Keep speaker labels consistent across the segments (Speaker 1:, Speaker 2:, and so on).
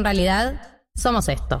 Speaker 1: en realidad somos esto.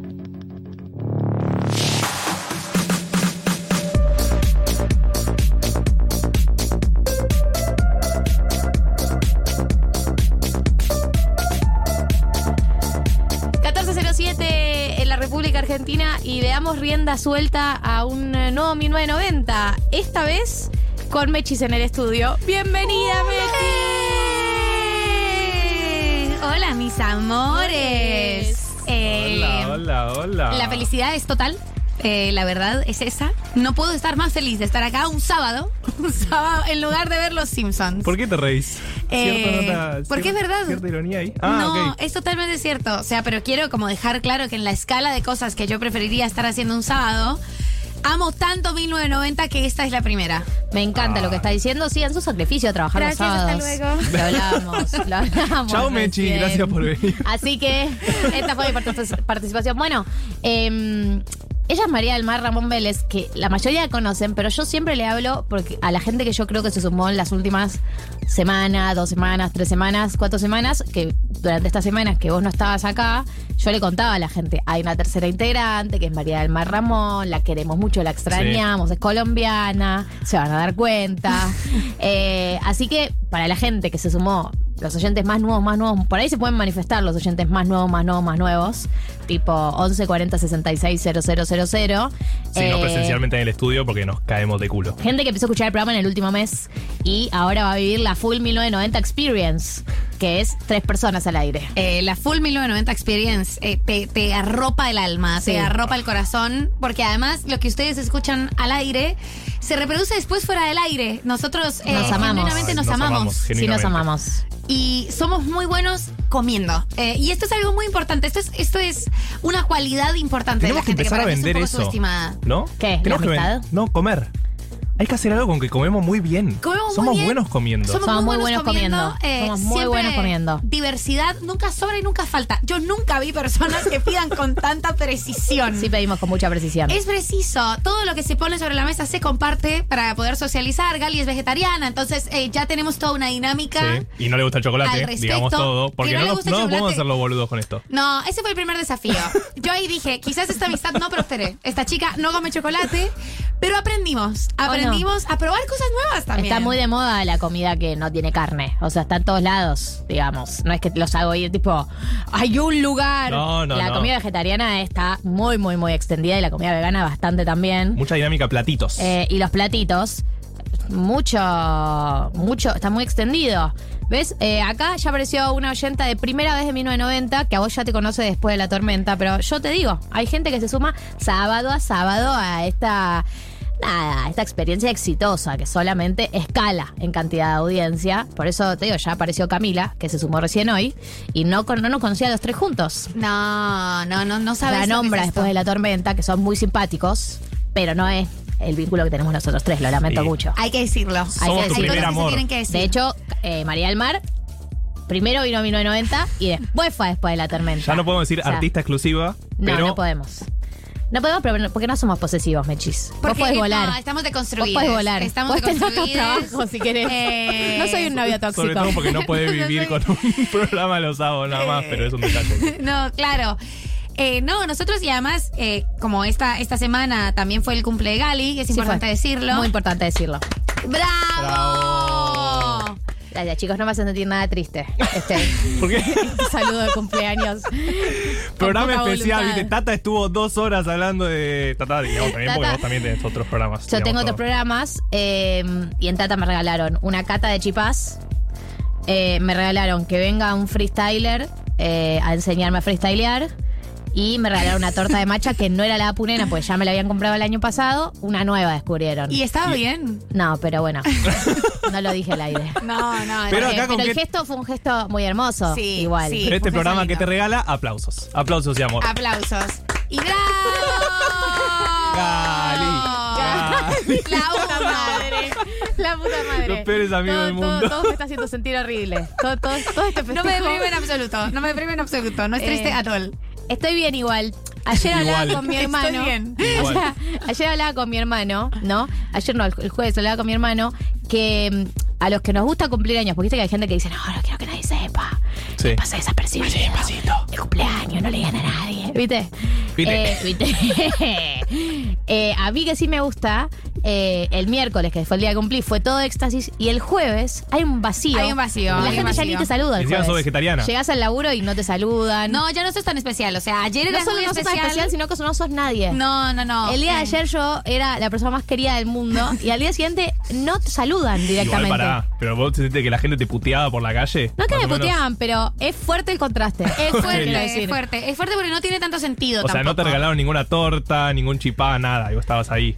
Speaker 1: Argentina y le damos rienda suelta a un eh, nuevo 1990. Esta vez con Mechis en el estudio. ¡Bienvenida, Mechis! Hola, mis amores. Eh,
Speaker 2: Hola, hola, hola.
Speaker 1: La felicidad es total. Eh, la verdad es esa. No puedo estar más feliz de estar acá un sábado, un sábado en lugar de ver Los Simpsons.
Speaker 2: ¿Por qué te reís?
Speaker 1: Eh,
Speaker 2: nota-
Speaker 1: porque es verdad.
Speaker 2: Cierta ironía ahí. Ah,
Speaker 1: no, es totalmente cierto. O sea, pero quiero como dejar claro que en la escala de cosas que yo preferiría estar haciendo un sábado, amo tanto 1990 que esta es la primera.
Speaker 3: Me encanta
Speaker 2: Ah.
Speaker 3: lo que está diciendo. Sí, en su sacrificio a trabajar
Speaker 1: Gracias,
Speaker 3: los
Speaker 1: hasta
Speaker 3: sábados.
Speaker 1: luego.
Speaker 3: Lo hablamos, lo hablamos.
Speaker 2: Chao, Mechi, gracias por venir.
Speaker 3: Así que esta fue mi partic- participación. Bueno, eh, ella es María del Mar Ramón Vélez, que la mayoría conocen, pero yo siempre le hablo porque a la gente que yo creo que se sumó en las últimas semanas, dos semanas, tres semanas, cuatro semanas, que durante estas semanas que vos no estabas acá, yo le contaba a la gente, hay una tercera integrante que es María del Mar Ramón, la queremos mucho, la extrañamos, es colombiana, se van a dar cuenta. Eh, así que para la gente que se sumó, los oyentes más nuevos, más nuevos, por ahí se pueden manifestar los oyentes más nuevos, más nuevos, más nuevos, tipo 11 40 66 000.
Speaker 2: Sí, no
Speaker 3: Eh,
Speaker 2: presencialmente en el estudio porque nos caemos de culo.
Speaker 3: Gente que empezó a escuchar el programa en el último mes y ahora va a vivir la Full 1990 Experience, que es tres personas al aire.
Speaker 1: Eh, la Full 1990 Experience eh, te, te arropa el alma,
Speaker 3: Sí.
Speaker 1: te arropa el corazón, porque además lo que ustedes escuchan al aire se reproduce después fuera del aire. Nosotros eh,
Speaker 3: Nos amamos.
Speaker 1: genuinamente nos,
Speaker 2: Nos
Speaker 1: amamos.
Speaker 2: amamos,
Speaker 3: Sí, nos amamos.
Speaker 1: y somos muy buenos comiendo. Eh, y esto es algo muy importante. Esto es, esto es una cualidad importante
Speaker 2: Tenemos
Speaker 1: de
Speaker 2: que
Speaker 1: la gente
Speaker 2: empezar a
Speaker 1: para mí es un
Speaker 2: vender
Speaker 1: poco
Speaker 2: eso.
Speaker 1: subestimada.
Speaker 2: ¿No?
Speaker 3: ¿Qué? ¿La
Speaker 2: que
Speaker 3: amistad?
Speaker 2: No, comer. Hay que hacer algo con que comemos muy bien.
Speaker 1: Comemos muy
Speaker 2: Somos
Speaker 1: bien.
Speaker 2: buenos comiendo.
Speaker 3: Somos muy buenos comiendo.
Speaker 1: eh,
Speaker 3: Somos muy
Speaker 1: siempre
Speaker 3: buenos comiendo.
Speaker 1: Diversidad nunca sobra y nunca falta. Yo nunca vi personas que pidan con tanta precisión.
Speaker 3: Sí pedimos con mucha precisión.
Speaker 1: Es preciso, todo lo que se pone sobre la mesa se comparte para poder socializar. Gali es vegetariana, entonces eh, ya tenemos toda una dinámica.
Speaker 2: Sí, Y no le gusta el chocolate,
Speaker 1: Al respecto,
Speaker 2: digamos todo.
Speaker 1: que
Speaker 2: Porque
Speaker 1: no
Speaker 2: no, nos- no nos podemos hacer los boludos con esto.
Speaker 1: No, ese fue el primer desafío. Yo ahí dije, quizás esta amistad no prospere. Esta chica no come chocolate, pero aprendimos. Aprendimos a probar cosas nuevas también.
Speaker 3: Está muy de moda la comida que no tiene carne. O sea, está en todos lados, digamos. No es que los hago ir tipo, hay un lugar.
Speaker 2: No, no,
Speaker 3: la
Speaker 2: no.
Speaker 3: comida vegetariana está muy, muy, muy extendida y la comida vegana bastante también.
Speaker 2: Mucha dinámica platitos.
Speaker 3: Eh, y los platitos, mucho, mucho, está muy extendido. ¿Ves? Eh, acá ya apareció una oyenta de primera vez de 1990, que a vos ya te conoce después de la tormenta, pero yo te digo, hay gente que se suma sábado a sábado a esta. Nada, esta experiencia exitosa que solamente escala en cantidad de audiencia. Por eso te digo, ya apareció Camila, que se sumó recién hoy, y no, con- no nos conocía a los tres juntos.
Speaker 1: No, no, no, no sabes.
Speaker 3: La
Speaker 1: que
Speaker 3: nombra
Speaker 1: es
Speaker 3: después de la tormenta, que son muy simpáticos, pero no es el vínculo que tenemos nosotros tres, lo lamento
Speaker 2: Sí.
Speaker 3: mucho.
Speaker 1: Hay que decirlo.
Speaker 2: Somos
Speaker 1: hay,
Speaker 2: tu
Speaker 1: hay
Speaker 2: primer
Speaker 1: cosas que se
Speaker 2: amor.
Speaker 1: tienen que decir.
Speaker 3: De hecho, eh, María del Mar primero vino a 1990 y después fue después de la tormenta.
Speaker 2: ya no podemos decir
Speaker 3: O sea,
Speaker 2: artista exclusiva,
Speaker 3: No,
Speaker 2: pero
Speaker 3: no podemos. No podemos, pero porque no somos posesivos, Mechis. Vos
Speaker 1: Porque
Speaker 3: podés
Speaker 1: no,
Speaker 3: volar.
Speaker 1: estamos
Speaker 3: Vos
Speaker 1: deconstruidos.
Speaker 3: podés volar.
Speaker 1: Estamos
Speaker 3: Podés tener otro
Speaker 1: deconstruidos.
Speaker 3: trabajo si querés.
Speaker 1: Eh,
Speaker 3: no soy un novio tóxico.
Speaker 2: Sobre todo porque no puede
Speaker 1: No
Speaker 2: vivir
Speaker 1: soy-
Speaker 2: con un programa los sábados nada más, pero es un detalle.
Speaker 1: No, claro. Eh, no, nosotros y además, eh, como esta, esta semana también fue el cumple de Gali, es
Speaker 3: Sí,
Speaker 1: importante
Speaker 3: fue.
Speaker 1: decirlo.
Speaker 3: Muy importante decirlo.
Speaker 1: ¡Bravo!
Speaker 3: Gracias, chicos, no me hacen sentir nada triste. Este,
Speaker 2: ¿Por qué?
Speaker 3: este saludo de cumpleaños.
Speaker 2: Programa especial. ¿viste? Tata estuvo dos horas hablando de. Tata, digamos también, porque
Speaker 3: Tata.
Speaker 2: vos también tenés otros programas.
Speaker 3: Yo tengo otros programas eh, y en Tata me regalaron una cata de chipás. Eh, me regalaron que venga un freestyler eh, a enseñarme a freestylear. Y me regalaron una torta de macha que no era la punena, pues ya me la habían comprado el año pasado. Una nueva descubrieron.
Speaker 1: ¿Y estaba bien?
Speaker 3: No, pero bueno. no lo dije al aire.
Speaker 1: No, no.
Speaker 2: Pero
Speaker 1: no.
Speaker 2: acá con
Speaker 3: pero el
Speaker 2: qué-
Speaker 3: gesto fue un gesto muy hermoso.
Speaker 1: Sí,
Speaker 3: igual.
Speaker 1: sí.
Speaker 2: Pero este programa que te regala, aplausos. Aplausos y amor.
Speaker 1: Aplausos. ¡Y bravo!
Speaker 2: Gali,
Speaker 1: La puta madre.
Speaker 3: La puta madre.
Speaker 2: Los peores amigos
Speaker 3: todo,
Speaker 2: del
Speaker 3: todo-
Speaker 2: mundo.
Speaker 3: todo me está haciendo sentir horrible. Todo, todo, todo este
Speaker 1: No me
Speaker 3: festejo-
Speaker 1: deprime en absoluto. No me deprime en absoluto. No es triste
Speaker 3: Eh,
Speaker 1: at all.
Speaker 3: Estoy bien igual. Ayer hablaba
Speaker 2: Igual.
Speaker 3: con mi
Speaker 1: Estoy
Speaker 3: hermano.
Speaker 1: bien.
Speaker 2: Igual.
Speaker 3: Ayer, ayer hablaba con mi hermano, ¿no? Ayer no, el, el jueves hablaba con mi hermano que mm, a los que nos gusta cumplir años, porque viste que hay gente que dice, no, no quiero que nadie sepa.
Speaker 2: Sí.
Speaker 3: Pase desapercibido. El cumpleaños, no le digan a nadie. ¿Viste?
Speaker 2: ¿Viste?
Speaker 3: Eh, ¿viste? Eh, a mí que sí me gusta, eh, el miércoles, que fue el día que cumplí, fue todo éxtasis. Y el jueves hay un vacío.
Speaker 1: Hay un vacío,
Speaker 3: Y la
Speaker 1: hay un
Speaker 3: gente ya
Speaker 1: vacío.
Speaker 3: ni te saluda el
Speaker 2: sos
Speaker 3: jueves.
Speaker 2: vegetariana.
Speaker 3: Llegás al laburo y no te saludan.
Speaker 1: No, ya no sos tan especial. O sea, ayer
Speaker 3: No
Speaker 1: eras
Speaker 3: solo
Speaker 1: muy
Speaker 3: no sos tan
Speaker 1: especial.
Speaker 3: especial, sino que no sos nadie.
Speaker 1: No, no, no.
Speaker 3: El día de ayer yo era la persona más querida del mundo y al día siguiente no te saludan
Speaker 2: Igual
Speaker 3: directamente.
Speaker 2: pará. Pero vos sentiste que la gente te puteaba por la calle.
Speaker 3: No que me puteaban, pero es fuerte el contraste.
Speaker 1: Es fuerte, es fuerte. Es fuerte porque no tiene tanto sentido
Speaker 2: O sea, no te regalaron ninguna torta, ningún chipá, nada. Y vos estabas ahí,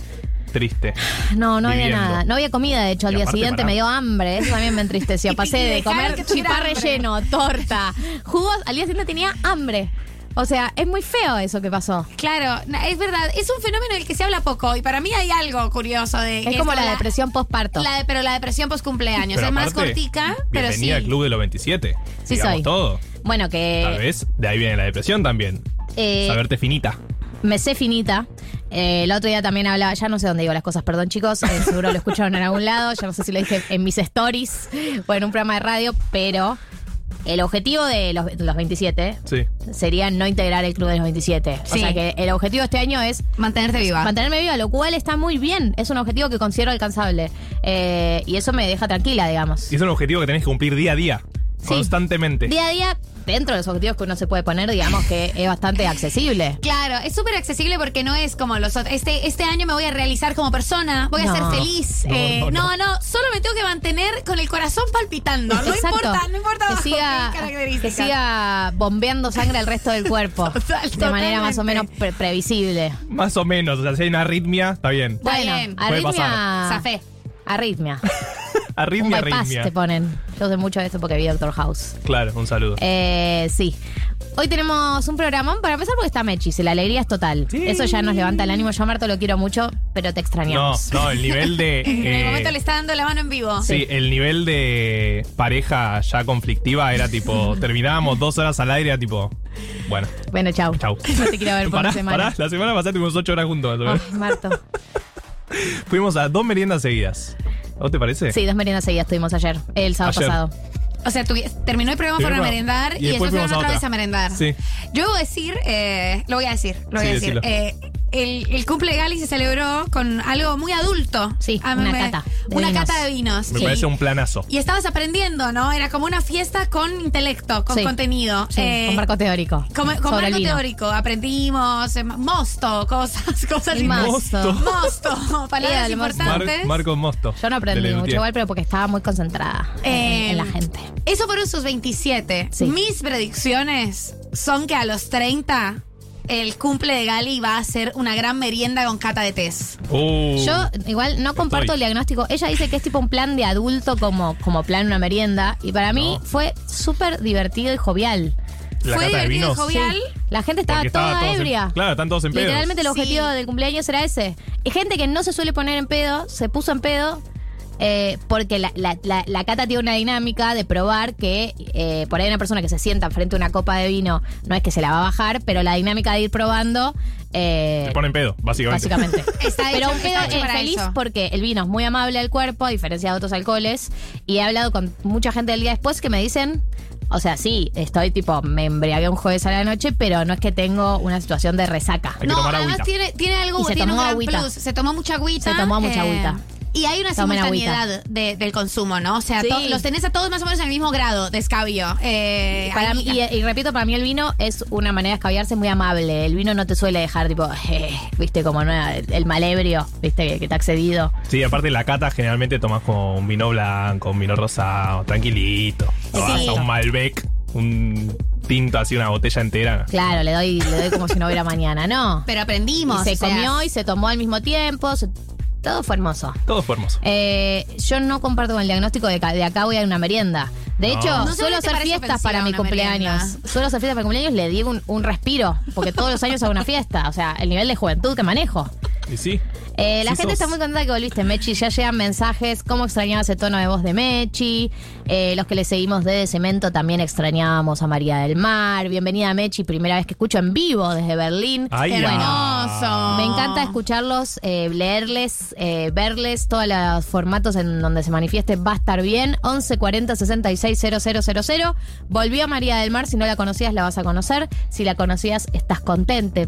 Speaker 2: triste.
Speaker 3: No, no había nada. No había comida, de hecho, al día siguiente
Speaker 2: pará.
Speaker 3: me dio hambre. Eso también me entristeció. Pasé de comer chipá relleno, torta, jugos. Al día siguiente tenía hambre. O sea, es muy feo eso que pasó.
Speaker 1: Claro, es verdad. Es un fenómeno del que se habla poco. Y para mí hay algo curioso de.
Speaker 3: Es como la depresión postparto.
Speaker 1: la de- pero la depresión post cumpleaños.
Speaker 2: Pero
Speaker 1: es más cortica, pero sí.
Speaker 2: Al club de los 27.
Speaker 3: Sí soy.
Speaker 2: todo.
Speaker 3: Bueno,
Speaker 2: Tal
Speaker 3: que
Speaker 2: vez de ahí viene la depresión también.
Speaker 3: eh,
Speaker 2: Saberte finita.
Speaker 3: me sé finita. Eh, el otro día también hablaba, ya no sé dónde digo las cosas, perdón chicos, eh, seguro lo escucharon en algún lado, ya no sé si lo dije en mis stories o en un programa de radio, pero el objetivo de los, de los 27
Speaker 2: Sí.
Speaker 3: sería no integrar el club de los 27. O
Speaker 1: Sí.
Speaker 3: sea que el objetivo de este año es
Speaker 1: Mantenerte viva.
Speaker 3: mantenerme viva, lo cual está muy bien, es un objetivo que considero alcanzable. Eh, y eso me deja tranquila, digamos.
Speaker 2: Y es un objetivo que tenés que cumplir día a día.
Speaker 3: Sí.
Speaker 2: Constantemente.
Speaker 3: Día a día, dentro de los objetivos que uno se puede poner, digamos que es bastante accesible.
Speaker 1: Claro, es súper accesible porque no es como los otros. Este, este año me voy a realizar como persona, voy a ser feliz.
Speaker 2: No,
Speaker 1: Eh,
Speaker 2: no,
Speaker 1: no, solo me tengo que mantener con el corazón palpitando. No
Speaker 3: Exacto.
Speaker 1: importa, no importa
Speaker 3: que
Speaker 1: bajo
Speaker 3: siga, que siga bombeando sangre al resto del cuerpo.
Speaker 1: Total,
Speaker 3: de manera más o menos pre- previsible.
Speaker 2: Más o menos. O sea, si hay una arritmia, está bien.
Speaker 3: Bueno, arritmia.
Speaker 1: Zafé.
Speaker 3: Arritmia. Un
Speaker 2: Arritmia,
Speaker 3: bypass
Speaker 2: arritmia.
Speaker 3: te ponen. Yo sé mucho de esto porque vi Doctor House.
Speaker 2: Claro, un saludo.
Speaker 3: Eh, sí. Hoy tenemos un programón para empezar porque está Mechis y la alegría es total.
Speaker 2: Sí.
Speaker 3: Eso ya nos levanta el ánimo. Yo a Marto lo quiero mucho, pero te
Speaker 2: no,
Speaker 3: extrañamos.
Speaker 2: no, el nivel de.
Speaker 1: En el
Speaker 2: eh,
Speaker 1: momento le está dando la mano en vivo.
Speaker 2: Sí, el nivel de pareja ya conflictiva era tipo, terminábamos dos horas al aire, era tipo, bueno,
Speaker 3: Bueno, chau.
Speaker 2: chau.
Speaker 3: No te quiero ver por
Speaker 2: Pará,
Speaker 3: una semana.
Speaker 2: pará, la semana pasada tuvimos ocho horas juntos. más o menos.
Speaker 3: Ay, Marto.
Speaker 2: Fuimos a dos meriendas seguidas. ¿A vos te parece?
Speaker 3: Sí, dos meriendas seguidas estuvimos ayer, el sábado
Speaker 2: Ayer.
Speaker 3: pasado.
Speaker 1: O sea, tuvi- terminó el programa, fueron a merendar
Speaker 2: Y
Speaker 1: y,
Speaker 2: después
Speaker 1: después fueron
Speaker 2: fuimos a
Speaker 1: otra
Speaker 2: otra.
Speaker 1: vez a merendar.
Speaker 2: Sí.
Speaker 1: Yo voy a decir, eh, lo voy a decir, lo voy
Speaker 2: Sí,
Speaker 1: a decir.
Speaker 2: decilo.
Speaker 1: Eh, el, el cumple de Gali se celebró con algo muy adulto.
Speaker 3: Sí,
Speaker 1: A mí
Speaker 3: una
Speaker 1: me-
Speaker 3: cata de
Speaker 1: Una
Speaker 3: vinos.
Speaker 1: cata de vinos.
Speaker 2: Me
Speaker 1: sí.
Speaker 2: parece un planazo.
Speaker 1: Y estabas aprendiendo, ¿no? Era como una fiesta con intelecto, con
Speaker 3: Sí.
Speaker 1: contenido.
Speaker 3: Sí,
Speaker 1: Eh,
Speaker 3: con marco teórico.
Speaker 1: Con, marco
Speaker 3: el vino.
Speaker 1: teórico, aprendimos eh, mosto, cosas, cosas
Speaker 3: Y
Speaker 1: importantes.
Speaker 3: mosto.
Speaker 1: Mosto, palabras
Speaker 3: mosto.
Speaker 2: Mar-
Speaker 1: importantes.
Speaker 2: Marco Mosto.
Speaker 3: Yo no aprendí mucho igual, pero porque estaba muy concentrada en-
Speaker 1: Eh,
Speaker 3: en la gente.
Speaker 1: Eso fueron sus 27.
Speaker 3: Sí.
Speaker 1: Mis predicciones son que a los 30 el cumple de Gali va a ser una gran merienda con cata de tés.
Speaker 2: Uh,
Speaker 3: Yo igual no comparto
Speaker 2: Estoy.
Speaker 3: el diagnóstico. Ella dice que es tipo un plan de adulto como, como plan una merienda. Y para mí
Speaker 2: No.
Speaker 3: fue súper divertido y jovial.
Speaker 2: la
Speaker 1: fue divertido y jovial.
Speaker 3: Sí. La gente estaba toda
Speaker 2: en-
Speaker 3: ebria.
Speaker 2: claro, están todos en pedo.
Speaker 3: Literalmente el
Speaker 1: Sí.
Speaker 3: objetivo del cumpleaños era ese. Y gente que no se suele poner en pedo, se puso en pedo. Eh, porque la, la- la- la cata tiene una dinámica de probar que eh, por ahí una persona que se sienta frente a una copa de vino no es que se la va a bajar, pero la dinámica de ir probando. eh,
Speaker 2: Te ponen pedo, básicamente.
Speaker 3: Básicamente.
Speaker 1: Está
Speaker 3: Pero
Speaker 1: hecho-
Speaker 3: un pedo
Speaker 1: está
Speaker 3: es feliz
Speaker 1: eso.
Speaker 3: porque el vino es muy amable al cuerpo, a diferencia de otros alcoholes. Y he hablado con mucha gente del día después que me dicen. O sea, sí, estoy tipo, me embriagué un jueves a la noche, pero no es que tengo una situación de resaca.
Speaker 2: Hay que
Speaker 1: No,
Speaker 2: tomar
Speaker 1: además tiene, tiene algo, tiene un gran
Speaker 3: agüita.
Speaker 1: plus. Se tomó mucha agüita. eh,
Speaker 3: Se tomó mucha agüita.
Speaker 1: Y hay una
Speaker 3: Tomen
Speaker 1: simultaneidad de- del consumo, ¿no? O sea,
Speaker 3: Sí.
Speaker 1: to- los tenés a todos más o menos en el mismo grado de escabio. Eh,
Speaker 3: Para mí, y, y repito, para mí el vino es una manera de escabiarse muy amable. El vino no te suele dejar, tipo, eh, viste, como no, el malebrio, viste, que, que te ha accedido.
Speaker 2: Sí, aparte la cata generalmente tomas como un vino blanco, un vino rosado, tranquilito. Vas
Speaker 1: Sí.
Speaker 2: a un Malbec, un tinto así, una botella entera.
Speaker 3: Claro, le doy, le doy como si no hubiera mañana, ¿no?
Speaker 1: Pero aprendimos.
Speaker 3: Y se
Speaker 1: o sea,
Speaker 3: comió y se tomó al mismo tiempo. se- todo fue hermoso.
Speaker 2: Todo fue hermoso.
Speaker 3: Eh, yo no comparto con el diagnóstico de, ca- de acá voy a una merienda. De
Speaker 2: No.
Speaker 3: hecho,
Speaker 2: No
Speaker 1: sé
Speaker 3: suelo
Speaker 1: te
Speaker 3: hacer
Speaker 1: parece
Speaker 3: fiestas
Speaker 1: ofensiva
Speaker 3: para mi
Speaker 1: una
Speaker 3: cumpleaños.
Speaker 1: merienda.
Speaker 3: Suelo hacer fiestas para mi cumpleaños y le digo un, un respiro, porque todos los años hago una fiesta. O sea, el nivel de juventud que manejo.
Speaker 2: Y sí.
Speaker 3: Eh, la
Speaker 2: Sí
Speaker 3: gente
Speaker 2: sos.
Speaker 3: está muy contenta que volviste, Mechi. Ya llegan mensajes. ¿Cómo extrañaba ese tono de voz de Mechi? Eh, los que le seguimos desde Cemento también extrañábamos a María del Mar. Bienvenida, Mechi. Primera vez que escucho en vivo desde Berlín.
Speaker 2: Ay,
Speaker 1: Qué hermoso.
Speaker 3: Me encanta escucharlos, eh, leerles, verles, todos los formatos en donde se manifieste va a estar bien. 1140 66 000. Volvió María del Mar, si no la conocías la vas a conocer. Si la conocías estás contente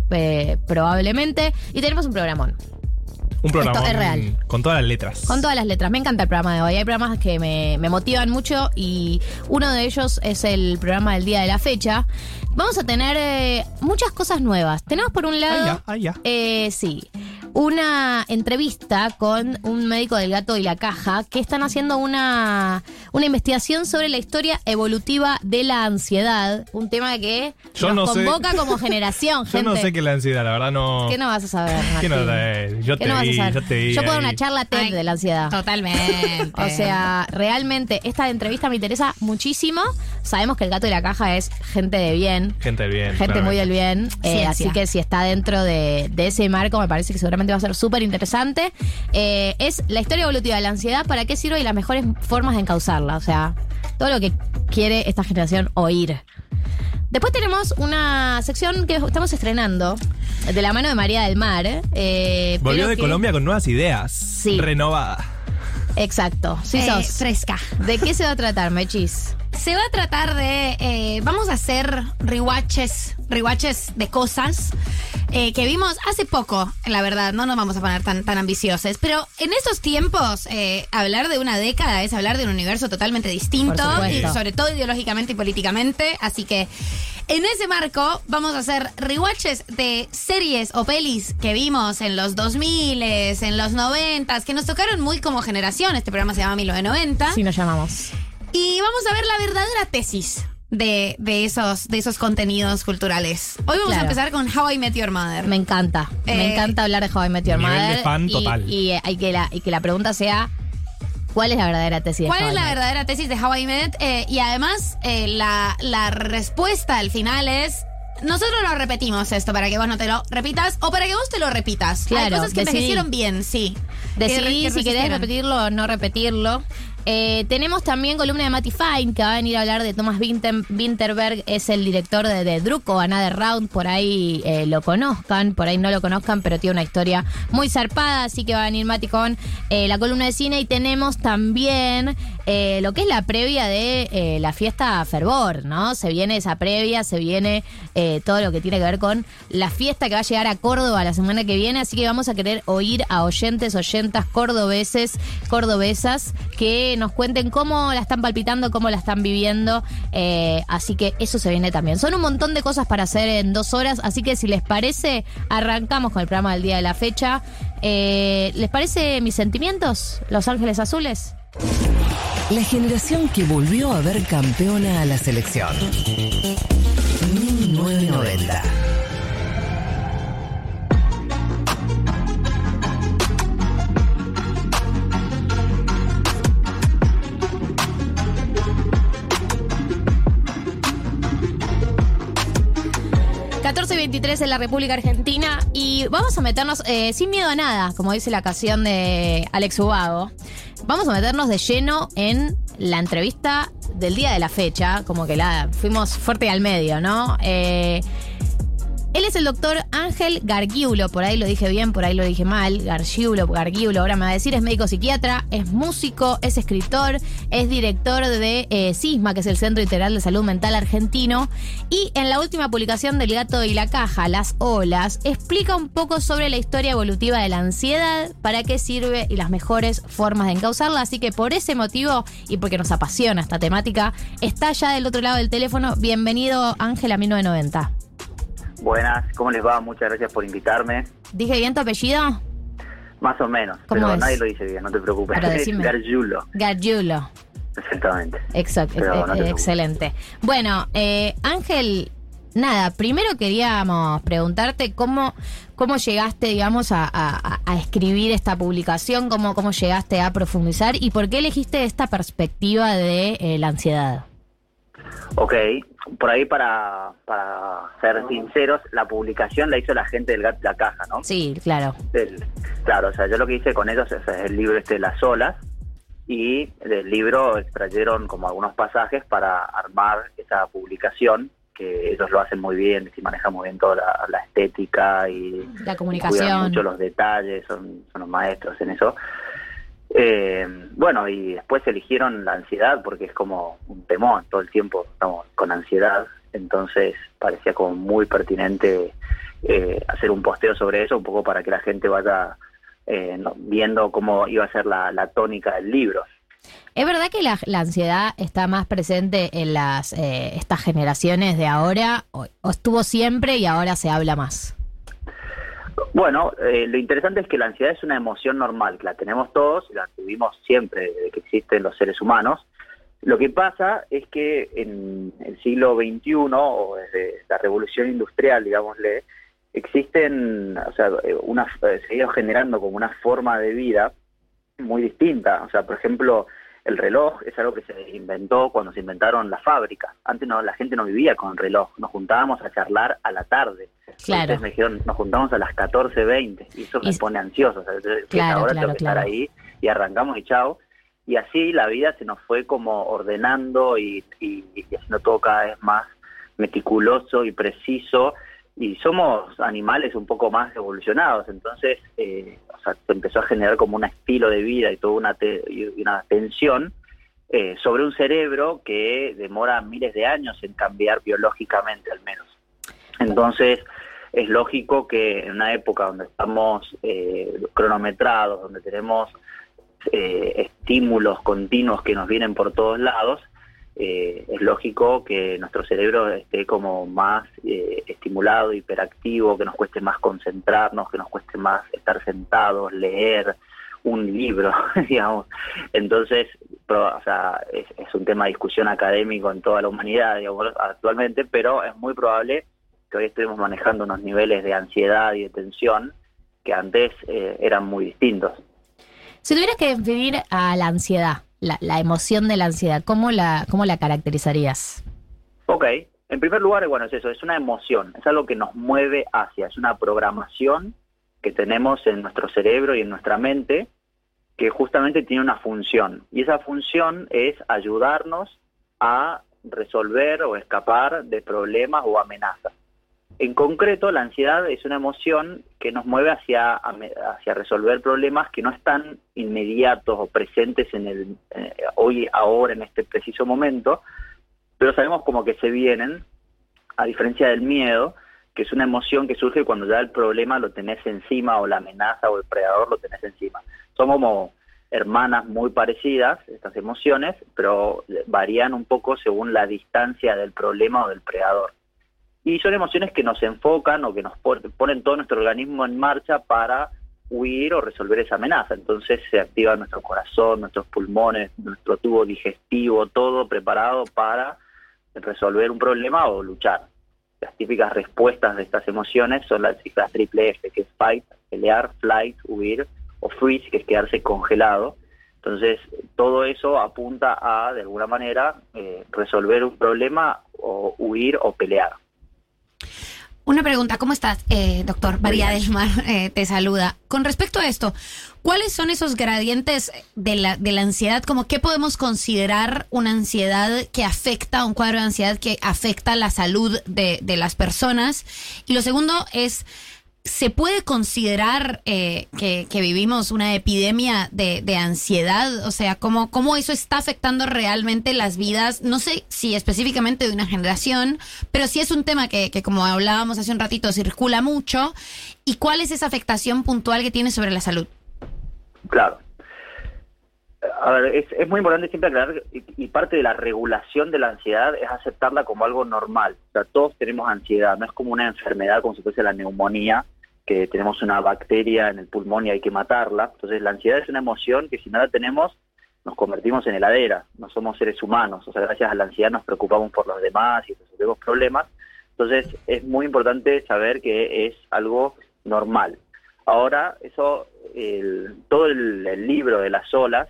Speaker 3: probablemente. Y tenemos un programón.
Speaker 2: Un programa
Speaker 3: Esto es real.
Speaker 2: con todas las letras.
Speaker 3: Con todas las letras. Me encanta el programa de hoy. Hay programas que me, me motivan mucho y uno de ellos es el programa del día de la fecha. Vamos a tener eh, muchas cosas nuevas. Tenemos por un lado...
Speaker 2: Ah, ya, ah, ya.
Speaker 3: Eh, sí. Una entrevista con un médico del gato y la caja que están haciendo una, una investigación sobre la historia evolutiva de la ansiedad. Un tema que
Speaker 2: Yo
Speaker 3: nos
Speaker 2: no sé.
Speaker 3: convoca como generación,
Speaker 2: Yo
Speaker 3: gente.
Speaker 2: no sé qué es la ansiedad, la verdad no.
Speaker 3: ¿Qué no vas a saber,
Speaker 2: ¿Qué no? Yo
Speaker 3: ¿Qué
Speaker 2: te
Speaker 3: no vas a saber?
Speaker 2: yo te vi.
Speaker 3: Yo puedo dar
Speaker 2: ahí.
Speaker 3: una charla TED
Speaker 1: Ay,
Speaker 3: de la ansiedad.
Speaker 1: Totalmente.
Speaker 3: O sea, realmente esta entrevista me interesa muchísimo. Sabemos que el gato y la caja es gente de bien,
Speaker 2: Gente del bien.
Speaker 3: gente muy del bien. eh, así que si está dentro de, de ese marco, me parece que seguramente va a ser súper interesante. Eh, es la historia evolutiva de la ansiedad, para qué sirve y las mejores formas de encauzarla. O sea, todo lo que quiere esta generación oír. Después tenemos una sección que estamos estrenando de la mano de María del Mar. eh,
Speaker 2: Volvió de
Speaker 3: que-
Speaker 2: Colombia con nuevas ideas.
Speaker 3: Sí.
Speaker 2: Renovada.
Speaker 3: Exacto. Sí,
Speaker 1: Eh,
Speaker 3: sos.
Speaker 1: fresca.
Speaker 3: ¿De qué se va a tratar, Mechis?
Speaker 1: Se va a tratar de. eh, vamos a hacer rewatches, rewatches de cosas eh, que vimos hace poco, la verdad. No nos vamos a poner tan, tan ambiciosos. Pero en estos tiempos, eh, hablar de una década es hablar de un universo totalmente distinto, y sobre todo ideológicamente y políticamente. Así que. En ese marco vamos a hacer rewatches de series o pelis que vimos en los 2000, en los 90, que nos tocaron muy como generación. Este programa se llama 1990.
Speaker 3: Sí, nos llamamos.
Speaker 1: Y vamos a ver la verdadera tesis de, de esos, de esos contenidos culturales. Hoy vamos
Speaker 3: Claro.
Speaker 1: a empezar con How I Met Your Mother.
Speaker 3: Me encanta. me
Speaker 1: Eh,
Speaker 3: encanta hablar de How I Met Your
Speaker 2: nivel
Speaker 3: Mother.
Speaker 2: de fan
Speaker 3: y,
Speaker 2: total.
Speaker 3: Y, eh, hay que la, y que la pregunta sea: ¿cuál es la verdadera tesis de
Speaker 1: ¿Cuál
Speaker 3: How
Speaker 1: es la verdadera tesis de How I Met? Eh, y además, eh, la, la respuesta al final es... Nosotros lo repetimos esto para que vos no te lo repitas o para que vos te lo repitas. Hay
Speaker 3: Claro,
Speaker 1: cosas que
Speaker 3: decidí.
Speaker 1: envejecieron bien, sí.
Speaker 3: Decidí
Speaker 1: que
Speaker 3: si querés repetirlo o no repetirlo. Eh, tenemos también columna de Matty Fine, que va a venir a hablar de Thomas Winter- Winterberg, es el director de, de Druco, Another Round, por ahí eh, lo conozcan, por ahí no lo conozcan, pero tiene una historia muy zarpada, así que va a venir Matty con eh, la columna de cine y tenemos también eh, lo que es la previa de eh, la fiesta Fervor, ¿no? Se viene esa previa, se viene eh, todo lo que tiene que ver con la fiesta que va a llegar a Córdoba la semana que viene, así que vamos a querer oír a oyentes, oyentas cordobeses, cordobesas, que nos cuenten cómo la están palpitando, cómo la están viviendo, eh, así que eso se viene también. Son un montón de cosas para hacer en dos horas, así que si les parece, arrancamos con el programa del día de la fecha. Eh, ¿Les parece mis sentimientos, Los Ángeles Azules?
Speaker 4: La generación que volvió a ver campeona a la selección. 1990.
Speaker 3: y 23 en la República Argentina y vamos a meternos eh, sin miedo a nada, como dice la canción de Alex Ubago. Vamos a meternos de lleno en la entrevista del día de la fecha, como que la fuimos fuerte al medio, ¿no? Eh, él es el doctor Ángel Gargiulo, por ahí lo dije bien, por ahí lo dije mal, Gargiulo, Gargiulo, ahora me va a decir, es médico psiquiatra, es músico, es escritor, es director de eh, CISMA, que es el Centro Integral de Salud Mental Argentino, y en la última publicación del Gato y la Caja, Las Olas, explica un poco sobre la historia evolutiva de la ansiedad, para qué sirve y las mejores formas de encauzarla, así que por ese motivo y porque nos apasiona esta temática, está ya del otro lado del teléfono. Bienvenido Ángel a 1990.
Speaker 5: Buenas, ¿cómo les va? Muchas gracias por invitarme.
Speaker 3: ¿Dije bien tu apellido?
Speaker 5: Más o menos,
Speaker 3: ¿Cómo
Speaker 5: pero
Speaker 3: es?
Speaker 5: nadie lo dice bien, no te preocupes.
Speaker 3: Pero decime.
Speaker 5: Gargiulo,
Speaker 3: Gargiulo.
Speaker 5: exactamente.
Speaker 3: Exacto,
Speaker 5: no
Speaker 3: eh,
Speaker 5: preocupes.
Speaker 3: excelente. Bueno, eh, Ángel, nada, primero queríamos preguntarte cómo, cómo llegaste, digamos, a, a- a escribir esta publicación, cómo, cómo llegaste a profundizar y por qué elegiste esta perspectiva de eh, la ansiedad.
Speaker 5: Ok, por ahí para, para ser sinceros, la publicación la hizo la gente del Gat La Caja, ¿no?
Speaker 3: Sí, claro.
Speaker 5: Claro, o sea, yo lo que hice con ellos es el libro este de las olas y del libro extrayeron como algunos pasajes para armar esa publicación que ellos lo hacen muy bien, y manejan muy bien toda la, la estética y
Speaker 3: La
Speaker 5: cuidan
Speaker 3: comunicación.
Speaker 5: mucho los detalles, son, son los maestros en eso. Eh, bueno, y después eligieron la ansiedad porque es como un temor, todo el tiempo estamos con ansiedad, entonces parecía como muy pertinente eh, hacer un posteo sobre eso, un poco para que la gente vaya eh, viendo cómo iba a ser la, tónica del libro.
Speaker 3: ¿Es verdad que la, la ansiedad está más presente en las eh, estas generaciones de ahora o estuvo siempre y ahora se habla más?
Speaker 5: Bueno, eh, lo interesante es que la ansiedad es una emoción normal, la tenemos todos, la tuvimos siempre desde que existen los seres humanos. Lo que pasa es que en el siglo XXI, o desde la revolución industrial, digámosle, existen, o sea, eh, una, eh, se ha ido generando como una forma de vida muy distinta. O sea, por ejemplo, el reloj es algo que se inventó cuando se inventaron las fábricas. Antes no, la gente no vivía con reloj, nos juntábamos a charlar a la tarde.
Speaker 3: Claro.
Speaker 5: Entonces me dijeron, nos juntamos a las 14.20 y eso me
Speaker 3: Y-
Speaker 5: pone ansioso. O sea, entonces, que
Speaker 3: Claro,
Speaker 5: ahora
Speaker 3: claro,
Speaker 5: tengo que estar ahí y arrancamos y chao. Y así la vida se nos fue como ordenando y, y- y haciendo todo cada vez más meticuloso y preciso. Y somos animales un poco más evolucionados, entonces eh, se empezó a generar como un estilo de vida y toda una, te- y una tensión eh, sobre un cerebro que demora miles de años en cambiar biológicamente al menos. Entonces, es lógico que en una época donde estamos eh, cronometrados, donde tenemos eh, estímulos continuos que nos vienen por todos lados, eh, es lógico que nuestro cerebro esté como más eh, estimulado, hiperactivo, que nos cueste más concentrarnos, que nos cueste más estar sentados, leer un libro, digamos. Entonces, o sea, es, es un tema de discusión académico en toda la humanidad, digamos, actualmente, pero es muy probable que hoy estemos manejando unos niveles de ansiedad y de tensión que antes eh, eran muy distintos.
Speaker 3: Si tuvieras que definir a la ansiedad, la, la emoción de la ansiedad, ¿cómo la, cómo la caracterizarías?
Speaker 5: Ok, en primer lugar, bueno, es eso, es una emoción, es algo que nos mueve hacia, es una programación que tenemos en nuestro cerebro y en nuestra mente que justamente tiene una función. Y esa función es ayudarnos a resolver o escapar de problemas o amenazas. En concreto, la ansiedad es una emoción que nos mueve hacia, hacia resolver problemas que no están inmediatos o presentes en el eh, hoy, ahora, en este preciso momento, pero sabemos como que se vienen, a diferencia del miedo, que es una emoción que surge cuando ya el problema lo tenés encima o la amenaza o el predador lo tenés encima. Son como hermanas muy parecidas, estas emociones, pero varían un poco según la distancia del problema o del predador. Y son emociones que nos enfocan o que nos ponen todo nuestro organismo en marcha para huir o resolver esa amenaza. Entonces se activa nuestro corazón, nuestros pulmones, nuestro tubo digestivo, todo preparado para resolver un problema o luchar. Las típicas respuestas de estas emociones son las triple F, que es fight, pelear, flight, huir, o freeze, que es quedarse congelado. Entonces, todo eso apunta a, de alguna manera, eh, resolver un problema o huir o pelear.
Speaker 1: Una pregunta, ¿cómo estás, eh, doctor? María del Mar eh, te saluda. Con respecto a esto, ¿cuáles son esos gradientes de la, de la ansiedad? Como qué podemos considerar una ansiedad que afecta, un cuadro de ansiedad que afecta la salud de, de las personas? Y lo segundo es, ¿Se puede considerar eh, que, vivimos una epidemia de, ansiedad? O sea, ¿cómo, ¿cómo, eso está afectando realmente las vidas? No sé si específicamente de una generación, pero sí es un tema que, que, como hablábamos hace un ratito, circula mucho. ¿Y cuál es esa afectación puntual que tiene sobre la salud?
Speaker 5: Claro. A ver, es, es muy importante siempre aclarar, y, y, parte de la regulación de la ansiedad es aceptarla como algo normal. O sea, todos tenemos ansiedad, no es como una enfermedad como si fuese la neumonía, que tenemos una bacteria en el pulmón y hay que matarla. Entonces la ansiedad es una emoción que si no la tenemos nos convertimos en heladera, no somos seres humanos, o sea, gracias a la ansiedad nos preocupamos por los demás y resolvemos problemas. Entonces es muy importante saber que es algo normal. Ahora, eso, el, todo el, libro de las olas,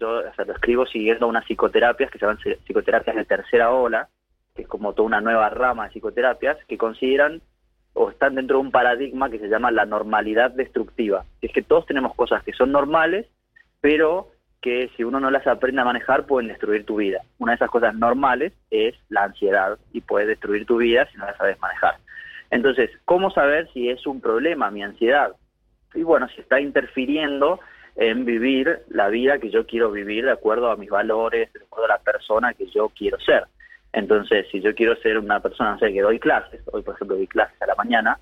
Speaker 5: yo o lo escribo siguiendo unas psicoterapias que se llaman psicoterapias de tercera ola, que es como toda una nueva rama de psicoterapias, que consideran o están dentro de un paradigma que se llama la normalidad destructiva. Es que todos tenemos cosas que son normales, pero que si uno no las aprende a manejar pueden destruir tu vida. Una de esas cosas normales es la ansiedad y puede destruir tu vida si no la sabes manejar. Entonces, ¿cómo saber si es un problema mi ansiedad? Y bueno, si está interfiriendo en vivir la vida que yo quiero vivir de acuerdo a mis valores, de acuerdo a la persona que yo quiero ser. Entonces, si yo quiero ser una persona, no sé, que doy clases, hoy por ejemplo doy clases a la mañana,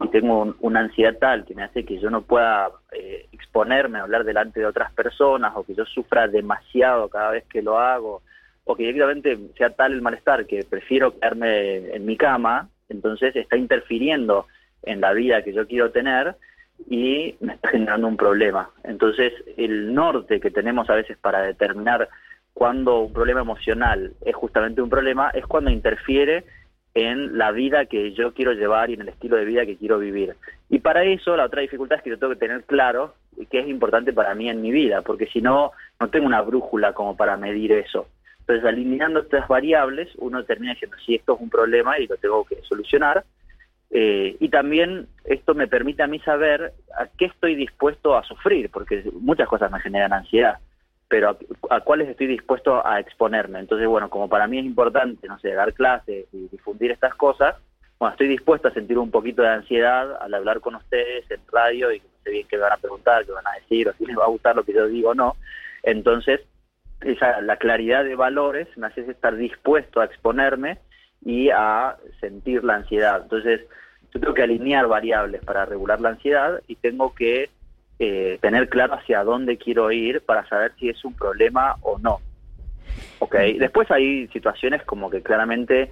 Speaker 5: y tengo un, una ansiedad tal que me hace que yo no pueda eh, exponerme a hablar delante de otras personas, o que yo sufra demasiado cada vez que lo hago, o que directamente sea tal el malestar que prefiero quedarme en mi cama, entonces está interfiriendo en la vida que yo quiero tener y me está generando un problema. Entonces, el norte que tenemos a veces para determinar cuando un problema emocional es justamente un problema, es cuando interfiere en la vida que yo quiero llevar y en el estilo de vida que quiero vivir. Y para eso la otra dificultad es que yo tengo que tener claro qué es importante para mí en mi vida, porque si no, no tengo una brújula como para medir eso. Entonces, alineando estas variables, uno termina diciendo si esto es un problema y lo tengo que solucionar. Eh, y también esto me permite a mí saber a qué estoy dispuesto a sufrir, porque muchas cosas me generan ansiedad pero a, cuáles estoy dispuesto a exponerme. Entonces, bueno, como para mí es importante, no sé, dar clases y difundir estas cosas, bueno, estoy dispuesto a sentir un poquito de ansiedad al hablar con ustedes en radio y que no sé bien qué me van a preguntar, qué van a decir, o si les va a gustar lo que yo digo o no. Entonces, esa, la claridad de valores me hace estar dispuesto a exponerme y a sentir la ansiedad. Entonces, yo tengo que alinear variables para regular la ansiedad y tengo que eh, tener claro hacia dónde quiero ir para saber si es un problema o no. ¿Ok? Después hay situaciones como que claramente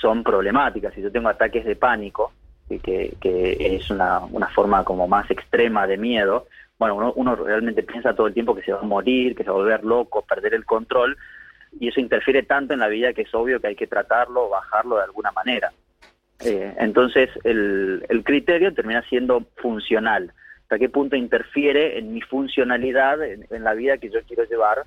Speaker 5: son problemáticas. Si yo tengo ataques de pánico, que, que es una, una forma como más extrema de miedo, bueno, uno, uno realmente piensa todo el tiempo que se va a morir, que se va a volver loco, perder el control, y eso interfiere tanto en la vida que es obvio que hay que tratarlo, bajarlo de alguna manera. Eh, entonces, el, el criterio termina siendo funcional hasta qué punto interfiere en mi funcionalidad, en, en, la vida que yo quiero llevar.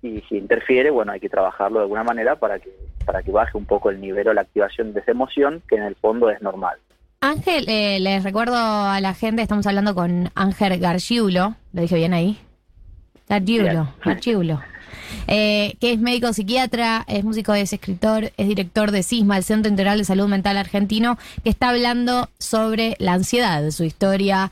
Speaker 5: Y si interfiere, bueno, hay que trabajarlo de alguna manera para que, para que baje un poco el nivel o la activación de esa emoción, que en el fondo es normal.
Speaker 3: Ángel, eh, les recuerdo a la gente, estamos hablando con Ángel Gargiulo, ¿lo dije bien ahí? Gargiulo, Gargiulo. Eh, que es médico psiquiatra, es músico, es escritor, es director de CISMA, el Centro Integral de Salud Mental Argentino, que está hablando sobre la ansiedad, su historia,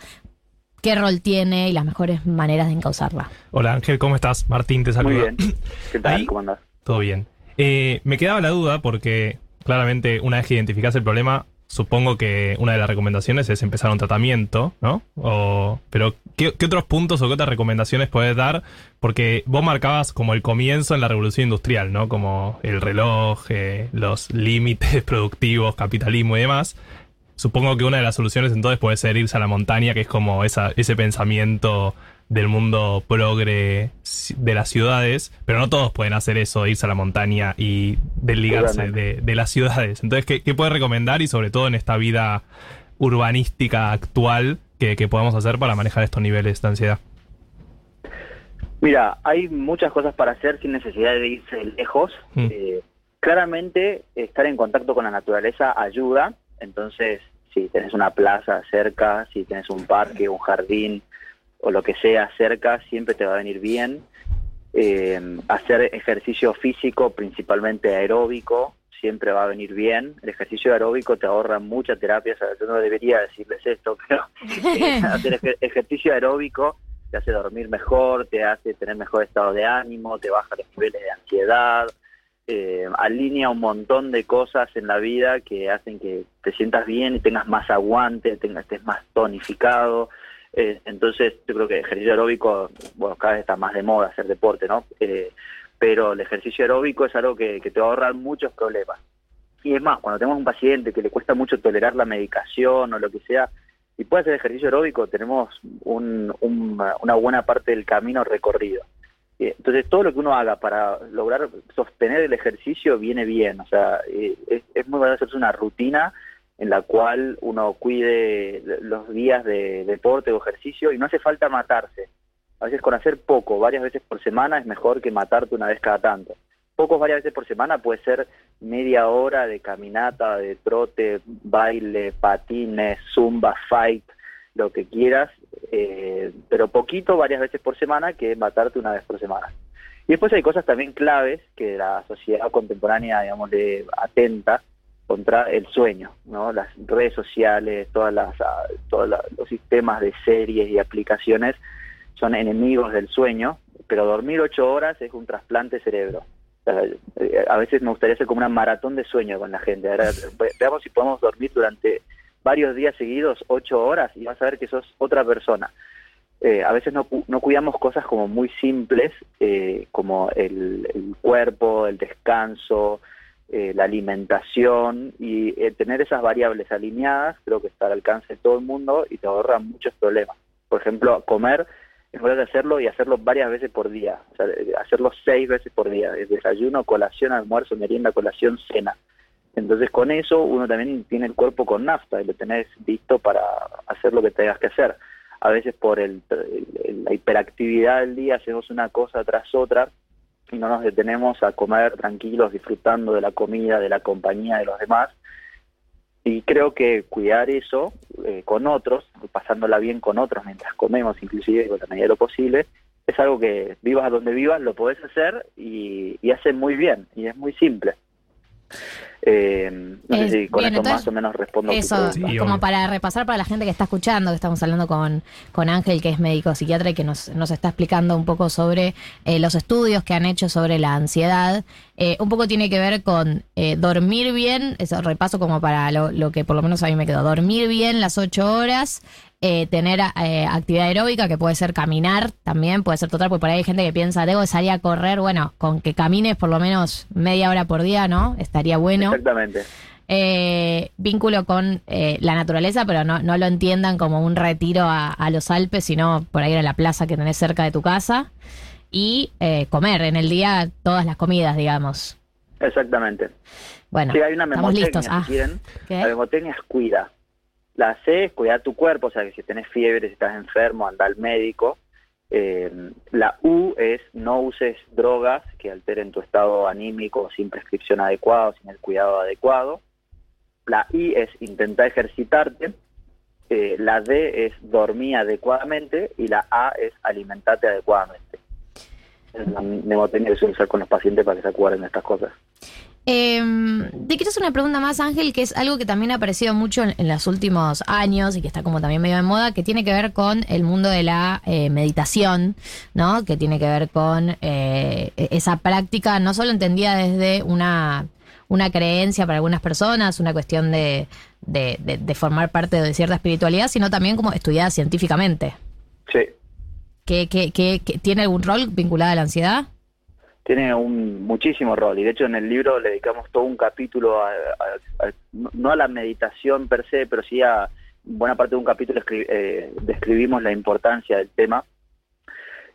Speaker 3: qué rol tiene y las mejores maneras de encauzarla.
Speaker 2: Hola Ángel, ¿cómo estás? Martín te saluda.
Speaker 5: Muy bien. ¿Qué tal?
Speaker 2: Ahí,
Speaker 5: ¿Cómo andás?
Speaker 2: Todo bien. Eh, me quedaba la duda porque claramente una vez que identificas el problema, supongo que una de las recomendaciones es empezar un tratamiento, ¿no? O, pero ¿qué, ¿qué, otros puntos o qué otras recomendaciones puedes dar? Porque vos marcabas como el comienzo en la revolución industrial, ¿no? Como el reloj, eh, los límites productivos, capitalismo y demás. Supongo que una de las soluciones entonces puede ser irse a la montaña, que es como esa, ese pensamiento del mundo progre de las ciudades, pero no todos pueden hacer eso, irse a la montaña y desligarse de, de, las ciudades. Entonces, ¿qué, ¿qué, puede recomendar y sobre todo en esta vida urbanística actual que, que podamos hacer para manejar estos niveles de ansiedad?
Speaker 5: Mira, hay muchas cosas para hacer sin necesidad de irse lejos. Mm. Eh, claramente, estar en contacto con la naturaleza ayuda. Entonces, si tenés una plaza cerca, si tenés un parque, un jardín o lo que sea cerca, siempre te va a venir bien. Eh, hacer ejercicio físico, principalmente aeróbico, siempre va a venir bien. El ejercicio aeróbico te ahorra mucha terapia, o sea, yo no debería decirles esto, pero eh, hacer ej- ejercicio aeróbico te hace dormir mejor, te hace tener mejor estado de ánimo, te baja los niveles de ansiedad, eh, alinea un montón de cosas en la vida que hacen que te sientas bien y tengas más aguante, tengas, estés más tonificado. Eh, entonces, yo creo que el ejercicio aeróbico, bueno, cada vez está más de moda hacer deporte, ¿no? Eh, pero el ejercicio aeróbico es algo que, te va a ahorrar muchos problemas. Y es más, cuando tenemos un paciente que le cuesta mucho tolerar la medicación o lo que sea, y puede hacer ejercicio aeróbico, tenemos un- un- una buena parte del camino recorrido. Eh, Entonces, todo lo que uno haga para lograr sostener el ejercicio viene bien. O sea, eh, es, es muy bueno hacerse una rutina en la cual uno cuide los días de deporte o ejercicio y no hace falta matarse. A veces con hacer poco, varias veces por semana, es mejor que matarte una vez cada tanto. Pocos varias veces por semana puede ser media hora de caminata, de trote, baile, patines, zumba, fight, lo que quieras, eh, pero poquito varias veces por semana que matarte una vez por semana. Y después hay cosas también claves que la sociedad contemporánea, digamos, le atenta contra el sueño, ¿no? Las redes sociales, todas las, ah, todos los sistemas de series y aplicaciones son enemigos del sueño, pero dormir ocho horas es un trasplante cerebro. Eh, a veces me gustaría hacer como una maratón de sueño con la gente. Veamos si podemos dormir durante varios días seguidos, ocho horas, y vas a ver que sos otra persona. Eh, a veces no, no cuidamos cosas como muy simples, eh, como el, cuerpo, el descanso, eh, la alimentación, y eh, tener esas variables alineadas creo que está al alcance de todo el mundo y te ahorra muchos problemas. Por ejemplo, comer es bueno hacerlo y hacerlo varias veces por día, o sea, hacerlo seis veces por día, es desayuno, colación, almuerzo, merienda, colación, cena. Entonces con eso uno también tiene el cuerpo con nafta y lo tenés listo para hacer lo que tengas que hacer. A veces por el, la hiperactividad del día hacemos una cosa tras otra y no nos detenemos a comer tranquilos, disfrutando de la comida, de la compañía de los demás. Y creo que cuidar eso eh, con otros, pasándola bien con otros mientras comemos, inclusive con la medida de lo posible, es algo que vivas a donde vivas, lo podés hacer y hace muy bien, y es muy simple. Eh, no
Speaker 3: Es-
Speaker 5: sé si con
Speaker 3: bien,
Speaker 5: esto
Speaker 3: entonces,
Speaker 5: más o menos respondo a tu
Speaker 3: Eso, como para repasar para la gente que está escuchando, que estamos hablando con, con Ángel, que es médico psiquiatra y que nos, nos está explicando un poco sobre eh, los estudios que han hecho sobre la ansiedad. Eh, un poco tiene que ver con eh, dormir bien, eso repaso como para lo, lo que por lo menos a mí me quedó, dormir bien las ocho horas, eh, tener eh, actividad aeróbica, que puede ser caminar también, puede ser total, porque por ahí hay gente que piensa, debo de salir a correr, bueno, con que camines por lo menos media hora por día, ¿no? Estaría bueno
Speaker 5: Exactamente.
Speaker 3: eh, vínculo con eh, la naturaleza, pero no, no lo entiendan como un retiro a, a los Alpes, sino por ahí a la plaza que tenés cerca de tu casa. Y eh, comer en el día todas las comidas, digamos.
Speaker 5: Exactamente.
Speaker 3: Bueno,
Speaker 5: sí, hay una
Speaker 3: estamos listos.
Speaker 5: si
Speaker 3: Ah,
Speaker 5: quieren.
Speaker 3: ¿qué?
Speaker 5: La memotecnia es cuida. La C es cuidar tu cuerpo, o sea, que si tenés fiebre, si estás enfermo, anda al médico. Eh, la U es no uses drogas que alteren tu estado anímico sin prescripción adecuada, sin el cuidado adecuado. La I es intentar ejercitarte. Eh, la D es dormir adecuadamente y la A es alimentarte adecuadamente. Es la memotecnia que suelo usar con los pacientes para que se acuerden de estas cosas.
Speaker 3: Eh, te quiero hacer una pregunta más, Ángel, que es algo que también ha aparecido mucho en, en los últimos años y que está como también medio de moda, que tiene que ver con el mundo de la eh, meditación, ¿no? Que tiene que ver con eh, esa práctica, no solo entendida desde una, una creencia para algunas personas, una cuestión de, de, de- de formar parte de cierta espiritualidad, sino también como estudiada científicamente.
Speaker 5: Sí.
Speaker 3: ¿Que, que, que, que ¿Tiene algún rol vinculado a la ansiedad?
Speaker 5: Tiene un muchísimo rol y de hecho en el libro le dedicamos todo un capítulo a, a- no a la meditación per se pero sí a buena parte de un capítulo eh, describimos la importancia del tema.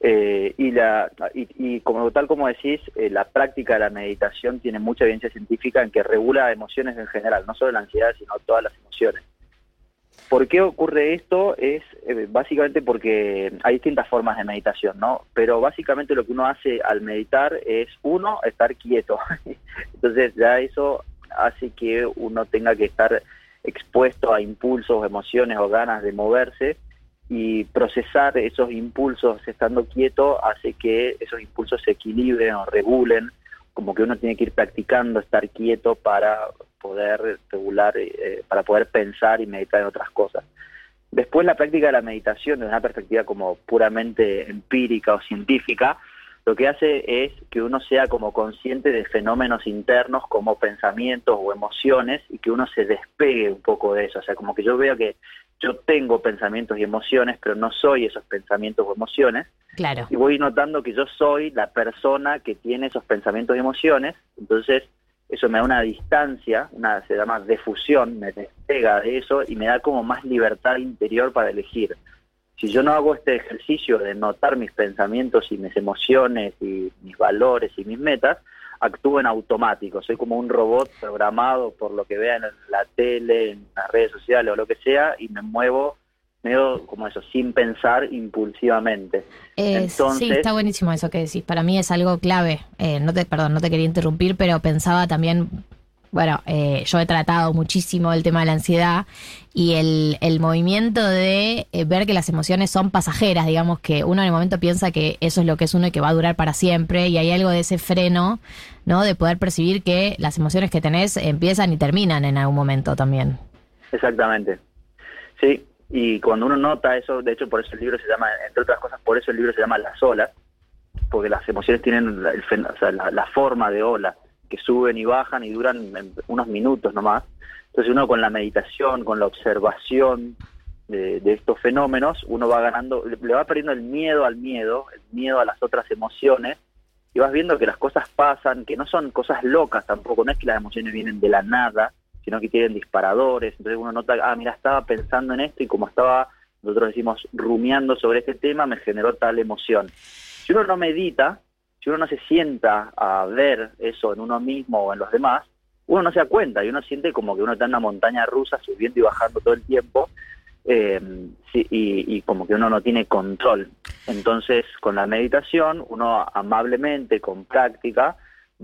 Speaker 5: Eh, y la y, y como tal como decís eh, la práctica de la meditación tiene mucha evidencia científica en que regula emociones en general no solo la ansiedad sino todas las emociones ¿Por qué ocurre esto? Es eh, básicamente porque hay distintas formas de meditación, ¿no? Pero básicamente lo que uno hace al meditar es, uno, estar quieto. Entonces ya eso hace que uno tenga que estar expuesto a impulsos, emociones o ganas de moverse y procesar esos impulsos estando quieto hace que esos impulsos se equilibren o regulen, como que uno tiene que ir practicando estar quieto para poder regular, eh, para poder pensar y meditar en otras cosas. Después la práctica de la meditación desde una perspectiva como puramente empírica o científica, lo que hace es que uno sea como consciente de fenómenos internos como pensamientos o emociones y que uno se despegue un poco de eso. O sea, como que yo veo que yo tengo pensamientos y emociones, pero no soy esos pensamientos o emociones.
Speaker 3: Claro.
Speaker 5: Y voy notando que yo soy la persona que tiene esos pensamientos y emociones. Entonces, eso me da una distancia, una se llama defusión, me despega de eso y me da como más libertad interior para elegir si yo no hago este ejercicio de notar mis pensamientos y mis emociones y mis valores y mis metas, actúo en automático. Soy como un robot programado por lo que vea en la tele, en las redes sociales o lo que sea, y me muevo medio como eso, sin pensar impulsivamente.
Speaker 3: sí, está buenísimo eso que decís. Para mí es algo clave. Eh, no te, perdón, no te quería interrumpir, pero pensaba también bueno, eh, yo he tratado muchísimo el tema de la ansiedad y el, el movimiento de eh, ver que las emociones son pasajeras, digamos que uno en el momento piensa que eso es lo que es uno y que va a durar para siempre y hay algo de ese freno, ¿no? De poder percibir que las emociones que tenés empiezan y terminan en algún momento también.
Speaker 5: Exactamente. Sí, y cuando uno nota eso, de hecho por eso el libro se llama, entre otras cosas, por eso el libro se llama Las olas, porque las emociones tienen la forma de ola que suben y bajan y duran unos minutos nomás. Entonces uno con la meditación, con la observación de, estos fenómenos, uno va ganando, le va perdiendo el miedo al miedo, el miedo a las otras emociones, y vas viendo que las cosas pasan, que no son cosas locas tampoco, no es que las emociones vienen de la nada, sino que tienen disparadores, entonces uno nota, ah, mira, estaba pensando en esto y como estaba, nosotros decimos, rumiando sobre este tema, me generó tal emoción. Si uno no medita, si uno no se sienta a ver eso en uno mismo o en los demás, uno no se da cuenta y uno siente como que uno está en una montaña rusa subiendo y bajando todo el tiempo eh, y, como que uno no tiene control. Entonces, con la meditación, uno amablemente, con práctica,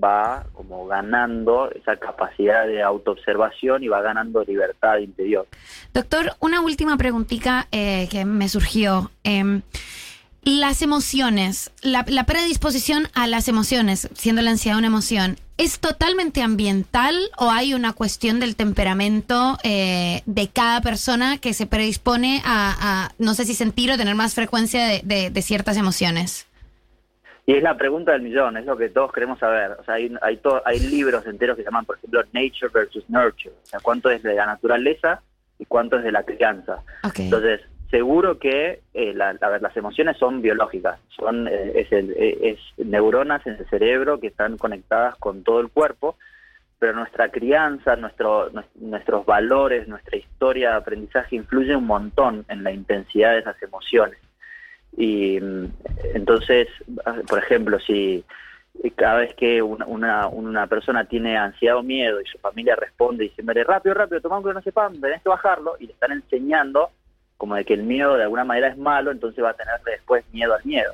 Speaker 5: va como ganando esa capacidad de autoobservación y va ganando libertad interior.
Speaker 1: Doctor, una última preguntita eh, que me surgió. Em, las emociones, la, predisposición a las emociones, siendo la ansiedad una emoción, ¿es totalmente ambiental o hay una cuestión del temperamento eh, de cada persona que se predispone a, no sé si sentir o tener más frecuencia de, ciertas emociones?
Speaker 5: Y es la pregunta del millón, es lo que todos queremos saber. O sea, hay, hay, hay libros enteros que se llaman, por ejemplo, Nature versus Nurture. O sea, cuánto es de la naturaleza y cuánto es de la crianza. Entonces, seguro que eh, las emociones son biológicas, son eh, eh, es, neuronas en el cerebro que están conectadas con todo el cuerpo, pero nuestra crianza, nuestro, nuestros valores, nuestra historia de aprendizaje influye un montón en la intensidad de esas emociones. Y mm, entonces, por ejemplo, si cada vez que una, una, persona tiene ansiedad o miedo y su familia responde diciéndole rápido, rápido, toma que no sepan, tenés que bajarlo, y le están enseñando como de que el miedo de alguna manera es malo, entonces va a tener después miedo al miedo.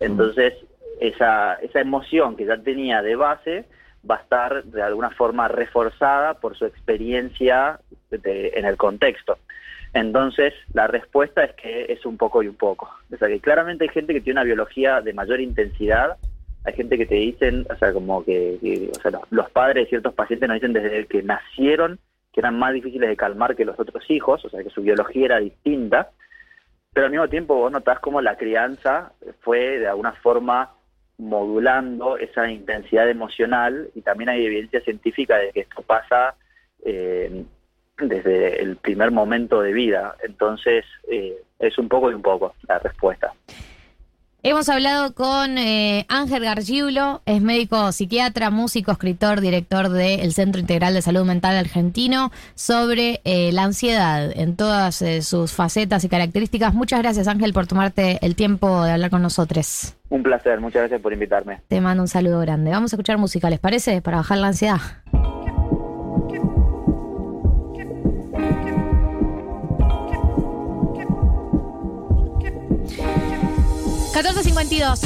Speaker 5: Entonces, esa, esa emoción que ya tenía de base va a estar de alguna forma reforzada por su experiencia en el contexto. Entonces, la respuesta es que es un poco y un poco. O sea, que claramente hay gente que tiene una biología de mayor intensidad, hay gente que te dicen, o sea, como que, o sea, los padres de ciertos pacientes nos dicen desde que nacieron que eran más difíciles de calmar que los otros hijos, o sea que su biología era distinta, pero al mismo tiempo vos notás como la crianza fue de alguna forma modulando esa intensidad emocional y también hay evidencia científica de que esto pasa eh, desde el primer momento de vida. Entonces, eh, es un poco y un poco la respuesta.
Speaker 3: Hemos hablado con eh, Ángel Gargiulo, es médico psiquiatra, músico, escritor, director del Centro Integral de Salud Mental Argentino, sobre eh, la ansiedad en todas eh, sus facetas y características. Muchas gracias Ángel por tomarte el tiempo de hablar con nosotros.
Speaker 5: Un placer, muchas gracias por invitarme.
Speaker 3: Te mando un saludo grande. Vamos a escuchar música, ¿les parece? Para bajar la ansiedad. 14.52.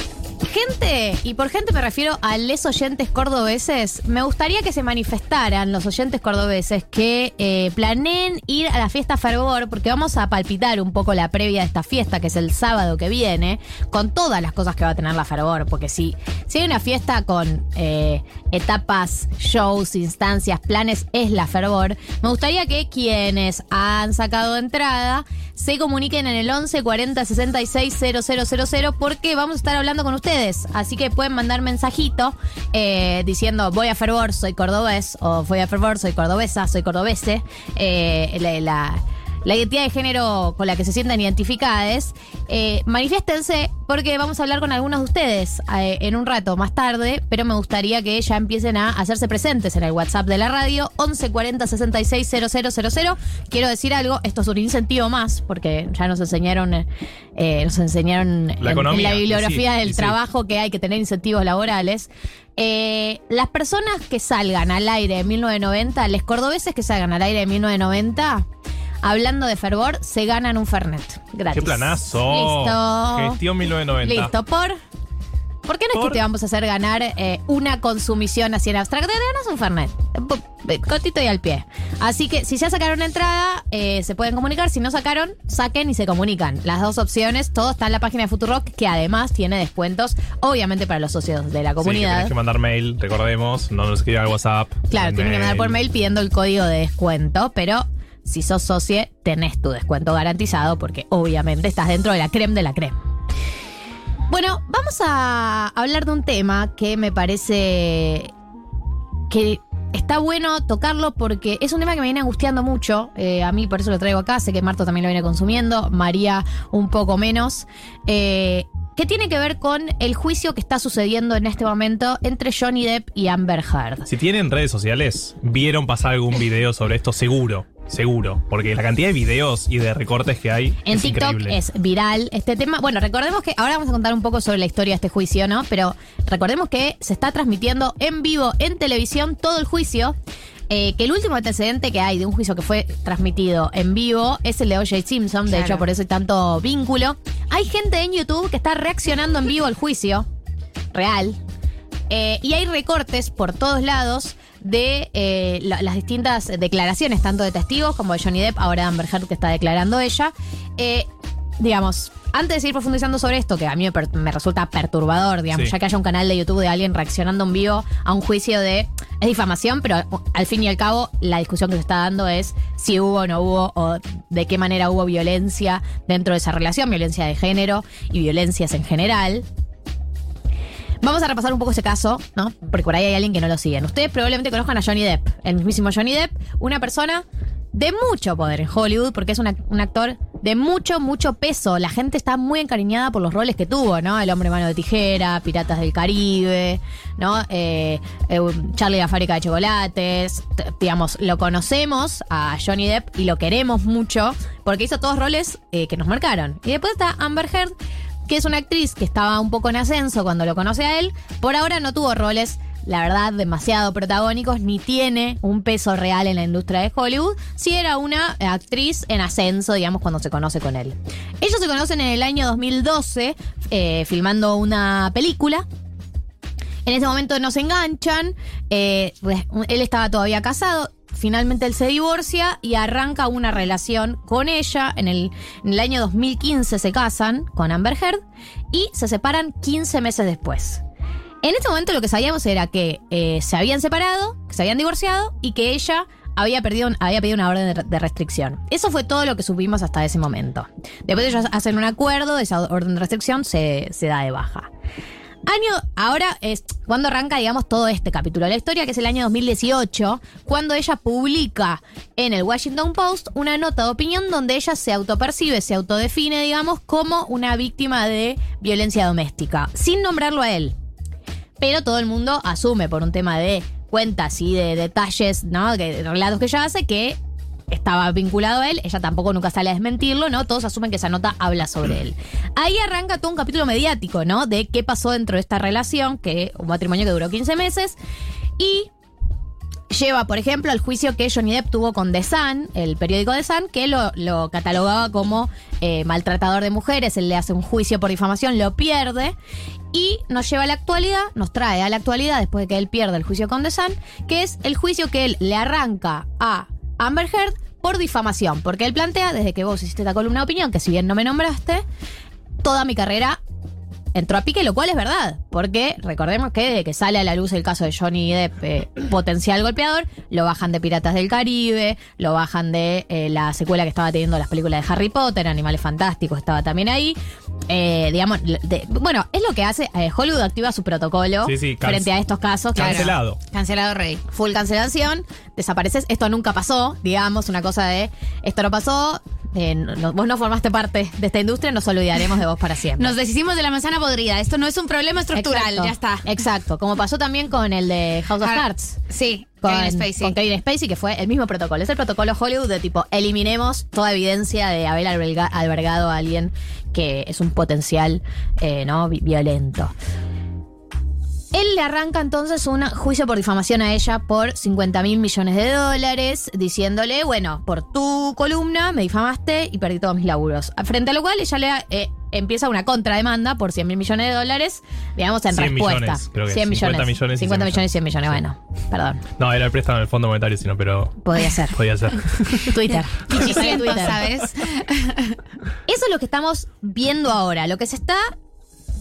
Speaker 3: gente, y por gente me refiero a les oyentes cordobeses, me gustaría que se manifestaran los oyentes cordobeses que eh, planeen ir a la fiesta Fervor, porque vamos a palpitar un poco la previa de esta fiesta, que es el sábado que viene, con todas las cosas que va a tener la Fervor, porque si, si hay una fiesta con eh, etapas, shows, instancias, planes, es la Fervor, me gustaría que quienes han sacado entrada se comuniquen en el 11 40 66 000 porque vamos a estar hablando con ustedes. Así que pueden mandar mensajito eh, diciendo voy a Fervor, soy cordobés, o voy a Fervor, soy cordobesa, soy cordobese. Eh, la, la identidad de género con la que se sientan identificadas, eh, manifiéstense porque vamos a hablar con algunos de ustedes eh, en un rato más tarde, pero me gustaría que ya empiecen a hacerse presentes en el WhatsApp de la radio 1140 66 000. Quiero decir algo, esto es un incentivo más porque ya nos enseñaron, eh, nos enseñaron en- en,
Speaker 2: economía,
Speaker 3: la bibliografía
Speaker 2: sí,
Speaker 3: del
Speaker 2: sí.
Speaker 3: trabajo que hay que tener incentivos laborales. Eh, las personas que salgan al aire de 1990, los cordobeses que salgan al aire de 1990, hablando de fervor, se ganan un Fernet. Gratis.
Speaker 2: ¡Qué planazo!
Speaker 3: Listo.
Speaker 2: Gestión 1990.
Speaker 3: Listo, por. ¿Por qué no es que te vamos a hacer ganar eh, una consumición así en abstracto? Te ganas un Fernet. Eh, Cortito y al pie. Así que si ya sacaron entrada, eh, se pueden comunicar. Si no sacaron, saquen y se comunican. Las dos opciones, todo está en la página de Futurock, que además tiene descuentos, obviamente para los socios de la
Speaker 2: Sí, que
Speaker 3: comunidad.
Speaker 2: tenés que mandar mail, recordemos, no nos escriban al WhatsApp.
Speaker 3: Claro, tienen que mandar por mail pidiendo el código de descuento, pero si sos socio, tenés tu descuento garantizado porque obviamente estás dentro de la creme de la creme. Bueno, vamos a hablar de un tema que me parece que está bueno tocarlo porque es un tema que me viene angustiando mucho. eh, a mí por eso lo traigo acá. Sé que Marto también lo viene consumiendo, María un poco menos. eh, que tiene que ver con el juicio que está sucediendo en este momento entre Johnny Depp y Amber Heard.
Speaker 2: Si tienen redes sociales, vieron pasar algún video sobre esto, seguro, seguro. Porque la cantidad de videos y de recortes que hay
Speaker 3: En
Speaker 2: es
Speaker 3: TikTok
Speaker 2: increíble.
Speaker 3: es viral este tema. Bueno, recordemos que ahora vamos a contar un poco sobre la historia de este juicio, ¿no? Pero recordemos que se está transmitiendo en vivo en televisión todo el juicio. eh, que el último antecedente que hay de un juicio que fue transmitido en vivo es el de O.J. Simpson. De hecho, por eso hay tanto vínculo. Hay gente en YouTube que está reaccionando en vivo al juicio. Real. Eh, y hay recortes por todos lados de eh, la- las distintas declaraciones, tanto de testigos como de Johnny Depp, ahora de Amber Heard que está declarando ella. Eh, digamos, antes de seguir profundizando sobre esto, que a mí me, resulta perturbador, digamos,
Speaker 2: Sí.
Speaker 3: ya que haya un canal de YouTube de alguien reaccionando en vivo a un juicio de. Es difamación, pero al fin y al cabo, la discusión que se está dando es si hubo o no hubo, o de qué manera hubo violencia dentro de esa relación, violencia de género y violencias en general. Vamos a repasar un poco ese caso, ¿no? Porque por ahí hay alguien que no lo siguen. Ustedes probablemente conozcan a Johnny Depp, el mismísimo Johnny Depp, una persona de mucho poder en Hollywood, porque es un actor de mucho, mucho peso. La gente está muy encariñada por los roles que tuvo, ¿no? El hombre mano de tijera, Piratas del Caribe, ¿no? Eh, eh, Charlie la fábrica de chocolates. Digamos, lo conocemos a Johnny Depp y lo queremos mucho porque hizo todos roles eh, que nos marcaron. Y después está Amber Heard, que es una actriz que estaba un poco en ascenso cuando lo conoce a él. Por ahora no tuvo roles, la verdad, demasiado protagónicos, ni tiene un peso real en la industria de Hollywood. Sí era una actriz en ascenso, digamos, cuando se conoce con él. Ellos se conocen en el año 2012, eh, filmando una película. En ese momento nos enganchan. eh, él estaba todavía casado. Finalmente él se divorcia y arranca una relación con ella. En el, año 2015 se casan con Amber Heard y se separan 15 meses después. En ese momento lo que sabíamos era que eh, se habían separado, que se habían divorciado y que ella había, pedido una orden de, restricción. Eso fue todo lo que supimos hasta ese momento. Después ellos hacen un acuerdo, esa orden de restricción se da de baja. Año, ahora es cuando arranca, digamos, todo este capítulo de la historia, que es el año 2018, cuando ella publica en el Washington Post una nota de opinión donde ella se autopercibe, se autodefine, digamos, como una víctima de violencia doméstica, sin nombrarlo a él. Pero todo el mundo asume por un tema de cuentas y de detalles, ¿no? De relatos que ella hace que estaba vinculado a él, ella tampoco nunca sale a desmentirlo, ¿no? Todos asumen que esa nota habla sobre él. Ahí arranca todo un capítulo mediático, ¿no? De qué pasó dentro de esta relación, que un matrimonio que duró 15 meses. Y lleva, por ejemplo, al juicio que Johnny Depp tuvo con The Sun, el periódico The Sun, que lo, lo catalogaba como eh, maltratador de mujeres, él le hace un juicio por difamación, lo pierde. Y nos lleva a la actualidad, nos trae a la actualidad después de que él pierde el juicio con The Sun, que es el juicio que él le arranca a Amber Heard por difamación. Porque él plantea, desde que vos hiciste esta columna de opinión, que si bien no me nombraste, toda mi carrera entró a pique, lo cual es verdad. Porque recordemos que desde que sale a la luz el caso de Johnny Depp, eh, potencial golpeador, lo bajan de Piratas del Caribe, lo bajan de eh, la secuela que estaba teniendo las películas de Harry Potter, Animales Fantásticos, estaba también ahí. Eh, digamos, de- bueno, es lo que hace, eh, Hollywood activa su protocolo
Speaker 2: Sí, sí, can-
Speaker 3: frente a estos casos. Claro.
Speaker 2: Cancelado.
Speaker 1: Cancelado rey.
Speaker 3: Full cancelación, desapareces, esto nunca pasó, digamos, una cosa de, esto no pasó, eh, no- vos no formaste parte de esta industria, nos olvidaremos de vos para siempre.
Speaker 1: Nos deshicimos de la manzana podrida. Esto no es un problema estructural,
Speaker 3: Exacto,
Speaker 1: ya está.
Speaker 3: Exacto, como pasó también con el de House of
Speaker 1: Ah,
Speaker 3: Cards.
Speaker 1: Sí,
Speaker 3: Con
Speaker 1: Kevin Spacey.
Speaker 3: con Kevin Spacey, que fue el mismo protocolo. Es el protocolo Hollywood de tipo, eliminemos toda evidencia de haber alberga- albergado a alguien que es un potencial eh, ¿no? vi- violento. Él le arranca entonces un juicio por difamación a ella por 50 mil millones de dólares, diciéndole, bueno, por tu columna me difamaste y perdí todos mis laburos. Frente a lo cual ella le eh, empieza una contrademanda por 100 mil millones de dólares, digamos, en
Speaker 2: 100
Speaker 3: respuesta.
Speaker 2: millones, creo que
Speaker 3: 100
Speaker 2: 50
Speaker 3: millones.
Speaker 2: millones y
Speaker 3: 50
Speaker 2: 100
Speaker 3: millones y 100 millones, bueno, perdón.
Speaker 2: No, era el préstamo del Fondo Monetario, sino, pero.
Speaker 3: Podía ser.
Speaker 2: Podía ser.
Speaker 3: Twitter. Twitter.
Speaker 1: ¿sabes?
Speaker 3: Eso es lo que estamos viendo ahora. Lo que se está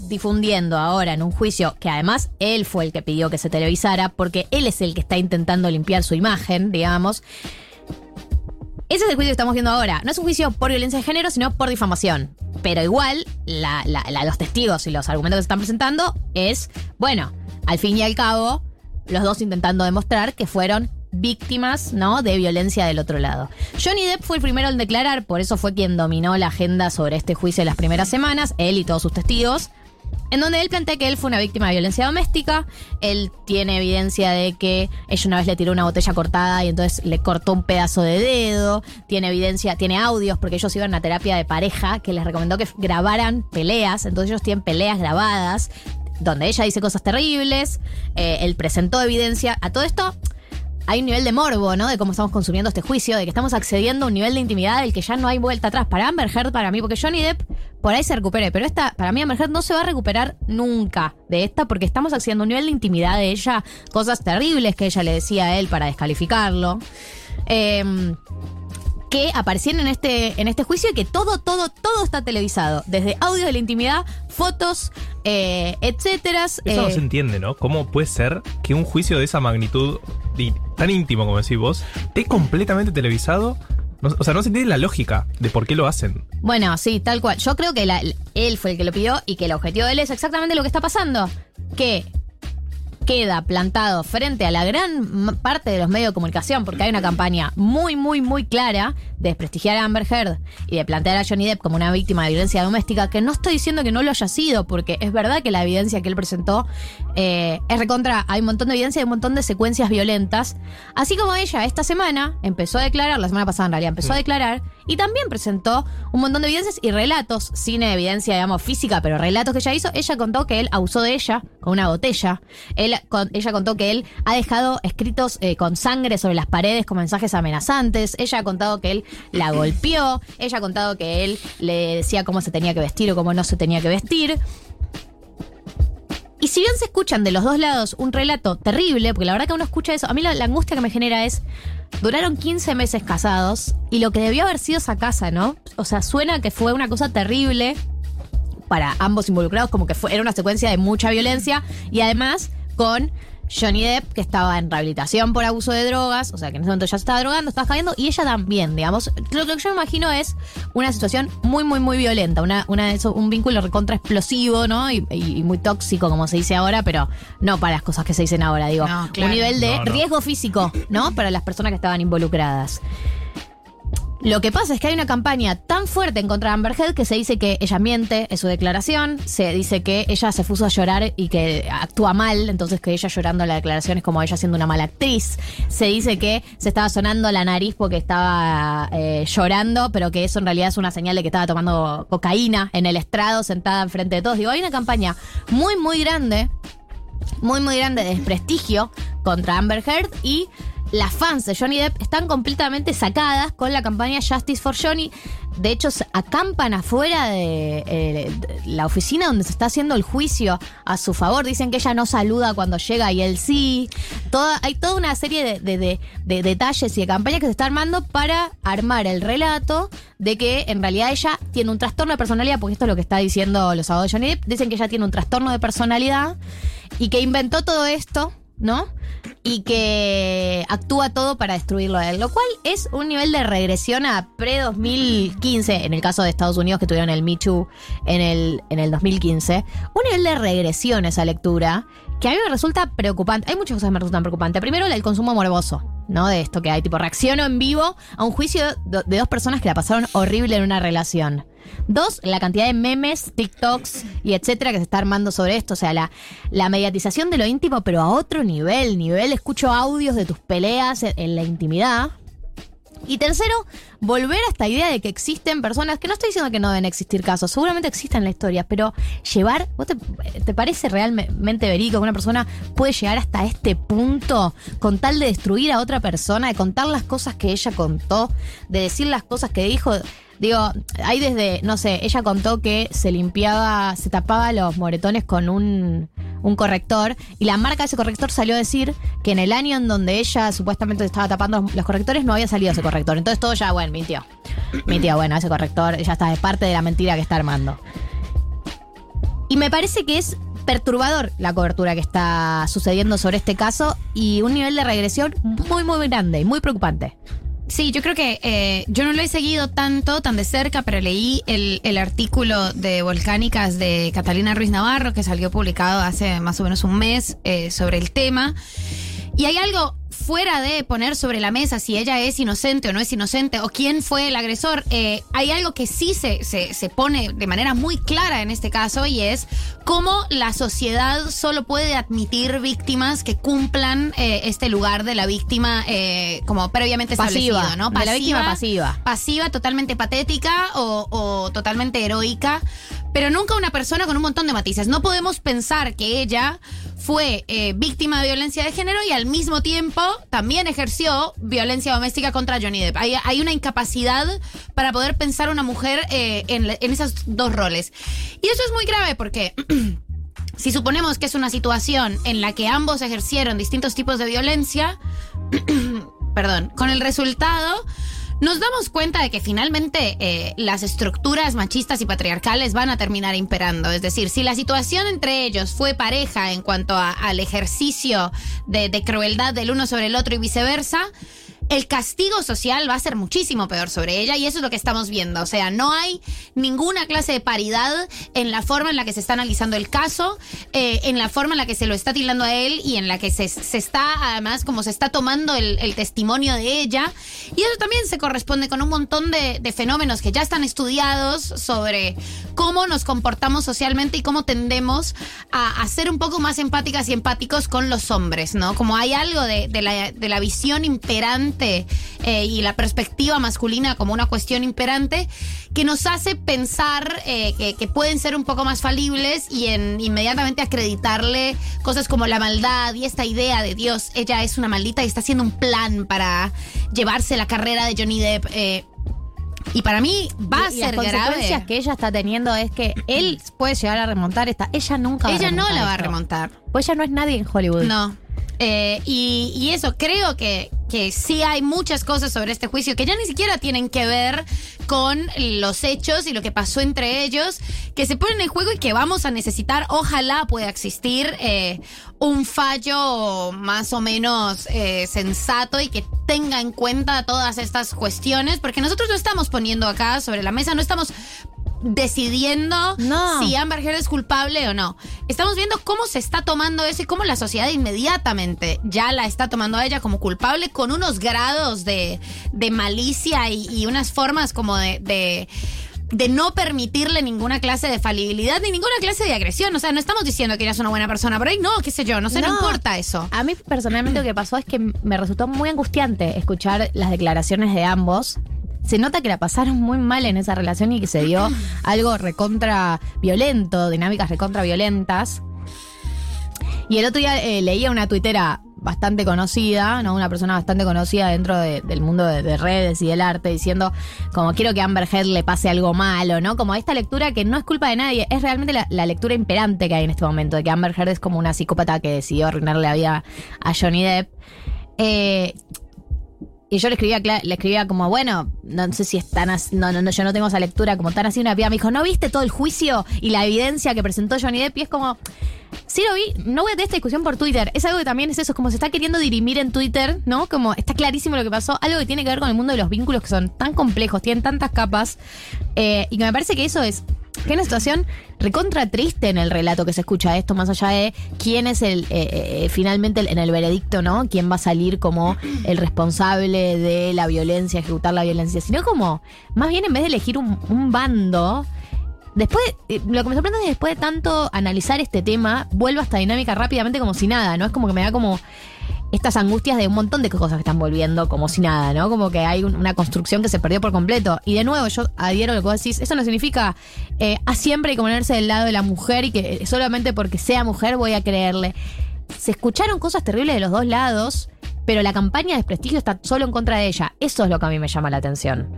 Speaker 3: difundiendo ahora en un juicio que además él fue el que pidió que se televisara porque él es el que está intentando limpiar su imagen, digamos. Ese es el juicio que estamos viendo ahora. No es un juicio por violencia de género, sino por difamación. Pero igual, los testigos y los argumentos que se están presentando es, bueno, al fin y al cabo, los dos intentando demostrar que fueron víctimas, ¿no? De violencia del otro lado. Johnny Depp fue el primero en declarar, por eso fue quien dominó la agenda sobre este juicio en las primeras semanas, él y todos sus testigos. En donde él plantea que él fue una víctima de violencia doméstica. Él tiene evidencia de que ella una vez le tiró una botella cortada y entonces le cortó un pedazo de dedo. Tiene evidencia, tiene audios, porque ellos iban a terapia de pareja que les recomendó que grabaran peleas. Entonces ellos tienen peleas grabadas donde ella dice cosas terribles. Eh, él presentó evidencia. A todo esto hay un nivel de morbo, ¿no? De cómo estamos consumiendo este juicio, de que estamos accediendo a un nivel de intimidad del que ya no hay vuelta atrás. Para Amber Heard, para mí, porque Johnny Depp por ahí se recupere, pero esta, para mí Amber Heard no se va a recuperar nunca de esta porque estamos accediendo a un nivel de intimidad de ella, cosas terribles que ella le decía a él para descalificarlo. Em, que aparecieron en este, en este juicio y que todo, todo, todo está televisado. Desde audios de la intimidad, fotos, eh, etcétera.
Speaker 2: Eso no
Speaker 3: eh,
Speaker 2: se entiende, ¿no? ¿Cómo puede ser que un juicio de esa magnitud y tan íntimo como decís vos esté completamente televisado? No- o sea, no se entiende la lógica de por qué lo hacen.
Speaker 3: Bueno, sí, tal cual. Yo creo que la- él fue el que lo pidió y que el objetivo de él es exactamente lo que está pasando. Que queda plantado frente a la gran parte de los medios de comunicación, porque hay una campaña muy, muy, muy clara de desprestigiar a Amber Heard y de plantear a Johnny Depp como una víctima de violencia doméstica, que no estoy diciendo que no lo haya sido, porque es verdad que la evidencia que él presentó eh, es recontra, hay un montón de evidencia y un montón de secuencias violentas, así como ella esta semana empezó a declarar, la semana pasada en realidad empezó a declarar, y también presentó un montón de evidencias y relatos, sin evidencia, digamos, física, pero relatos que ella hizo. Ella contó que él abusó de ella con una botella. Él, ella contó que él ha dejado escritos eh, con sangre sobre las paredes con mensajes amenazantes. Ella ha contado que él la golpeó. Ella ha contado que él le decía cómo se tenía que vestir o cómo no se tenía que vestir. Y si bien se escuchan de los dos lados un relato terrible, porque la verdad que uno escucha eso, a mí la, angustia que me genera es, duraron 15 meses casados y lo que debió haber sido esa casa, ¿no? O sea, suena que fue una cosa terrible para ambos involucrados, como que fue, era una secuencia de mucha violencia y además con Johnny Depp, que estaba en rehabilitación por abuso de drogas, o sea que en ese momento ya se estaba drogando, estaba cayendo, y ella también, digamos. Lo, lo que yo me imagino es una situación muy, muy, muy violenta, una, una de esos- un vínculo recontra explosivo, ¿no? Y, y- y muy tóxico, como se dice ahora, pero no para las cosas que se dicen ahora, digo.
Speaker 1: No, claro.
Speaker 3: Un nivel de
Speaker 2: No, no.
Speaker 3: riesgo físico, ¿no? Para las personas que estaban involucradas. Lo que pasa es que hay una campaña tan fuerte en contra de Amber Heard que se dice que ella miente en su declaración, se dice que ella se puso a llorar y que actúa mal, entonces que ella llorando en la declaración es como ella siendo una mala actriz. Se dice que se estaba sonando la nariz porque estaba eh, llorando, pero que eso en realidad es una señal de que estaba tomando cocaína en el estrado, sentada enfrente de todos. Digo, hay una campaña muy, muy grande muy muy grande de desprestigio contra Amber Heard y las fans de Johnny Depp están completamente sacadas con la campaña Justice for Johnny. De hecho, acampan afuera de, eh, de la oficina donde se está haciendo el juicio a su favor. Dicen que ella no saluda cuando llega y él sí. Hay toda una serie de- de detalles y de campañas que se está armando para armar el relato de que en realidad ella tiene un trastorno de personalidad, porque esto es lo que está diciendo los abogados de Johnny Depp. Dicen que ella tiene un trastorno de personalidad y que inventó todo esto, ¿no? Y que actúa todo para destruirlo a él, lo cual es un nivel de regresión a pre-2015, en el caso de Estados Unidos que tuvieron el Too en el, en el 2015, un nivel de regresión esa lectura que a mí me resulta preocupante. Hay muchas cosas que me resultan preocupantes. Primero, el consumo morboso, ¿no? De esto que hay, tipo, reacciono en vivo a un juicio de dos personas que la pasaron horrible en una relación. Dos, la cantidad de memes, TikToks y etcétera que se está armando sobre esto. O sea, la, la mediatización de lo íntimo, pero a otro nivel. Nivel, escucho audios de tus peleas en, la intimidad. Y tercero, volver a esta idea de que existen personas, que no estoy diciendo que no deben existir casos, seguramente existen en la historia, pero llevar, ¿vos te, te parece realmente verídico que una persona puede llegar hasta este punto con tal de destruir a otra persona, de contar las cosas que ella contó, de decir las cosas que dijo? Digo, hay desde, no sé, ella contó que se limpiaba, se tapaba los moretones con un, un corrector y la marca de ese corrector salió a decir que en el año en donde ella supuestamente estaba tapando los, correctores no había salido ese corrector. Entonces todo ya, bueno, mintió. Mintió, bueno, ese corrector ya está, es parte de la mentira que está armando. Y me parece que es perturbador la cobertura que está sucediendo sobre este caso y un nivel de regresión muy, muy grande y muy preocupante.
Speaker 1: Sí, yo creo que eh, yo no lo he seguido tanto, tan de cerca, pero leí el, el artículo de Volcánicas de Catalina Ruiz Navarro que salió publicado hace más o menos un mes eh, sobre el tema. Y hay algo fuera de poner sobre la mesa si ella es inocente o no es inocente o quién fue el agresor. eh, hay algo que sí se, se, se pone de manera muy clara en este caso y es cómo la sociedad solo puede admitir víctimas que cumplan eh, este lugar de la víctima eh, como previamente
Speaker 3: Pasiva,
Speaker 1: establecido, ¿no?
Speaker 3: de la víctima pasiva.
Speaker 1: Pasiva, totalmente patética o, o totalmente heroica, pero nunca una persona con un montón de matices. No podemos pensar que ella fue eh, víctima de violencia de género y al mismo tiempo también ejerció violencia doméstica contra Johnny Depp. Hay, una incapacidad para poder pensar una mujer eh, en esos dos roles. Y eso es muy grave porque... Si suponemos que es una situación en la que ambos ejercieron distintos tipos de violencia, perdón, con el resultado nos damos cuenta de que finalmente eh, las estructuras machistas y patriarcales van a terminar imperando. Es decir, si la situación entre ellos fue pareja en cuanto a- al ejercicio de, de crueldad del uno sobre el otro y viceversa, el castigo social va a ser muchísimo peor sobre ella y eso es lo que estamos viendo. O sea, no hay ninguna clase de paridad en la forma en la que se está analizando el caso, eh, en la forma en la que se lo está tildando a él y en la que se, se está, además, como se está tomando el, testimonio de ella. Y eso también se corresponde con un montón de, fenómenos que ya están estudiados sobre cómo nos comportamos socialmente y cómo tendemos a, ser un poco más empáticas y empáticos con los hombres, ¿no? Como hay algo de la, de la visión imperante eh, y la perspectiva masculina como una cuestión imperante que nos hace pensar eh, que, que pueden ser un poco más falibles y en inmediatamente acreditarle cosas como la maldad y esta idea de Dios, ella es una maldita y está haciendo un plan para llevarse la carrera de Johnny Depp. eh, y para mí va a
Speaker 3: Y las
Speaker 1: ser
Speaker 3: consecuencias
Speaker 1: grave.
Speaker 3: que ella está teniendo es que él puede llegar a remontar esta. Ella nunca va a
Speaker 1: Ella no
Speaker 3: remontar
Speaker 1: la va a remontar.
Speaker 3: Pues ella no es nadie en Hollywood.
Speaker 1: No. Eh, y, eso, creo que, que sí hay muchas cosas sobre este juicio que ya ni siquiera tienen que ver con los hechos y lo que pasó entre ellos, que se ponen en juego y que vamos a necesitar, ojalá pueda existir eh, un fallo más o menos eh, sensato y que tenga en cuenta todas estas cuestiones, porque nosotros no estamos poniendo acá sobre la mesa, no estamos decidiendo si Amber Heard es culpable o no. Estamos viendo cómo se está tomando eso y cómo la sociedad inmediatamente ya la está tomando a ella como culpable con unos grados de, de malicia y, y unas formas como de, de de no permitirle ninguna clase de falibilidad ni ninguna clase de agresión. O sea, no estamos diciendo que ella es una buena persona, pero ahí no, qué sé yo, no sé, no,
Speaker 3: No.
Speaker 1: importa eso.
Speaker 3: A mí personalmente lo que pasó es que me resultó muy angustiante escuchar las declaraciones de ambos. Se nota que la pasaron muy mal en esa relación y que se dio algo recontra violento, dinámicas recontra violentas. Y el otro día eh, leía una tuitera bastante conocida, ¿no? Una persona bastante conocida dentro de- del mundo de, de redes y del arte, diciendo como quiero que a Amber Heard le pase algo malo, ¿no? Como esta lectura que no es culpa de nadie, es realmente la, la lectura imperante que hay en este momento, de que Amber Heard es como una psicópata que decidió arruinarle la vida a Johnny Depp. Eh, y yo le escribía, le escribía como, bueno, no sé si es tan así, no, no, no, yo no tengo esa lectura como tan así una piba. Me dijo, ¿no viste todo el juicio y la evidencia que presentó Johnny Depp? Y es como, sí lo vi, no voy a tener esta discusión por Twitter. Es algo que también es eso, es como se está queriendo dirimir en Twitter, ¿no? Como está clarísimo lo que pasó, algo que tiene que ver con el mundo de los vínculos que son tan complejos, tienen tantas capas, eh, y que me parece que eso es que una situación recontra triste en el relato que se escucha esto, más allá de quién es el, eh, eh, finalmente en el veredicto, ¿no? Quién va a salir como el responsable de la violencia, ejecutar la violencia, sino como, más bien en vez de elegir un, un bando, Después, eh, lo que me sorprende es que después de tanto analizar este tema, vuelvo a esta dinámica rápidamente como si nada, ¿no? Es como que me da como estas angustias de un montón de cosas que están volviendo como si nada, ¿no? Como que hay un- una construcción que se perdió por completo. Y de nuevo, yo adhiero a lo que vos decís, eso no significa eh, a siempre hay que ponerse del lado de la mujer y que eh, solamente porque sea mujer voy a creerle. Se escucharon cosas terribles de los dos lados, pero la campaña de desprestigio está solo en contra de ella. Eso es lo que a mí me llama la atención.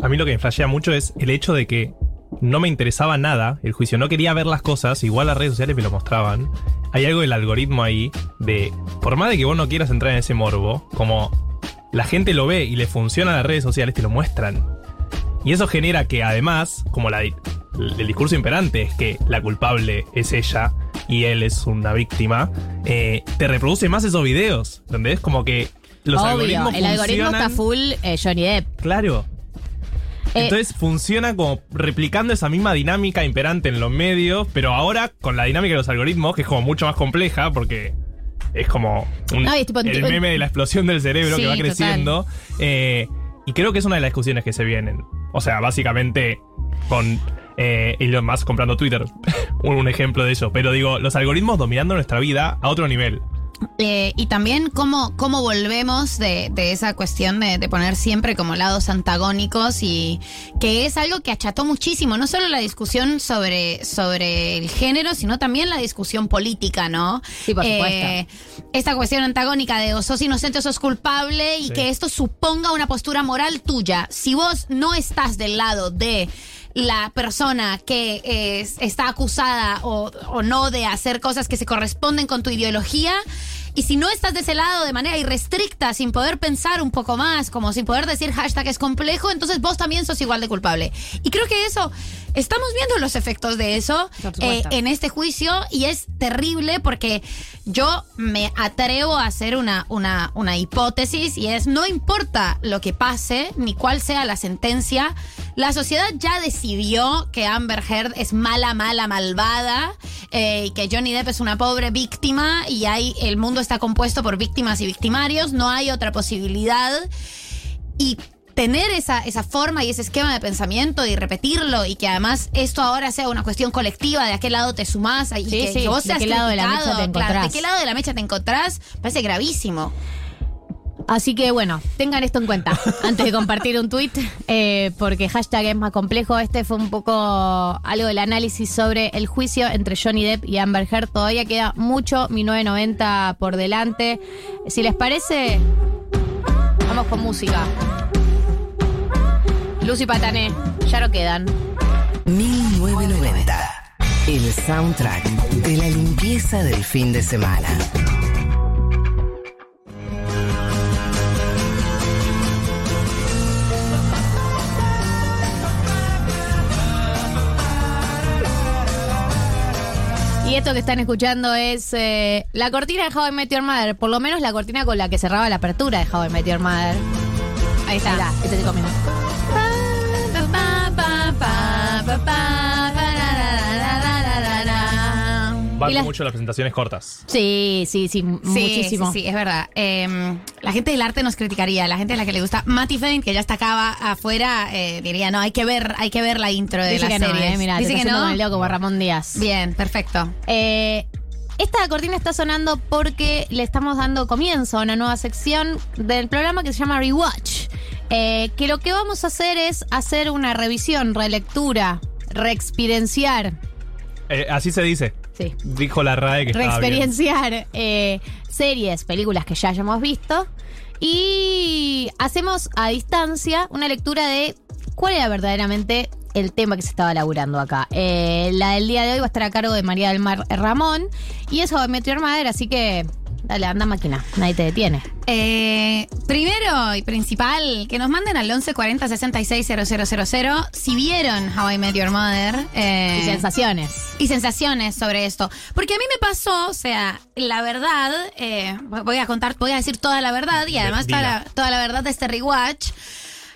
Speaker 2: A mí lo que me flashea mucho es el hecho de que no me interesaba nada el juicio, no quería ver las cosas, igual las redes sociales me lo mostraban. Hay algo del algoritmo ahí de, por más de que vos no quieras entrar en ese morbo, como la gente lo ve y le funciona a las redes sociales, te lo muestran. Y eso genera que además, como la, el discurso imperante es que la culpable es ella y él es una víctima, eh, te reproduce más esos videos, donde es como que los
Speaker 3: Obvio,
Speaker 2: algoritmos
Speaker 3: el algoritmo está full eh, Johnny Depp.
Speaker 2: Claro.
Speaker 3: Eh,
Speaker 2: Entonces funciona como replicando esa misma dinámica imperante en los medios, pero ahora con la dinámica de los algoritmos, que es como mucho más compleja, porque es como un-
Speaker 3: No, y es tipo-
Speaker 2: el meme de la explosión del cerebro
Speaker 3: Sí,
Speaker 2: que va creciendo. Eh, y creo que es una de las discusiones que se vienen. O sea, básicamente con eh, Elon Musk comprando Twitter, un, un ejemplo de eso. Pero digo, los algoritmos dominando nuestra vida a otro nivel.
Speaker 1: Eh, y también cómo, cómo volvemos de, de esa cuestión de, de poner siempre como lados antagónicos y que es algo que acható muchísimo, no solo la discusión sobre, sobre el género, sino también la discusión política, ¿no?
Speaker 3: Sí, por
Speaker 1: Eh, esta cuestión antagónica de o sos inocente o sos culpable y
Speaker 3: Sí.
Speaker 1: que esto suponga una postura moral tuya. Si vos no estás del lado de la persona que eh, está acusada o, o no de hacer cosas que se corresponden con tu ideología. Y si no estás de ese lado de manera irrestricta, sin poder pensar un poco más, como sin poder decir hashtag es complejo, entonces vos también sos igual de culpable. Y creo que eso, estamos viendo los efectos de eso eh, en este juicio y es terrible porque yo me atrevo a hacer una, una, una hipótesis y es no importa lo que pase ni cuál sea la sentencia, la sociedad ya decidió que Amber Heard es mala, mala, malvada eh, y que Johnny Depp es una pobre víctima y hay, el mundo está compuesto por víctimas y victimarios, no hay otra posibilidad y tener esa, esa forma y ese esquema de pensamiento y repetirlo y que además esto ahora sea una cuestión colectiva, de a qué lado te sumás y
Speaker 3: Sí,
Speaker 1: que,
Speaker 3: sí,
Speaker 1: que vos
Speaker 3: de
Speaker 1: seas
Speaker 3: qué lado de la mecha te
Speaker 1: claro,
Speaker 3: encontrás.
Speaker 1: de qué lado de la mecha te encontrás, parece gravísimo.
Speaker 3: Así que bueno, tengan esto en cuenta antes de compartir un tweet, porque hashtag es más complejo. Este fue un poco algo del análisis sobre el juicio entre Johnny Depp y Amber Heard. Todavía queda mucho 1990 por delante. Si les parece, vamos con música. Lucy Patané, ya no quedan.
Speaker 4: 1990. El soundtrack de la limpieza del fin de semana.
Speaker 3: Y esto que están escuchando es eh, la cortina de How I Met Your Mother, por lo menos la cortina con la que cerraba la apertura de How I Met Your Mother. Ahí está, Mirá, este te comiendo.
Speaker 2: Van
Speaker 3: las-
Speaker 2: mucho las presentaciones cortas.
Speaker 3: Sí, sí, sí,
Speaker 1: Sí,
Speaker 3: muchísimo.
Speaker 1: Sí, sí, es verdad. Eh, la gente del arte nos criticaría, la gente a la que le gusta Matty Fein, que ya está acá afuera, eh, diría, no, hay que ver, hay que ver la intro de
Speaker 3: Dice
Speaker 1: la
Speaker 3: que no,
Speaker 1: serie.
Speaker 3: eh, mirá,
Speaker 1: Dice
Speaker 3: te
Speaker 1: que no.
Speaker 3: con el Ramón Díaz.
Speaker 1: Bien, perfecto.
Speaker 3: Eh, esta cortina está sonando porque le estamos dando comienzo a una nueva sección del programa que se llama Rewatch. Eh, que lo que vamos a hacer es hacer una revisión, relectura, reexperienciar.
Speaker 2: Eh, así se dice.
Speaker 3: Sí.
Speaker 2: Dijo la RAE que
Speaker 3: reexperienciar eh, series, películas que ya hayamos visto. Y hacemos a distancia una lectura de cuál era verdaderamente el tema que se estaba laburando acá. Eh, la del día de hoy va a estar a cargo de María del Mar Ramón. Y eso va a meter madera, así que dale, anda máquina, nadie te detiene.
Speaker 1: Eh, primero y principal, que nos manden al 1140 66 000 si vieron How I Met Your Mother. eh,
Speaker 3: Y sensaciones.
Speaker 1: y sensaciones sobre esto. Porque a mí me pasó, o sea, la verdad, eh, voy a contar, voy a decir toda la verdad y además toda
Speaker 2: dila.
Speaker 1: la, toda la verdad de este rewatch.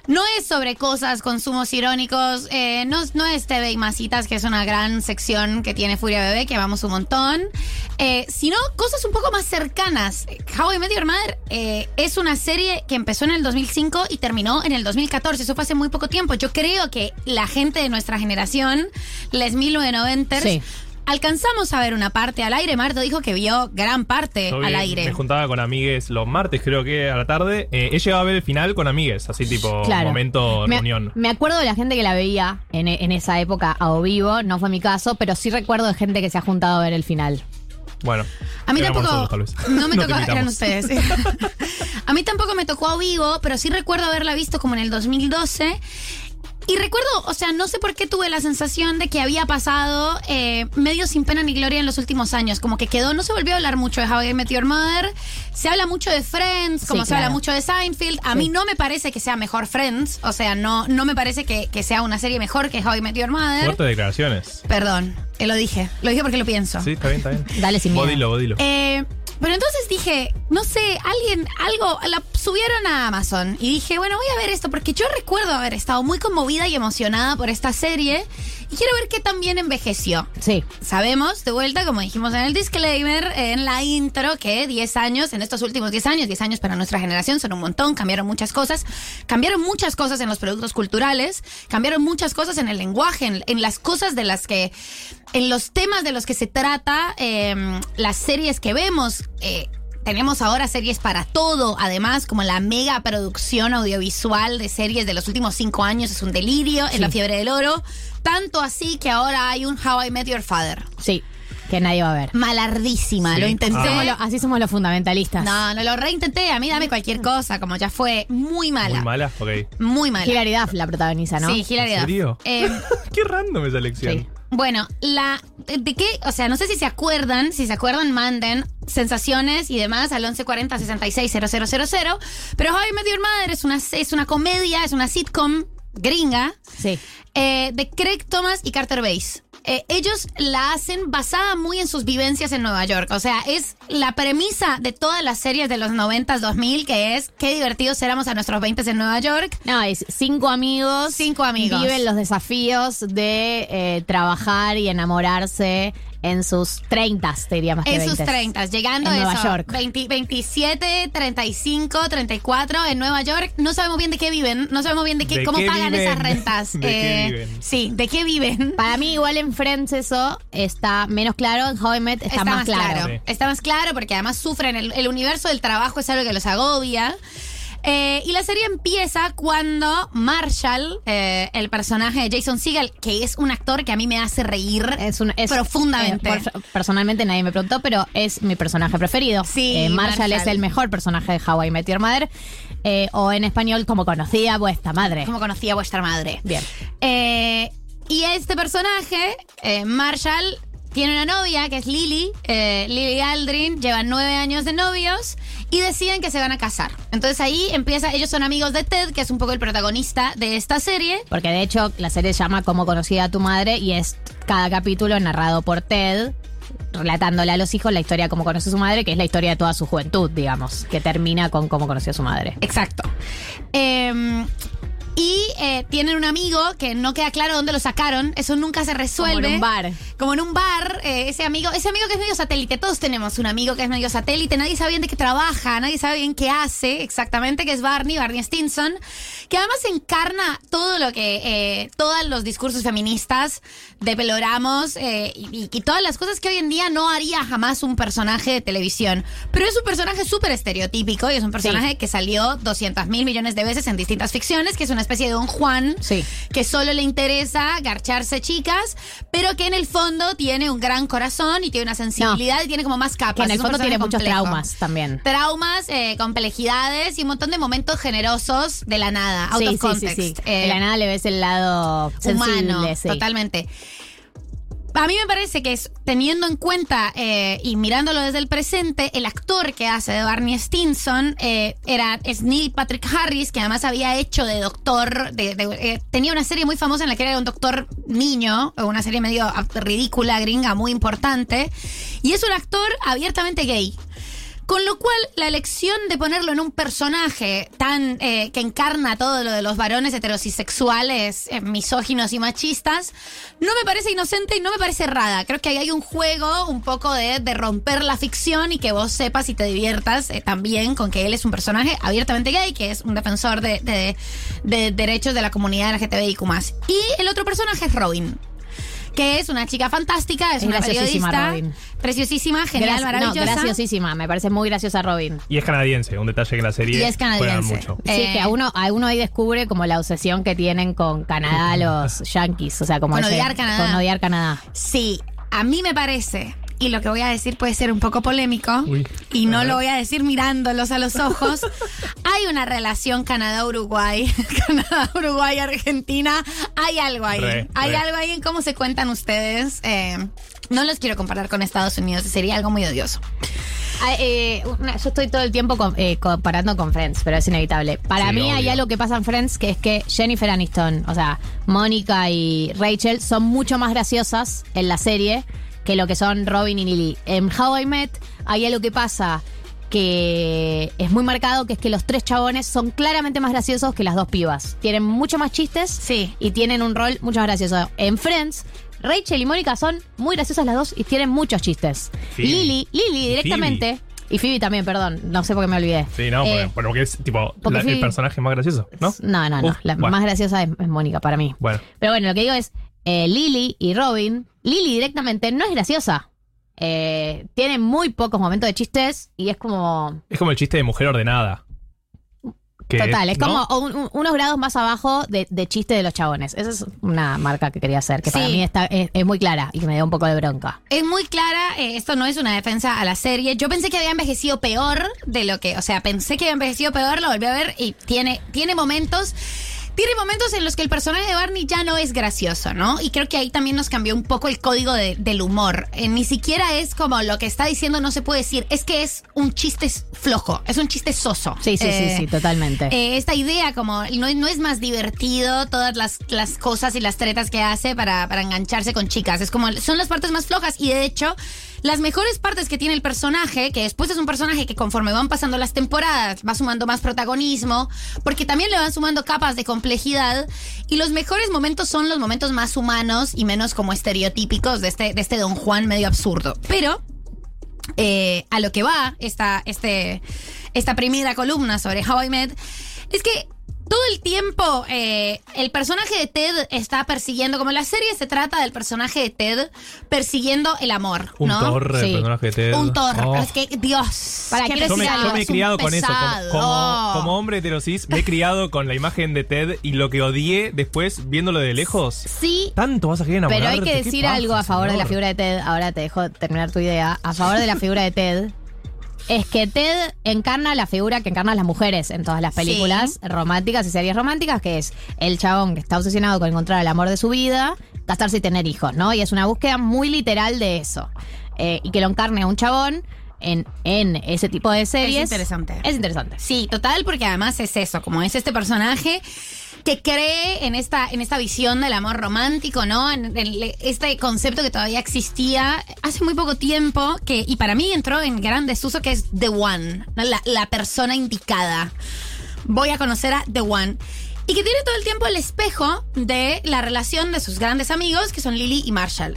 Speaker 1: No es sobre cosas, consumos irónicos, eh, no, no es TV y Masitas, que es una gran sección que tiene Furia Bebé, que amamos un montón, eh, sino cosas un poco más cercanas. How I Met Your Mother eh, es una serie que empezó en el 2005 y terminó en el 2014, eso fue hace muy poco tiempo. Yo creo que la gente de nuestra generación, les 1990
Speaker 3: Sí.
Speaker 1: Alcanzamos a ver una parte al aire. Marto dijo que vio gran parte
Speaker 2: Yo
Speaker 1: al aire.
Speaker 2: Me juntaba con amigues los martes, creo que a la tarde. Eh, he llegado a ver el final con amigues, así tipo
Speaker 3: Claro.
Speaker 2: momento
Speaker 3: Me,
Speaker 2: reunión.
Speaker 3: me acuerdo de la gente que la veía en, en esa época a o vivo, no fue mi caso, pero sí recuerdo de gente que se ha juntado a ver el final.
Speaker 2: Bueno.
Speaker 1: A mí
Speaker 2: éramos
Speaker 1: tampoco.
Speaker 2: nosotros, tal vez.
Speaker 1: No me
Speaker 2: te
Speaker 1: tocó, eran ustedes. a mí tampoco me tocó a vivo, pero sí recuerdo haberla visto como en el 2012. Y recuerdo, o sea, no sé por qué tuve la sensación de que había pasado eh, medio sin pena ni gloria en los últimos años. Como que quedó, no se volvió a hablar mucho de How I Met Your Mother. Se habla mucho de Friends, como
Speaker 3: Sí,
Speaker 1: se habla mucho de Seinfeld. A
Speaker 3: Sí.
Speaker 1: mí no me parece que sea mejor Friends. O sea, no, no me parece que, que sea una serie mejor que How I Met Your Mother.
Speaker 2: Fuertes declaraciones.
Speaker 1: Perdón, eh, lo dije. Lo dije porque lo pienso.
Speaker 2: Sí, está bien, está bien.
Speaker 3: Dale sin miedo.
Speaker 2: Bodilo, bodilo.
Speaker 1: Eh, pero entonces dije, no sé, alguien, algo, la subieron a Amazon y dije, bueno, voy a ver esto porque yo recuerdo haber estado muy conmovida y emocionada por esta serie y quiero ver qué también envejeció.
Speaker 3: Sí.
Speaker 1: Sabemos, de vuelta, como dijimos en el disclaimer, en la intro, que 10 años, en estos últimos 10 años, 10 años para nuestra generación son un montón, cambiaron muchas cosas, cambiaron muchas cosas en los productos culturales, cambiaron muchas cosas en el lenguaje, en, en las cosas de las que, en los temas de los que se trata, eh, las series que vemos. eh, tenemos ahora series para todo, además, como la mega producción audiovisual de series de los últimos cinco años es un delirio, es la fiebre del oro. Tanto así que ahora hay un How I Met Your Father.
Speaker 3: Sí, que nadie va a ver.
Speaker 1: Malardísima,
Speaker 2: Sí.
Speaker 1: lo intenté.
Speaker 2: Ah.
Speaker 3: Lo- así somos los fundamentalistas.
Speaker 1: No, no lo reintenté. A mí dame cualquier cosa, como ya fue muy mala.
Speaker 2: Muy mala, ok.
Speaker 1: Muy mala.
Speaker 3: Hilary Duff la protagoniza, ¿no?
Speaker 1: Sí, Hilary
Speaker 2: ¿En
Speaker 1: Duff.
Speaker 2: serio?
Speaker 1: Eh,
Speaker 2: Qué random esa elección.
Speaker 3: Sí.
Speaker 1: Bueno, la de qué, o sea, no sé si se acuerdan, si se acuerdan, manden sensaciones y demás al 1140 66 000, pero How I Met Your Mother es una es una comedia, es una sitcom gringa
Speaker 3: Sí.
Speaker 1: eh, de Craig Thomas y Carter Bass. Eh, ellos la hacen basada muy en sus vivencias en Nueva York. O sea, es la premisa de todas las series de los 90s, 2000, que es qué divertidos éramos a nuestros 20 en Nueva York.
Speaker 3: No, es cinco amigos.
Speaker 1: Cinco amigos.
Speaker 3: Viven los desafíos de eh, trabajar y enamorarse en sus 30, te diría más que
Speaker 1: En sus
Speaker 3: 20.
Speaker 1: 30, llegando
Speaker 3: En
Speaker 1: a
Speaker 3: Nueva
Speaker 1: eso,
Speaker 3: York.
Speaker 1: 20 27, 35, 34 en Nueva York. No sabemos bien de qué viven, no sabemos bien de qué,
Speaker 2: ¿De
Speaker 1: cómo
Speaker 2: qué
Speaker 1: pagan
Speaker 2: viven?
Speaker 1: esas rentas. Eh,
Speaker 2: ¿De qué viven?
Speaker 1: Sí, de qué viven.
Speaker 3: Para mí, igual en Friends eso está menos claro. En How I Met está, más claro.
Speaker 2: Sí.
Speaker 1: Está más claro porque además sufren. El, el universo del trabajo es algo que los agobia. Eh, y la serie empieza cuando Marshall, eh, el personaje de Jason Segel, que es un actor que a mí me hace reír
Speaker 3: Es un, es,
Speaker 1: profundamente.
Speaker 3: eh, por- personalmente nadie me preguntó, pero es mi personaje preferido.
Speaker 1: Sí,
Speaker 3: Marshall,
Speaker 1: Marshall.
Speaker 3: es el mejor personaje de How I Met Your Mother. o en español, como conocía vuestra madre.
Speaker 1: como conocía vuestra madre.
Speaker 3: Bien.
Speaker 1: Y este personaje, Marshall, tiene una novia que es Lily, eh, Lily Aldrin, llevan nueve años de novios y deciden que se van a casar. Entonces ahí empieza, ellos son amigos de Ted, que es un poco el protagonista de esta serie.
Speaker 3: Porque de hecho la serie se llama Cómo conocí a tu madre y es cada capítulo narrado por Ted, relatándole a los hijos la historia de cómo conoció a su madre, que es la historia de toda su juventud, digamos, que termina con cómo conoció a su madre.
Speaker 1: Exacto. Eh, y eh, tienen un amigo que no queda claro dónde lo sacaron, eso nunca se resuelve.
Speaker 3: Como en un bar.
Speaker 1: Como en un bar, eh, ese amigo, ese amigo que es medio satélite, todos tenemos un amigo que es medio satélite, nadie sabe bien de qué trabaja, nadie sabe bien qué hace exactamente, que es Barney, Barney Stinson, que además encarna todo lo que, eh, todos los discursos feministas deploramos eh, y, y todas las cosas que hoy en día no haría jamás un personaje de televisión. Pero es un personaje súper estereotípico y es un personaje que salió 200 mil millones de veces en distintas ficciones, que es una especie de Don Juan, que solo le interesa garcharse chicas, pero que en el fondo tiene un gran corazón y tiene una sensibilidad y tiene como más capas.
Speaker 3: Que en el fondo tiene muchos traumas también.
Speaker 1: Traumas, eh, complejidades y un montón de momentos generosos de la nada, out
Speaker 3: Sí,
Speaker 1: of
Speaker 3: sí, sí,
Speaker 1: context.
Speaker 3: sí.
Speaker 1: Eh,
Speaker 3: De la nada le ves el lado
Speaker 1: humano, totalmente. A mí me parece que es, teniendo en cuenta eh, y mirándolo desde el presente, el actor que hace de Barney Stinson eh, era, es Patrick Harris, que además había hecho de doctor, eh, tenía una serie muy famosa en la que era un doctor niño, una serie medio ridícula, gringa, muy importante, y es un actor abiertamente gay. Con lo cual, la elección de ponerlo en un personaje tan eh, que encarna todo lo de los varones heterosexuales, eh, misóginos y machistas, no me parece inocente y no me parece errada. Creo que ahí hay un juego un poco de, romper la ficción y que vos sepas y te diviertas eh, también con que él es un personaje abiertamente gay, que es un defensor de, de- de derechos de la comunidad LGTBIQ+. Y el otro personaje es Robin. Que es una chica fantástica, es,
Speaker 3: Es
Speaker 1: una
Speaker 3: graciosísima,
Speaker 1: periodista.
Speaker 3: Robin.
Speaker 1: Preciosísima, genial,
Speaker 3: Graci-
Speaker 1: maravillosa.
Speaker 3: No, graciosísima. Me parece muy graciosa Robin.
Speaker 2: Y es canadiense, un detalle que en la serie
Speaker 1: Y es canadiense.
Speaker 2: mucho.
Speaker 3: Sí,
Speaker 1: Eh,
Speaker 3: que a uno, a uno ahí descubre como la obsesión que tienen con Canadá los yankees. O sea, como
Speaker 1: Con
Speaker 3: ese-
Speaker 1: odiar Canadá.
Speaker 3: Con odiar Canadá.
Speaker 1: Sí, a mí me parece, y lo que voy a decir puede ser un poco polémico, y no lo voy a decir mirándolos a los ojos, hay una relación Canadá-Uruguay, Canadá-Uruguay-Argentina, hay algo ahí,
Speaker 6: Re,
Speaker 1: hay
Speaker 6: re.
Speaker 1: algo ahí en cómo se cuentan ustedes. eh, no los quiero comparar con Estados Unidos, sería algo muy odioso.
Speaker 3: Ah, eh, yo estoy todo el tiempo eh, comparando con Friends, pero es inevitable. Para
Speaker 6: Sí,
Speaker 3: mí hay algo que pasa en Friends, que es que Jennifer Aniston, o sea, Mónica y Rachel son mucho más graciosas en la serie que lo que son Robin y Lily. En How I Met hay algo que pasa que es muy marcado, que es que los tres chabones son claramente más graciosos que las dos pibas. Tienen mucho más chistes
Speaker 1: Sí.
Speaker 3: y tienen un rol mucho más gracioso. En Friends, Rachel y Mónica son muy graciosas las dos y tienen muchos chistes.
Speaker 2: Phoebe.
Speaker 3: Lily, Lily directamente. Y Phoebe también, perdón, no sé por qué me olvidé.
Speaker 2: Sí, no,
Speaker 3: Eh,
Speaker 2: porque es tipo
Speaker 3: porque
Speaker 2: la- el personaje más gracioso, ¿no?
Speaker 3: No, no, no.
Speaker 2: Uf,
Speaker 3: la
Speaker 2: bueno.
Speaker 3: más graciosa es, es Mónica para mí.
Speaker 2: Bueno,
Speaker 3: Pero bueno, lo que digo es, eh, Lily y Robin, Lily directamente no es graciosa. Eh, tiene muy pocos momentos de chistes y es como...
Speaker 2: es como el chiste de mujer ordenada. Que,
Speaker 3: Total, es
Speaker 2: ¿no?
Speaker 3: como un- un- unos grados más abajo de, de chiste de los chabones. Esa es una marca que quería hacer, que para
Speaker 1: Sí.
Speaker 3: mí está, es, es muy clara y que me da un poco de bronca.
Speaker 1: Es muy clara, eh, esto no es una defensa a la serie. Yo pensé que había envejecido peor de lo que, o sea, pensé que había envejecido peor, lo volví a ver y tiene, tiene momentos. Tiene momentos en los que el personaje de Barney ya no es gracioso, ¿no? Y creo que ahí también nos cambió un poco el código de- del humor. Eh, ni siquiera es como lo que está diciendo, no se puede decir. Es que es un chiste flojo, es un chiste soso.
Speaker 3: Sí, sí,
Speaker 1: Eh,
Speaker 3: sí, sí, totalmente.
Speaker 1: eh, esta idea como no, no es más divertido todas las, las cosas y las tretas que hace para, para engancharse con chicas. Es como, son las partes más flojas y de hecho, las mejores partes que tiene el personaje, que después es un personaje que conforme van pasando las temporadas va sumando más protagonismo, porque también le van sumando capas de complejidad y los mejores momentos son los momentos más humanos y menos como estereotípicos de este, de este Don Juan medio absurdo. Pero eh, a lo que va esta, este, esta primera columna sobre How I es que todo el tiempo eh, el personaje de Ted está persiguiendo, como la serie se trata del personaje de Ted persiguiendo el amor,
Speaker 2: Un
Speaker 1: ¿no?
Speaker 2: torre, el personaje de Ted.
Speaker 1: Un torre.
Speaker 2: Oh.
Speaker 1: Es que, Dios.
Speaker 3: Para,
Speaker 1: qué
Speaker 2: Yo me, yo me he criado con eso. Como, como, como hombre heterosis, me he criado con la imagen de Ted y lo que odié después viéndolo de lejos.
Speaker 3: Sí,
Speaker 2: Tanto vas a querer
Speaker 3: Pero
Speaker 2: enamorarte.
Speaker 3: hay que
Speaker 2: ¿qué
Speaker 3: decir
Speaker 2: pasa,
Speaker 3: algo a favor de la figura de Ted. Ahora te dejo terminar tu idea. A favor de la figura de Ted. Es que Ted encarna la figura que encarnan las mujeres en todas las películas románticas y series románticas, que es el chabón que está obsesionado con encontrar el amor de su vida, casarse y tener hijos, ¿no? Y es una búsqueda muy literal de eso. Eh, y que lo encarne a un chabón en, en ese tipo de series.
Speaker 1: Es interesante.
Speaker 3: Es interesante.
Speaker 1: Sí, total, porque además es eso, como es este personaje que cree en esta, en esta visión del amor romántico, ¿no? En, este concepto que todavía existía hace muy poco tiempo, que, y para mí entró en gran desuso, que es The One, la, la persona indicada. Voy a conocer a The One. Y que tiene todo el tiempo el espejo de la relación de sus grandes amigos, que son Lily y Marshall.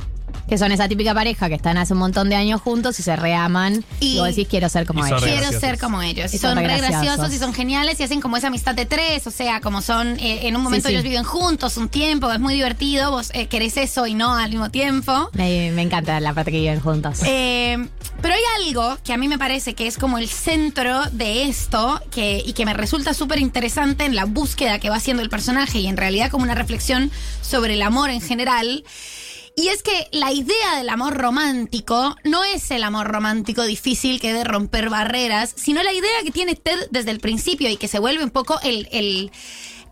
Speaker 3: Que son esa típica pareja que están hace un montón de años juntos y se reaman. Y,
Speaker 1: Y-
Speaker 3: vos decís, quiero ser como ellos.
Speaker 1: Quiero
Speaker 2: graciosos.
Speaker 1: ser como ellos.
Speaker 3: Y son
Speaker 1: son
Speaker 3: re graciosos.
Speaker 1: graciosos y son geniales y hacen como esa amistad de tres. O sea, como son, eh, en un momento
Speaker 3: sí.
Speaker 1: ellos viven juntos un tiempo, es muy divertido. Vos eh, querés eso y no al mismo tiempo.
Speaker 3: Me, me encanta la parte que viven juntos.
Speaker 1: Eh, pero hay algo que a mí me parece que es como el centro de esto que, y que me resulta súper interesante en la búsqueda que va haciendo el personaje y en realidad como una reflexión sobre el amor en general. Y es que la idea del amor romántico no es el amor romántico difícil que de romper barreras, sino la idea que tiene Ted desde el principio y que se vuelve un poco el, el,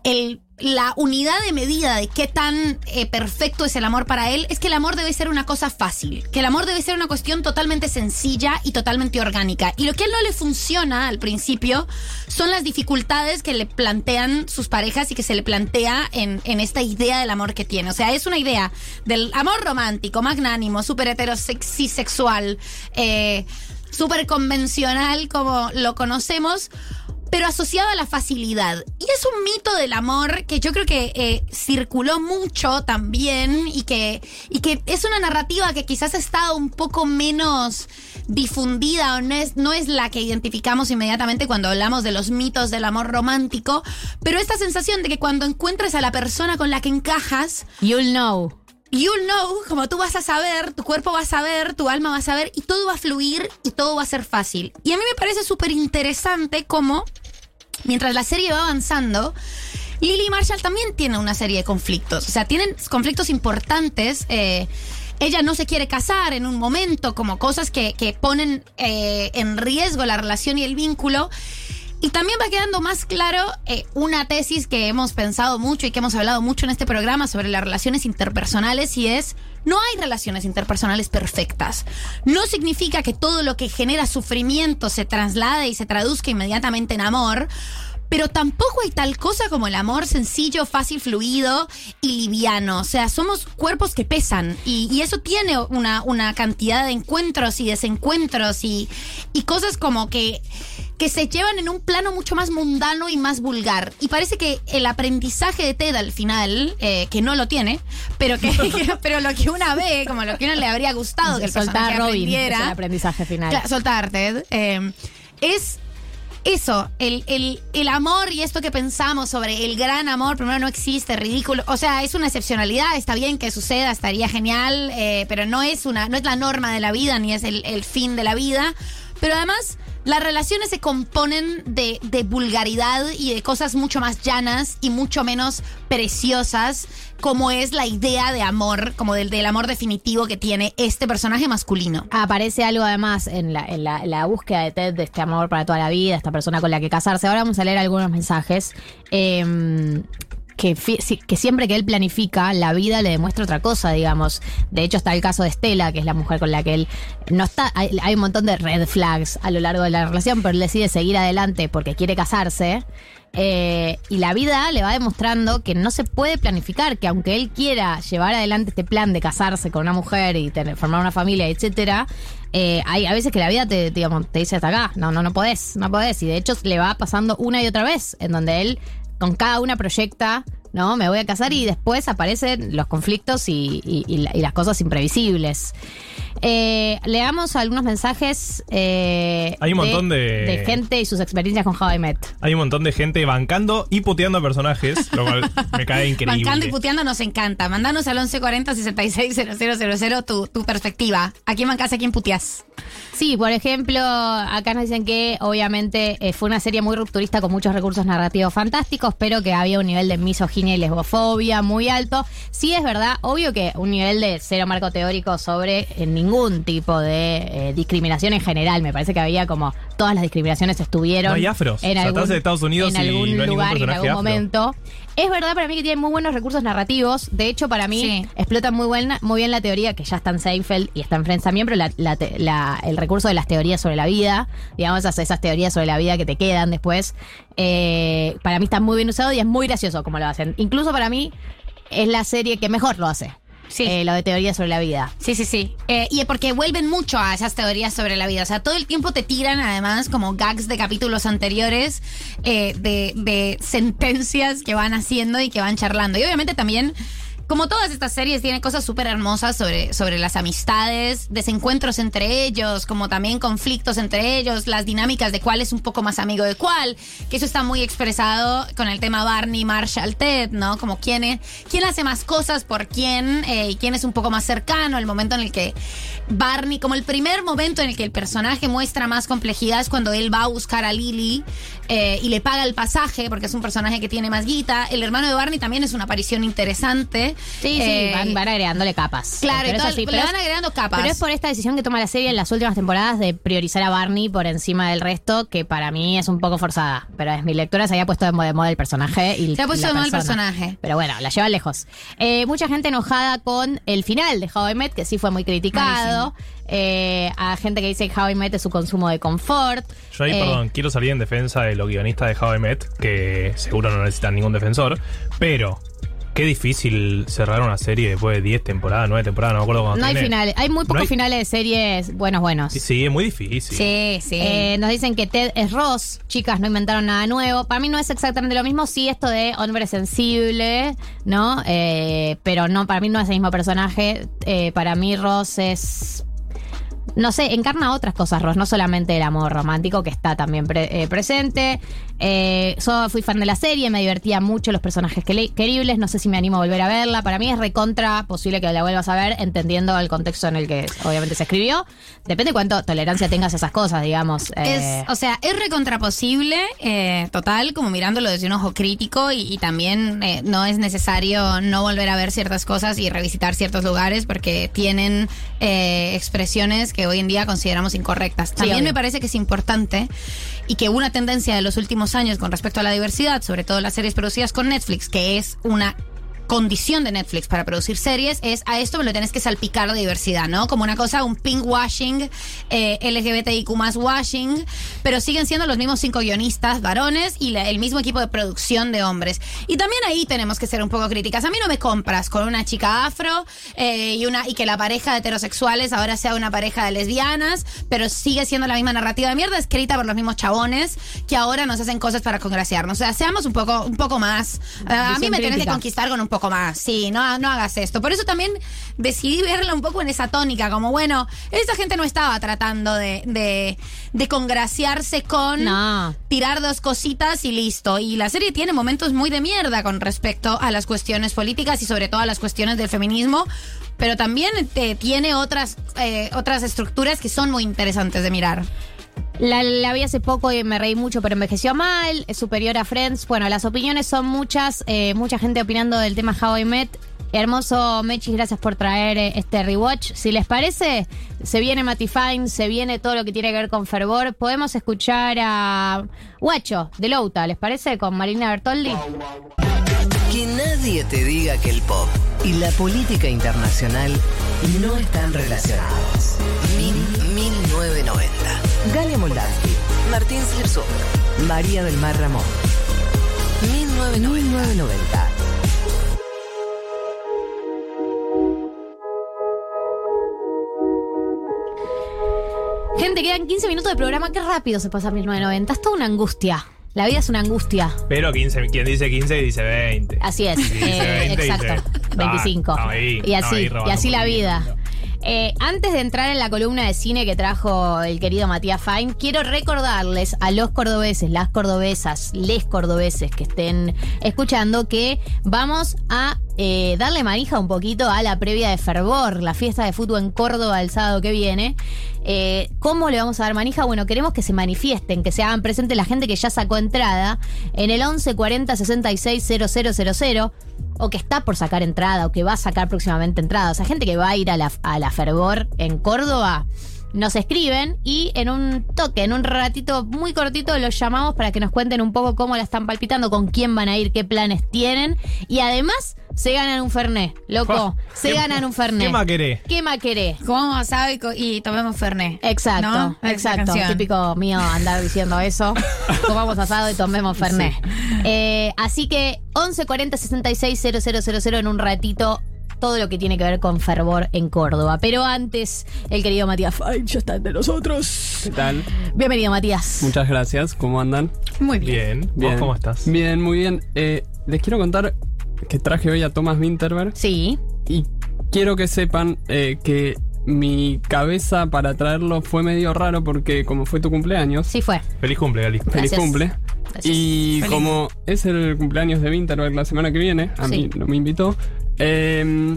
Speaker 1: el- la unidad de medida de qué tan eh, perfecto es el amor para él, es que el amor debe ser una cosa fácil, que el amor debe ser una cuestión totalmente sencilla y totalmente orgánica. Y lo que a él no le funciona al principio son las dificultades que le plantean sus parejas y que se le plantea en, esta idea del amor que tiene. O sea, es una idea del amor romántico, magnánimo, súper heterosexy sexual, eh, súper convencional como lo conocemos pero asociado a la facilidad. Y es un mito del amor que yo creo que eh, circuló mucho también y que, y que es una narrativa que quizás ha estado un poco menos difundida o no es, no es la que identificamos inmediatamente cuando hablamos de los mitos del amor romántico, pero esta sensación de que cuando encuentres a la persona con la que encajas,
Speaker 3: You'll know.
Speaker 1: You'll know, como tú vas a saber, tu cuerpo va a saber, tu alma va a saber, y todo va a fluir y todo va a ser fácil. Y a mí me parece súper interesante cómo, mientras la serie va avanzando, Lily Marshall también tiene una serie de conflictos. O sea, tienen conflictos importantes. eh, ella no se quiere casar en un momento, como cosas que, que ponen eh, en riesgo la relación y el vínculo. Y también va quedando más claro eh, una tesis que hemos pensado mucho y que hemos hablado mucho en este programa sobre las relaciones interpersonales y es, no hay relaciones interpersonales perfectas. No significa que todo lo que genera sufrimiento se traslade y se traduzca inmediatamente en amor. Pero tampoco hay tal cosa como el amor sencillo, fácil, fluido y liviano. O sea, somos cuerpos que pesan y, y eso tiene una, una cantidad de encuentros y desencuentros y, y cosas como que, que se llevan en un plano mucho más mundano y más vulgar. Y parece que el aprendizaje de Ted al final, eh, que no lo tiene, pero que, pero lo que una ve, como lo que una le habría gustado que el
Speaker 3: Soltar Robin. Es el aprendizaje final.
Speaker 1: Soltar, Ted. eh, es eso, el, el, el amor y esto que pensamos sobre el gran amor, primero no existe, ridículo. O sea, es una excepcionalidad, está bien que suceda, estaría genial, eh, pero no es una, no es la norma de la vida, ni es el, el fin de la vida. Pero además, las relaciones se componen de, de vulgaridad y de cosas mucho más llanas y mucho menos preciosas, como es la idea de amor, como del, del amor definitivo que tiene este personaje masculino.
Speaker 3: Aparece algo además en la, en la- búsqueda de Ted de este amor para toda la vida, esta persona con la que casarse. Ahora vamos a leer algunos mensajes. eh, que, que siempre que él planifica, la vida le demuestra otra cosa, digamos. De hecho, está el caso de Estela, que es la mujer con la que él no está. Hay, hay un montón de red flags a lo largo de la relación, pero él decide seguir adelante porque quiere casarse. Eh, y la vida le va demostrando que no se puede planificar, que aunque él quiera llevar adelante este plan de casarse con una mujer y tener, formar una familia, etcétera, eh, hay a veces que la vida te, digamos, te dice hasta acá, no, no, no podés, no podés. Y de hecho le va pasando una y otra vez, en donde él con cada una proyecta, ¿no? Me voy a casar y después aparecen los conflictos y, y- y la- y las cosas imprevisibles. Eh, leamos algunos mensajes. eh,
Speaker 2: Hay un montón de-
Speaker 3: de gente y sus experiencias con How I Met.
Speaker 2: Hay un montón de gente bancando y puteando a personajes, lo cual me cae increíble.
Speaker 1: Bancando y puteando nos encanta. Mandanos al 1140 660000 tu, tu perspectiva. ¿A quién bancás, a quién puteás?
Speaker 3: Sí, por ejemplo, acá nos dicen que obviamente eh, fue una serie muy rupturista con muchos recursos narrativos fantásticos, pero que había un nivel de misoginia y lesbofobia muy alto. Sí es verdad, obvio que un nivel de cero marco teórico sobre eh, ningún tipo de eh, discriminación en general. Me parece que había como todas las discriminaciones estuvieron
Speaker 2: No hay afros.
Speaker 3: en
Speaker 2: O sea,
Speaker 3: algún,
Speaker 2: estás en Estados Unidos
Speaker 3: en
Speaker 2: y
Speaker 3: algún
Speaker 2: no hay
Speaker 3: lugar y en algún
Speaker 2: afro.
Speaker 3: momento. Es verdad para mí que tiene muy buenos recursos narrativos. De hecho, para mí
Speaker 1: Sí.
Speaker 3: explota muy, buena, muy bien la teoría, que ya está en Seinfeld y está en Friends también, pero la- la te- la- el recurso de las teorías sobre la vida, digamos, esas, esas teorías sobre la vida que te quedan después, eh, para mí está muy bien usado y es muy gracioso como lo hacen. Incluso para mí es la serie que mejor lo hace.
Speaker 1: Sí.
Speaker 3: Eh, lo de teorías sobre la vida.
Speaker 1: Sí, sí, sí. Eh, y porque vuelven mucho a esas teorías sobre la vida. O sea, todo el tiempo te tiran además como gags de capítulos anteriores eh, de, de sentencias que van haciendo y que van charlando. Y obviamente también como todas estas series, tiene cosas súper hermosas sobre, sobre las amistades, desencuentros entre ellos, como también conflictos entre ellos, las dinámicas de cuál es un poco más amigo de cuál, que eso está muy expresado con el tema Barney, Marshall, Ted, ¿no? Como quién, es, quién hace más cosas por quién eh, y quién es un poco más cercano, el momento en el que Barney, como el primer momento en el que el personaje muestra más complejidad es cuando él va a buscar a Lily eh, y le paga el pasaje, porque es un personaje que tiene más guita. El hermano de Barney también es una aparición interesante.
Speaker 3: Sí,
Speaker 1: Eh,
Speaker 3: sí, van, van agregándole capas.
Speaker 1: Claro,
Speaker 3: Pero
Speaker 1: le van agregando capas.
Speaker 3: Pero es por esta decisión que toma la serie en las últimas temporadas de priorizar a Barney por encima del resto, que para mí es un poco forzada. Pero es mi lectura, se había puesto de moda, de moda el personaje. Y
Speaker 1: Se ha puesto de moda el
Speaker 3: persona.
Speaker 1: personaje.
Speaker 3: Pero bueno, la lleva lejos. Eh, mucha gente enojada con el final de How I Met, que sí fue muy criticado. Eh, a gente que dice que How I Met es su consumo de confort.
Speaker 2: Yo ahí,
Speaker 3: Eh,
Speaker 2: perdón, quiero salir en defensa de los guionistas de How I Met, que seguro no necesitan ningún defensor, pero qué difícil cerrar una serie después de 10 temporadas, 9 temporadas, no me acuerdo cuándo
Speaker 3: No hay finales. Hay muy
Speaker 2: No
Speaker 3: pocos
Speaker 2: hay-
Speaker 3: finales de series buenos, buenos.
Speaker 2: Sí, sí, es muy difícil.
Speaker 1: Sí, sí.
Speaker 3: Eh, nos dicen que Ted es Ross, chicas, no inventaron nada nuevo. Para mí no es exactamente lo mismo, sí, esto de hombre sensible, ¿no? Eh, pero no, para mí no es el mismo personaje. Eh, para mí Ross es. No sé, encarna otras cosas, Ross, no solamente el amor romántico que está también eh, presente. Eh, yo fui fan de la serie, me divertía mucho los personajes queribles, no sé si me animo a volver a verla. Para mí es recontra posible que la vuelvas a ver, entendiendo el contexto en el que obviamente se escribió. Depende cuánto tolerancia tengas a esas cosas, digamos. Eh,
Speaker 1: Es, o sea, es recontraposible, eh, total, como mirándolo desde un ojo crítico y, y también no es necesario no volver a ver ciertas cosas y revisitar ciertos lugares porque tienen expresiones hoy en día consideramos incorrectas. También me parece que es importante y que una tendencia de los últimos años con respecto a la diversidad, sobre todo las series producidas con Netflix, que es una condición de Netflix para producir series es a esto me lo tenés que salpicar de diversidad, ¿no? Como una cosa, un pink washing, eh, LGBTIQ más washing, pero siguen siendo los mismos cinco guionistas varones y la- el mismo equipo de producción de hombres. Y también ahí tenemos que ser un poco críticas. A mí no me compras con una chica afro eh, y, una, y que la pareja de heterosexuales ahora sea una pareja de lesbianas, pero sigue siendo la misma narrativa de mierda escrita por los mismos chabones que ahora nos hacen cosas para congraciarnos. O sea, seamos un poco, un poco más. a mí me tenés que conquistar con un poco más. Sí, no, no hagas esto. Por eso también decidí verla un poco en esa tónica, como bueno, esa gente no estaba tratando de, de, de congraciarse con
Speaker 3: No.
Speaker 1: tirar dos cositas y listo. Y la serie tiene momentos muy de mierda con respecto a las cuestiones políticas y sobre todo a las cuestiones del feminismo. Pero también te- tiene otras, eh, otras estructuras que son muy interesantes de mirar.
Speaker 3: La, vi hace poco y me reí mucho, pero envejeció mal. Es superior a Friends. Bueno, las opiniones son muchas. eh, mucha gente opinando del tema How I Met. Hermoso Mechis, gracias por traer eh, este rewatch. Si les parece, se viene Matty Fine, se viene todo lo que tiene que ver con Fervor. Podemos escuchar a Guacho de Louta, ¿les parece? Con Marina Bertoldi.
Speaker 4: Que nadie te diga que el pop y la política internacional no están relacionados. 1990. Galia Moldavsky. Martín Slipsuk. María del Mar Ramón. 1990.
Speaker 3: Gente, quedan 15 minutos de programa. Qué rápido se pasa 1990. Es toda una angustia. La vida es una angustia.
Speaker 2: Pero 15, quien dice 15 dice 20.
Speaker 3: Así es,
Speaker 2: dice
Speaker 3: eh,
Speaker 2: 20 dice,
Speaker 3: exacto,
Speaker 2: "Ah,
Speaker 3: 25.
Speaker 2: estaba ahí,
Speaker 3: y así,
Speaker 2: ahí
Speaker 3: y así la
Speaker 2: poquito".
Speaker 3: vida. Eh, antes de entrar en la columna de cine que trajo el querido Matías Fine, quiero recordarles a los cordobeses, las cordobesas, les cordobeses que estén escuchando que vamos a eh, darle manija un poquito a la previa de Fervor, la fiesta de fútbol en Córdoba el sábado que viene. Eh, ¿Cómo le vamos a dar manija? Bueno, queremos que se manifiesten, que se hagan presente la gente que ya sacó entrada en el 11 40 66 000 o que está por sacar entrada o que va a sacar próximamente entrada. O sea, gente que va a ir a la, a la Fervor en Córdoba. Nos escriben y en un toque, en un ratito muy cortito, los llamamos para que nos cuenten un poco cómo la están palpitando, con quién van a ir, qué planes tienen. Y además, se ganan un Fernet, loco. Se
Speaker 2: ¿Qué-
Speaker 3: ganan un Fernet.
Speaker 2: ¿Qué más querés?
Speaker 3: ¿Qué más querés?
Speaker 1: Comamos asado y, co- y tomemos Fernet.
Speaker 3: Exacto,
Speaker 1: ¿No?
Speaker 3: Exacto. Típico mío andar diciendo eso. Comamos asado y tomemos Fernet. Eh, así que 11 40 66 000 en un ratito. Todo lo que tiene que ver con fervor en Córdoba. Pero antes, el querido Matías Fine ya está entre nosotros.
Speaker 6: ¿Qué tal?
Speaker 3: Bienvenido, Matías.
Speaker 6: Muchas gracias. ¿Cómo andan?
Speaker 1: Muy bien.
Speaker 2: Bien. ¿Vos cómo estás?
Speaker 6: Bien, muy bien. Eh, les quiero contar que traje hoy a Thomas Winterberg.
Speaker 3: Sí.
Speaker 6: Y quiero que sepan eh, que mi cabeza para traerlo fue medio raro porque como fue tu cumpleaños.
Speaker 3: Sí fue.
Speaker 2: Feliz cumple, Gali.
Speaker 6: Feliz cumple.
Speaker 3: Gracias.
Speaker 6: Y
Speaker 3: Feliz.
Speaker 6: como es el cumpleaños de Winterberg la semana que viene, a mí no me invitó. Eh,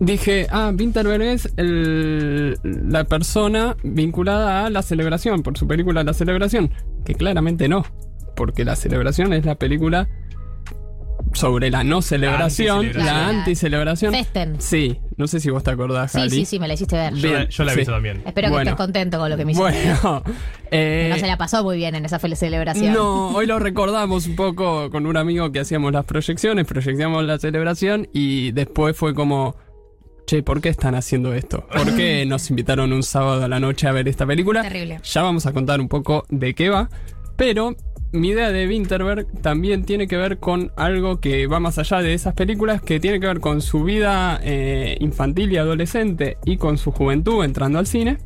Speaker 6: dije, ah, Winterberg es la persona vinculada a la celebración, por su película La Celebración. Que claramente no, porque La Celebración es la película sobre la no celebración, la anticelebración.
Speaker 3: Festen.
Speaker 6: Sí, no sé si vos te acordás,
Speaker 3: Sí,
Speaker 6: Jali.
Speaker 3: sí, sí, me la hiciste ver.
Speaker 2: Yo, la-
Speaker 6: Bien,
Speaker 2: yo la he
Speaker 6: sí.
Speaker 2: visto también.
Speaker 3: Espero que
Speaker 6: Bueno.
Speaker 3: estés contento con lo que me hiciste.
Speaker 6: Bueno, eh,
Speaker 3: No se la pasó muy bien en esa feliz celebración.
Speaker 6: No, hoy lo recordamos un poco con un amigo que hacíamos las proyecciones, proyectamos la celebración y después fue como, che, ¿por qué están haciendo esto? ¿Por qué nos invitaron un sábado a la noche a ver esta película?
Speaker 1: Terrible.
Speaker 6: Ya vamos a contar un poco de qué va, pero mi idea de Winterberg también tiene que ver con algo que va más allá de esas películas, que tiene que ver con su vida eh, infantil y adolescente y con su juventud entrando al cine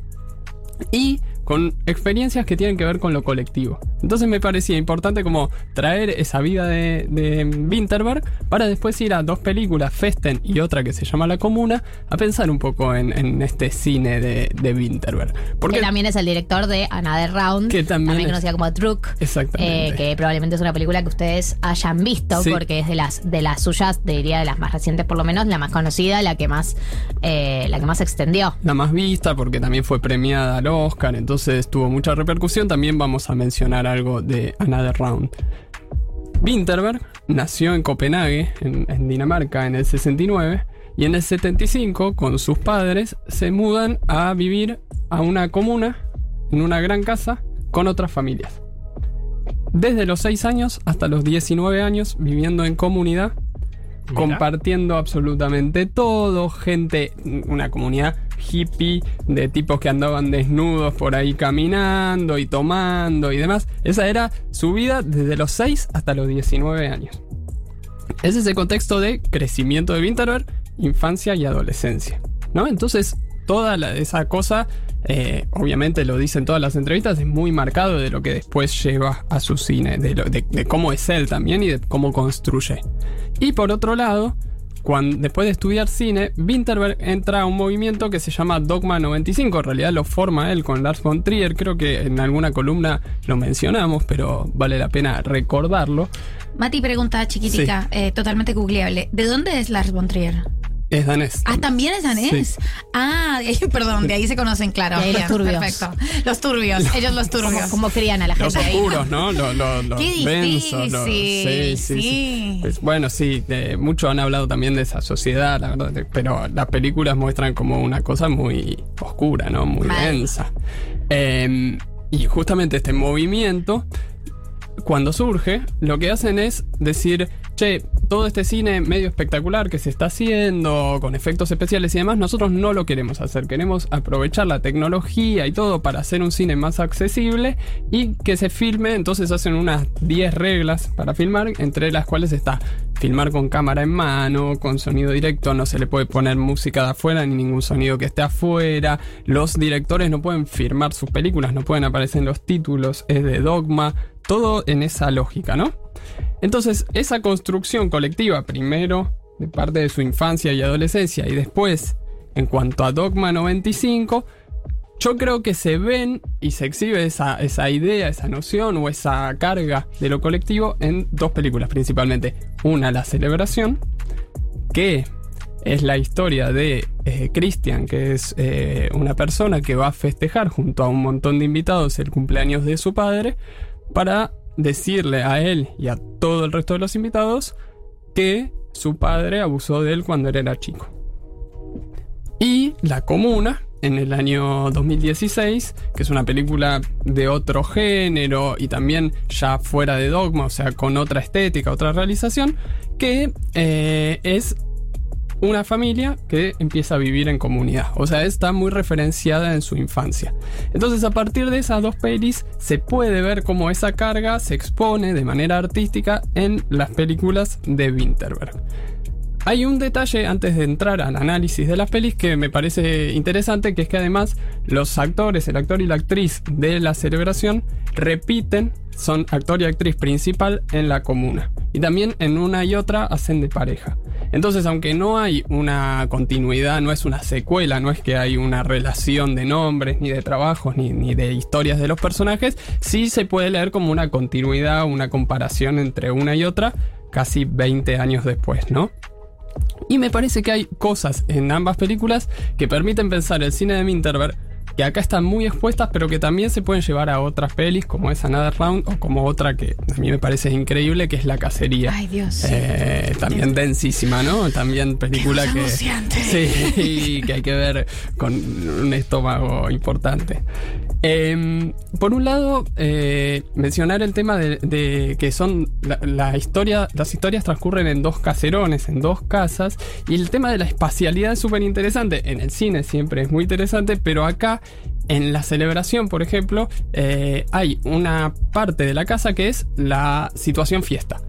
Speaker 6: y con experiencias que tienen que ver con lo colectivo. Entonces me parecía importante como traer esa vida de, de Winterberg para después ir a dos películas, Festen y otra que se llama La Comuna, a pensar un poco en, en este cine de, de Winterberg. Porque
Speaker 3: que también es el director de Another Round,
Speaker 6: Que también es-
Speaker 3: conocida como Truck,
Speaker 6: Exactamente.
Speaker 3: eh, que probablemente es una película que ustedes hayan visto,
Speaker 6: Sí.
Speaker 3: porque es de las de las suyas, diría de las más recientes por lo menos, la más conocida, la que más eh, la que más extendió.
Speaker 6: la más vista porque también fue premiada al Oscar, entonces tuvo mucha repercusión. También vamos a mencionar algo de Another Round. Winterberg nació en Copenhague, en, en Dinamarca, en el 69, y en el 75, con sus padres, se mudan a vivir a una comuna, en una gran casa, con otras familias. Desde los 6 años hasta los 19 años, viviendo en comunidad, compartiendo absolutamente todo, gente, una comunidad hippie de tipos que andaban desnudos por ahí caminando y tomando y demás. Esa era su vida desde los 6 hasta los 19 años. Ese es el contexto de crecimiento de Winterberg, infancia y adolescencia. ¿no? Entonces, toda esa cosa, eh, obviamente lo dicen todas las entrevistas, es muy marcado de lo que después lleva a su cine, de- de cómo es él también y de cómo construye. Y por otro lado, cuando, después de estudiar cine, Winterberg entra a un movimiento que se llama Dogma 95. En realidad lo forma él con Lars von Trier. Creo que en alguna columna lo mencionamos, pero vale la pena recordarlo.
Speaker 1: Mati pregunta chiquitica, eh, totalmente googleable. ¿De dónde es Lars von Trier?
Speaker 6: Es danés.
Speaker 1: Ah, también es danés.
Speaker 6: Sí.
Speaker 1: Ah, perdón, de ahí se conocen, claro.
Speaker 3: Los turbios.
Speaker 1: Perfecto. Los turbios, ellos los turbios.
Speaker 3: Como, como crían a la
Speaker 6: Los
Speaker 3: gente ahí.
Speaker 6: oscuros, ¿no? Los, los, los
Speaker 1: Qué
Speaker 6: densos. los-
Speaker 1: difícil, sí.
Speaker 6: Pues, bueno, sí, de- muchos han hablado también de esa sociedad, la verdad, de- pero las películas muestran como una cosa muy oscura, ¿no? Muy
Speaker 1: Mal.
Speaker 6: densa. Eh, y justamente este movimiento, cuando surge, lo que hacen es decir, che, todo este cine medio espectacular que se está haciendo, con efectos especiales y demás, nosotros no lo queremos hacer. Queremos aprovechar la tecnología y todo para hacer un cine más accesible y que se filme. Entonces hacen unas 10 reglas para filmar, entre las cuales está filmar con cámara en mano, con sonido directo, no se le puede poner música de afuera ni ningún sonido que esté afuera. Los directores no pueden firmar sus películas, no pueden aparecer en los títulos, es de dogma, todo en esa lógica, ¿no? Entonces, esa construcción colectiva, primero de parte de su infancia y adolescencia, y después, en cuanto a Dogma 95, yo creo que se ven y se exhibe esa, idea, esa noción o esa carga de lo colectivo en dos películas principalmente. Una, La Celebración, que es la historia de eh, Christian, que es eh, una persona que va a festejar junto a un montón de invitados el cumpleaños de su padre, para decirle a él y a todo el resto de los invitados que su padre abusó de él cuando él era chico. Y La Comuna, en el año 2016, que es una película de otro género y también ya fuera de dogma, o sea, con otra estética, otra realización, que eh, es una familia que empieza a vivir en comunidad. O sea, está muy referenciada en su infancia. Entonces, a partir de esas dos pelis, se puede ver cómo esa carga se expone de manera artística en las películas de Winterberg. Hay un detalle antes de entrar al análisis de las pelis que me parece interesante, que es que además los actores, el actor y la actriz de la celebración, repiten, son actor y actriz principal en la comuna. Y también en una y otra hacen de pareja. Entonces, aunque no hay una continuidad, no es una secuela, no es que hay una relación de nombres, ni de trabajos, ni, ni de historias de los personajes, sí se puede leer como una continuidad, una comparación entre una y otra, casi 20 años después, ¿no? Y me parece que hay cosas en ambas películas que permiten pensar el cine de Minterberg que acá están muy expuestas, pero que también se pueden llevar a otras pelis, como es Another Round, o como otra que a mí me parece increíble, que es La Cacería.
Speaker 1: Ay, Dios.
Speaker 6: Eh, también densísima, ¿no? También película que. Sí, que hay que ver con un estómago importante. Em, por un lado, eh, mencionar el tema de, de que son la, la historia, las historias transcurren en dos caserones, en dos casas, y el tema de la espacialidad es súper interesante. En el cine siempre es muy interesante, pero acá en la celebración, por ejemplo, eh, hay una parte de la casa que es la situación fiesta.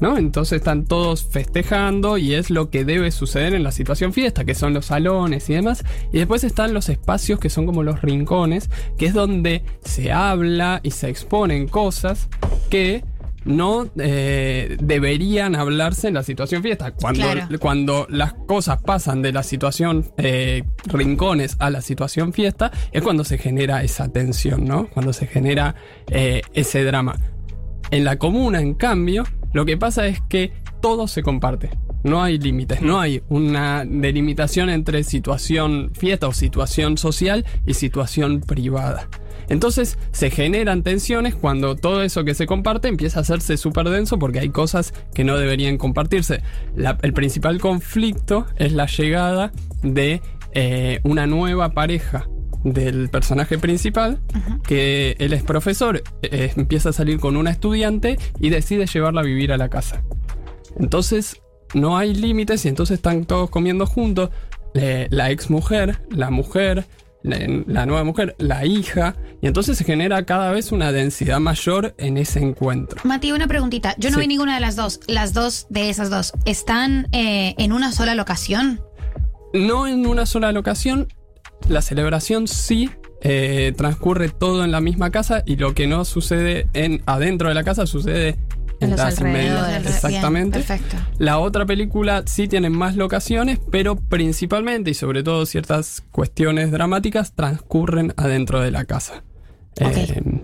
Speaker 6: ¿No? Entonces están todos festejando y es lo que debe suceder en la situación fiesta, que son los salones y demás. Y después están los espacios que son como los rincones, que es donde se habla y se exponen cosas que no eh, deberían hablarse en la situación fiesta. Cuando,
Speaker 1: Claro.
Speaker 6: cuando las cosas pasan de la situación eh, rincones a la situación fiesta, es cuando se genera esa tensión, ¿no? Cuando se genera eh, ese drama. En la comuna, en cambio, lo que pasa es que todo se comparte. No hay límites, no hay una delimitación entre situación fiesta o situación social y situación privada. Entonces se generan tensiones cuando todo eso que se comparte empieza a hacerse súper denso porque hay cosas que no deberían compartirse. La- el principal conflicto es la llegada de eh, una nueva pareja del personaje principal, que él es profesor, eh, empieza a salir con una estudiante y decide llevarla a vivir a la casa. Entonces no hay límites y entonces están todos comiendo juntos. eh, la ex mujer, la mujer, la, la nueva mujer, la hija, y entonces se genera cada vez una densidad mayor en ese encuentro.
Speaker 1: Mati, una preguntita. Yo no
Speaker 6: Sí.
Speaker 1: vi ninguna de las dos. Las dos de esas dos, ¿están eh, en una sola locación?
Speaker 6: No en una sola locación, la celebración sí eh, transcurre todo en la misma casa y lo que no sucede en adentro de la casa sucede en,
Speaker 1: En
Speaker 6: las. Exactamente.
Speaker 1: Bien, perfecto.
Speaker 6: La otra película sí tiene más locaciones, pero principalmente y sobre todo ciertas cuestiones dramáticas transcurren adentro de la casa. Eh,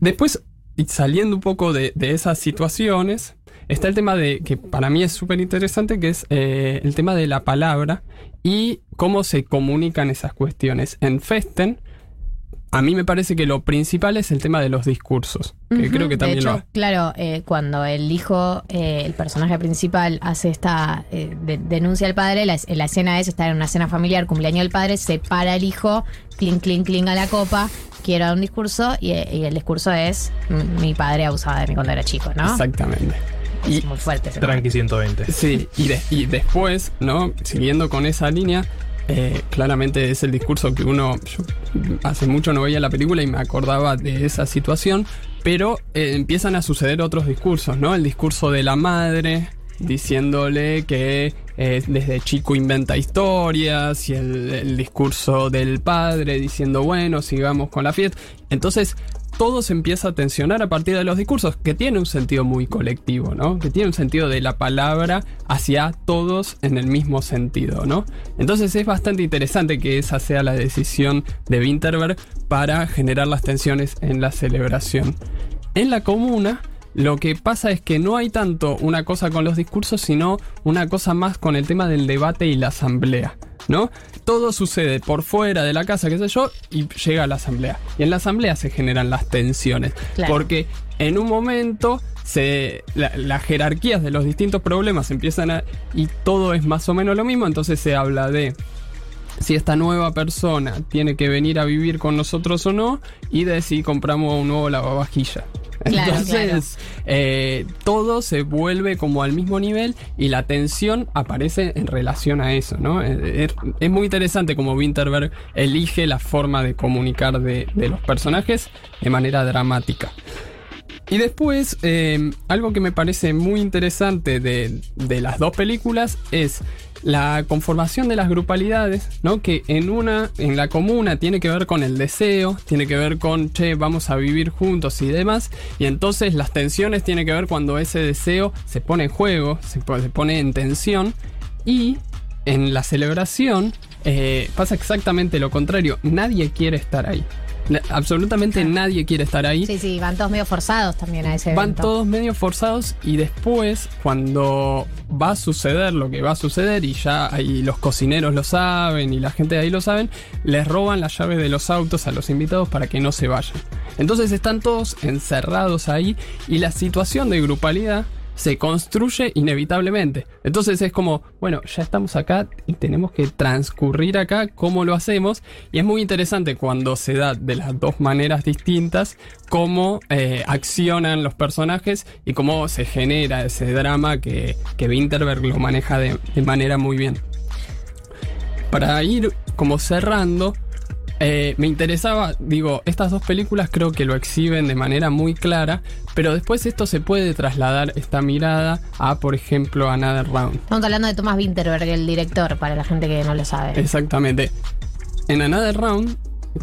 Speaker 6: después, y saliendo un poco de, de esas situaciones, está el tema de que para mí es súper interesante, que es eh, el tema de la palabra y cómo se comunican esas cuestiones. En Festen, a mí me parece que lo principal es el tema de los discursos, que creo que también
Speaker 3: de hecho,
Speaker 6: lo
Speaker 3: claro, eh, cuando el hijo, eh, el personaje principal, hace esta eh, de- denuncia al padre, la, la escena es estar en una cena familiar, cumpleaños del padre, se para el hijo, clink, clink, clink a la copa, quiero dar un discurso, y, y el discurso es: "M- Mi padre abusaba de mí cuando era chico, ¿no?
Speaker 6: Exactamente.
Speaker 3: Es muy fuerte. ese
Speaker 2: Tranqui 120.
Speaker 6: Sí, y, de- y después, ¿no? Siguiendo con esa línea, eh, claramente es el discurso que uno. Hace mucho no veía la película y me acordaba de esa situación, pero eh, empiezan a suceder otros discursos, ¿no? El discurso de la madre diciéndole que eh, desde chico inventa historias y el, el discurso del padre diciendo, bueno, sigamos con la fiesta. Entonces, todo se empieza a tensionar a partir de los discursos, que tiene un sentido muy colectivo, ¿no? Que tiene un sentido de la palabra hacia todos en el mismo sentido, ¿no? Entonces es bastante interesante que esa sea la decisión de Winterberg para generar las tensiones en la celebración. En la comuna, lo que pasa es que no hay tanto una cosa con los discursos, sino una cosa más con el tema del debate y la asamblea. ¿No? Todo sucede por fuera de la casa, qué sé yo, y llega a la asamblea. Y en la asamblea se generan las tensiones.
Speaker 3: Claro.
Speaker 6: Porque en un momento se, la- las jerarquías de los distintos problemas empiezan a. y todo es más o menos lo mismo. Entonces se habla de si esta nueva persona tiene que venir a vivir con nosotros o no, y de si compramos un nuevo lavavajilla.
Speaker 3: Claro,
Speaker 6: Entonces, eh, todo se vuelve como al mismo nivel y la tensión aparece en relación a eso, ¿no? Eh, Es, es muy interesante como Winterberg elige la forma de comunicar de, de los personajes de manera dramática. Y después, eh, algo que me parece muy interesante de, de las dos películas es la conformación de las grupalidades, ¿no? Que en una, en la comuna tiene que ver con el deseo, tiene que ver con, che, vamos a vivir juntos y demás. Y entonces las tensiones tienen que ver cuando ese deseo se pone en juego, se pone en tensión. Y en la celebración eh, pasa exactamente lo contrario. Nadie quiere estar ahí. Absolutamente nadie quiere estar ahí.
Speaker 3: Sí, sí, van todos medio forzados también a ese
Speaker 6: Van
Speaker 3: evento.
Speaker 6: todos medio forzados y después, cuando va a suceder lo que va a suceder, y ya ahí los cocineros lo saben y la gente de ahí lo saben, les roban las llaves de los autos a los invitados para que no se vayan. Entonces están todos encerrados ahí y la situación de grupalidad se construye inevitablemente. Entonces es como, bueno, ya estamos acá y tenemos que transcurrir acá cómo lo hacemos. Y es muy interesante cuando se da de las dos maneras distintas cómo eh, accionan los personajes y cómo se genera ese drama que, que Winterberg lo maneja de, de manera muy bien. Para ir como cerrando, eh, me interesaba, digo, estas dos películas creo que lo exhiben de manera muy clara, pero después esto se puede trasladar esta mirada a, por ejemplo, Another Round.
Speaker 3: Estamos hablando de Thomas Winterberg, el director, para la gente que no lo sabe.
Speaker 6: Exactamente. En Another Round,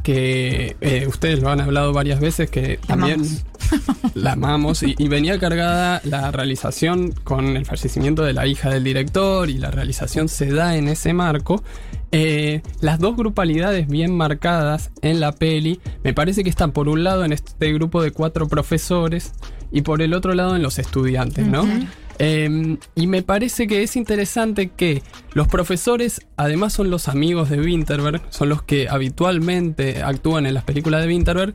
Speaker 6: que eh, ustedes lo han hablado varias veces, que también la amamos, y, y venía cargada la realización con el fallecimiento de la hija del director, y la realización se da en ese marco. Eh, las dos grupalidades bien marcadas en la peli, me parece que están por un lado en este grupo de cuatro profesores y por el otro lado en los estudiantes, ¿no? Eh, y me parece que es interesante que los profesores además son los amigos de Winterberg, son los que habitualmente actúan en las películas de Winterberg,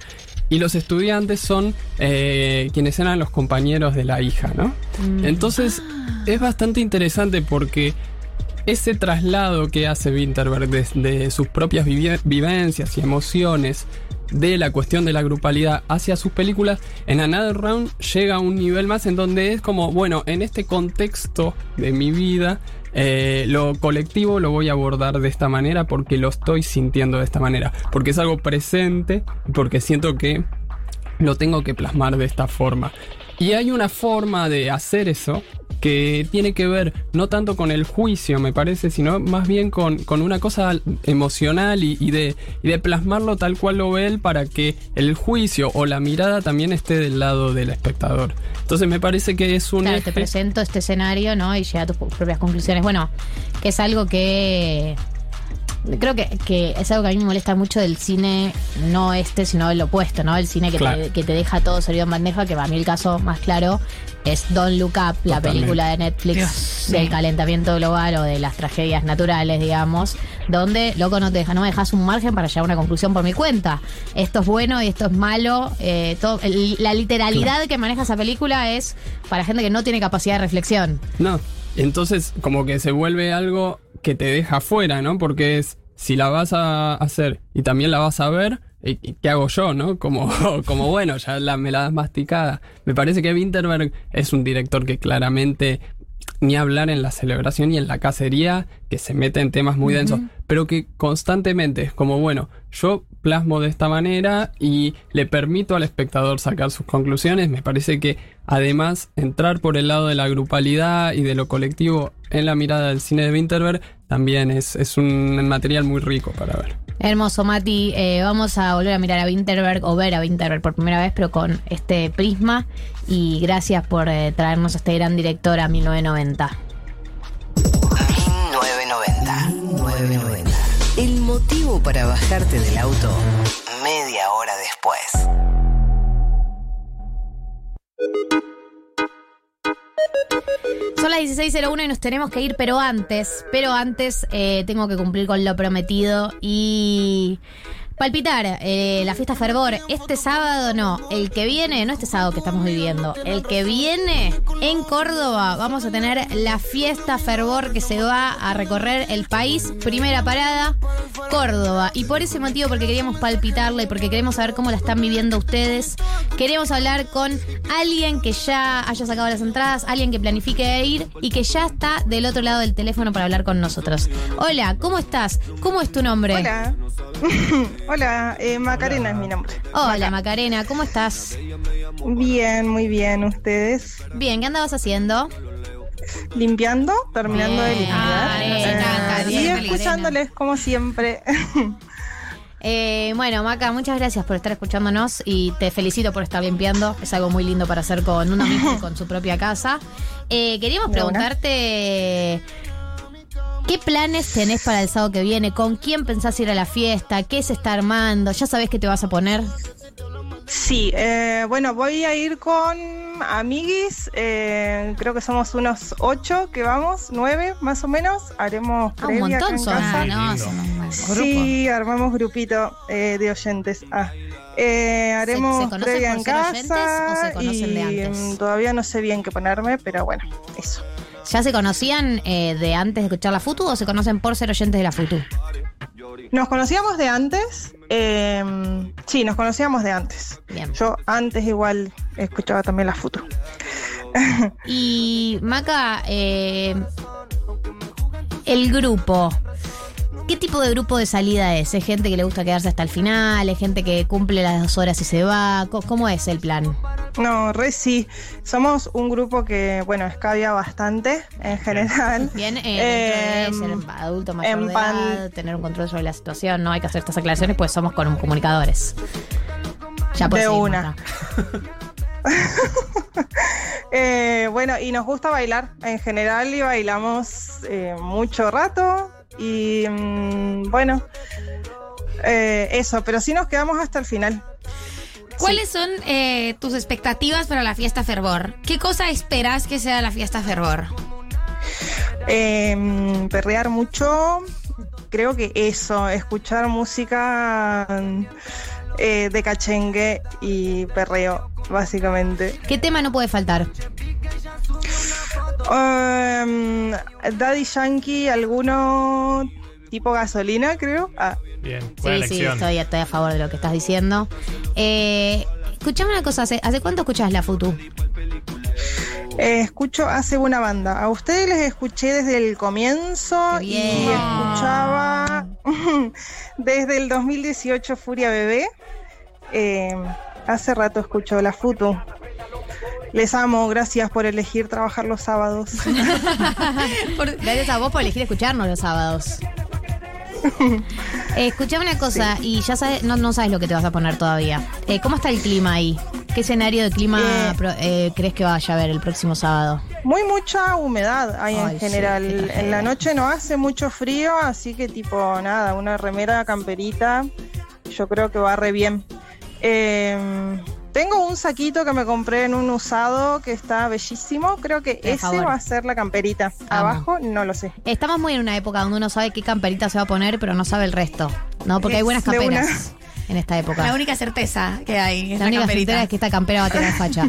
Speaker 6: y los estudiantes son eh, quienes eran los compañeros de la hija, ¿no? Entonces es bastante interesante porque ese traslado que hace Winterberg desde sus propias vivencias y emociones de la cuestión de la grupalidad hacia sus películas, en Another Round llega a un nivel más en donde es como, bueno, en este contexto de mi vida, eh, lo colectivo lo voy a abordar de esta manera porque lo estoy sintiendo de esta manera, porque es algo presente, porque siento que lo tengo que plasmar de esta forma. Y hay una forma de hacer eso que tiene que ver no tanto con el juicio, me parece, sino más bien con, con una cosa emocional y, y de, y de plasmarlo tal cual lo ve él para que el juicio o la mirada también esté del lado del espectador. Entonces me parece que es un
Speaker 3: Claro,
Speaker 6: eje-
Speaker 3: te presento este escenario, ¿no? Y llega a tus propias conclusiones. Bueno, que es algo que. Creo que, que es algo que a mí me molesta mucho del cine, no este, sino el opuesto, ¿no? El cine que,
Speaker 7: Claro.
Speaker 3: te, que te deja todo servido en bandeja, que para mí el caso más claro es Don't Look Up, la
Speaker 7: Totalmente.
Speaker 3: película de Netflix
Speaker 7: Dios,
Speaker 3: del
Speaker 7: sí.
Speaker 3: calentamiento global o de las tragedias naturales, digamos, donde, loco, no te deja, no me dejas un margen para llegar a una conclusión por mi cuenta. Esto es bueno y esto es malo. eh, todo, el- la literalidad que maneja esa película es para gente que no tiene capacidad de reflexión.
Speaker 6: No, entonces como que se vuelve algo que te deja fuera, ¿no? Porque es, si la vas a hacer y también la vas a ver, ¿y- y ¿qué hago yo, no? Como, como bueno, ya la, me la das masticada. Me parece que Winterberg es un director que claramente ni hablar en la celebración y en la cacería, que se mete en temas muy densos, pero que constantemente es como, bueno, yo plasmo de esta manera y le permito al espectador sacar sus conclusiones. Me parece que además entrar por el lado de la grupalidad y de lo colectivo en la mirada del cine de Winterberg también es, es un material muy rico para ver.
Speaker 3: Hermoso, Mati. Eh, vamos a volver a mirar a Winterberg o ver a Winterberg por primera vez, pero con este prisma. Y gracias por eh, traernos a este gran director a 1990.
Speaker 4: 1990. 1990. El motivo para bajarte del auto media hora después.
Speaker 3: Son las 16.01 y nos tenemos que ir, pero antes, pero antes eh, tengo que cumplir con lo prometido y palpitar eh, la fiesta Fervor. Este sábado no, el que viene, no este sábado que estamos viviendo, el que viene en Córdoba vamos a tener la fiesta Fervor que se va a recorrer el país. Primera parada, Córdoba. Y por ese motivo, porque queríamos palpitarla y porque queremos saber cómo la están viviendo ustedes, queremos hablar con alguien que ya haya sacado las entradas, alguien que planifique ir y que ya está del otro lado del teléfono para hablar con nosotros. Hola, ¿cómo estás? ¿Cómo es tu nombre?
Speaker 8: Hola. Hola, eh, Macarena es mi nombre.
Speaker 3: Hola, Macarena, ¿cómo estás?
Speaker 7: Bien, muy bien. ¿Ustedes?
Speaker 3: Bien, ¿qué andabas haciendo?
Speaker 7: Limpiando, terminando de limpiar.
Speaker 3: Ah, encanta,
Speaker 7: y escuchándoles como siempre.
Speaker 3: Eh, bueno, Maca, muchas gracias por estar escuchándonos y te felicito por estar limpiando. Es algo muy lindo para hacer con uno mismo y con su propia casa. Eh, queríamos preguntarte. ¿Qué planes tenés para el sábado que viene? ¿Con quién pensás ir a la fiesta? ¿Qué se está armando? ¿Ya sabés qué te vas a poner?
Speaker 7: Sí, eh, bueno, voy a ir con amiguis. eh, creo que somos unos ocho que vamos, nueve más o menos. Haremos
Speaker 3: Ah, un
Speaker 7: previa acá
Speaker 3: montón
Speaker 7: en
Speaker 3: son.
Speaker 7: casa.
Speaker 3: Ah, no, son un grupo.
Speaker 7: Sí, armamos grupito eh, de oyentes. Ah, eh, haremos
Speaker 3: se conocen
Speaker 7: previa
Speaker 3: por
Speaker 7: en
Speaker 3: ser oyentes
Speaker 7: casa
Speaker 3: o se conocen de
Speaker 7: y,
Speaker 3: antes?
Speaker 7: mm, todavía no sé bien qué ponerme, pero bueno, eso.
Speaker 3: ¿Ya se conocían eh, de antes de escuchar la FUTU o se conocen por ser oyentes de la FUTU?
Speaker 7: Nos conocíamos de antes. eh, sí, nos conocíamos de antes. Yo antes igual escuchaba también la futu.
Speaker 3: Y Maca, eh, el grupo. ¿Qué tipo de grupo de salida es? ¿Es gente que le gusta quedarse hasta el final? ¿Es gente que cumple las dos horas y se va? ¿Cómo es el plan?
Speaker 7: No, re sí. Somos un grupo que, bueno, escabia bastante en general.
Speaker 3: Bien, eh,
Speaker 7: Em,
Speaker 3: de ser adulto mayor
Speaker 7: en
Speaker 3: de edad, tener un control sobre la situación, no hay que hacer estas aclaraciones, pues somos con comunicadores. Ya puedes
Speaker 7: De
Speaker 3: seguir,
Speaker 7: una. Eh, bueno, y nos gusta bailar en general y bailamos eh, mucho rato. Y mm, bueno, eh, eso, pero sí nos quedamos hasta el final.
Speaker 1: ¿Cuáles son eh, tus expectativas para la fiesta Fervor? ¿Qué cosa esperas que sea la fiesta Fervor?
Speaker 7: Eh, perrear mucho, creo que eso, escuchar música eh, de cachengue y perreo, básicamente.
Speaker 3: ¿Qué tema no puede faltar?
Speaker 7: Um, Daddy Yankee, alguno tipo gasolina, creo. Ah.
Speaker 2: Bien,
Speaker 3: Sí, sí, estoy, estoy a favor de lo que estás diciendo. Eh, escuchame una cosa, ¿hace, hace cuánto escuchas la FUTU?
Speaker 7: Eh, escucho hace una banda. A ustedes les escuché desde el comienzo y escuchaba desde el 2018 Furia Bebé. Eh, hace rato escucho la Futu. Les amo, gracias por elegir trabajar los sábados.
Speaker 3: Gracias a vos por elegir escucharnos los sábados. Eh, escuchame una cosa, y ya sabes, no, no sabes lo que te vas a poner todavía. Eh, ¿Cómo está el clima ahí? ¿Qué escenario de clima
Speaker 7: Eh.
Speaker 3: eh, crees que vaya a haber el próximo sábado?
Speaker 7: Muy mucha humedad hay
Speaker 3: Ay,
Speaker 7: en general. en la noche no hace mucho frío, así que tipo nada, una remera camperita, yo creo que va re bien. Eh, tengo un saquito que me compré en un usado que está bellísimo. Creo que
Speaker 3: Por
Speaker 7: ese
Speaker 3: favor.
Speaker 7: va a ser la camperita. Abajo no lo sé.
Speaker 3: Estamos muy en una época donde uno sabe qué camperita se va a poner, pero no sabe el resto, ¿no? Porque hay buenas
Speaker 1: de una.
Speaker 3: camperas en esta época.
Speaker 1: La única certeza que hay es
Speaker 3: La
Speaker 1: la,
Speaker 3: única
Speaker 1: camperita.
Speaker 3: certeza es que esta campera va a tener facha.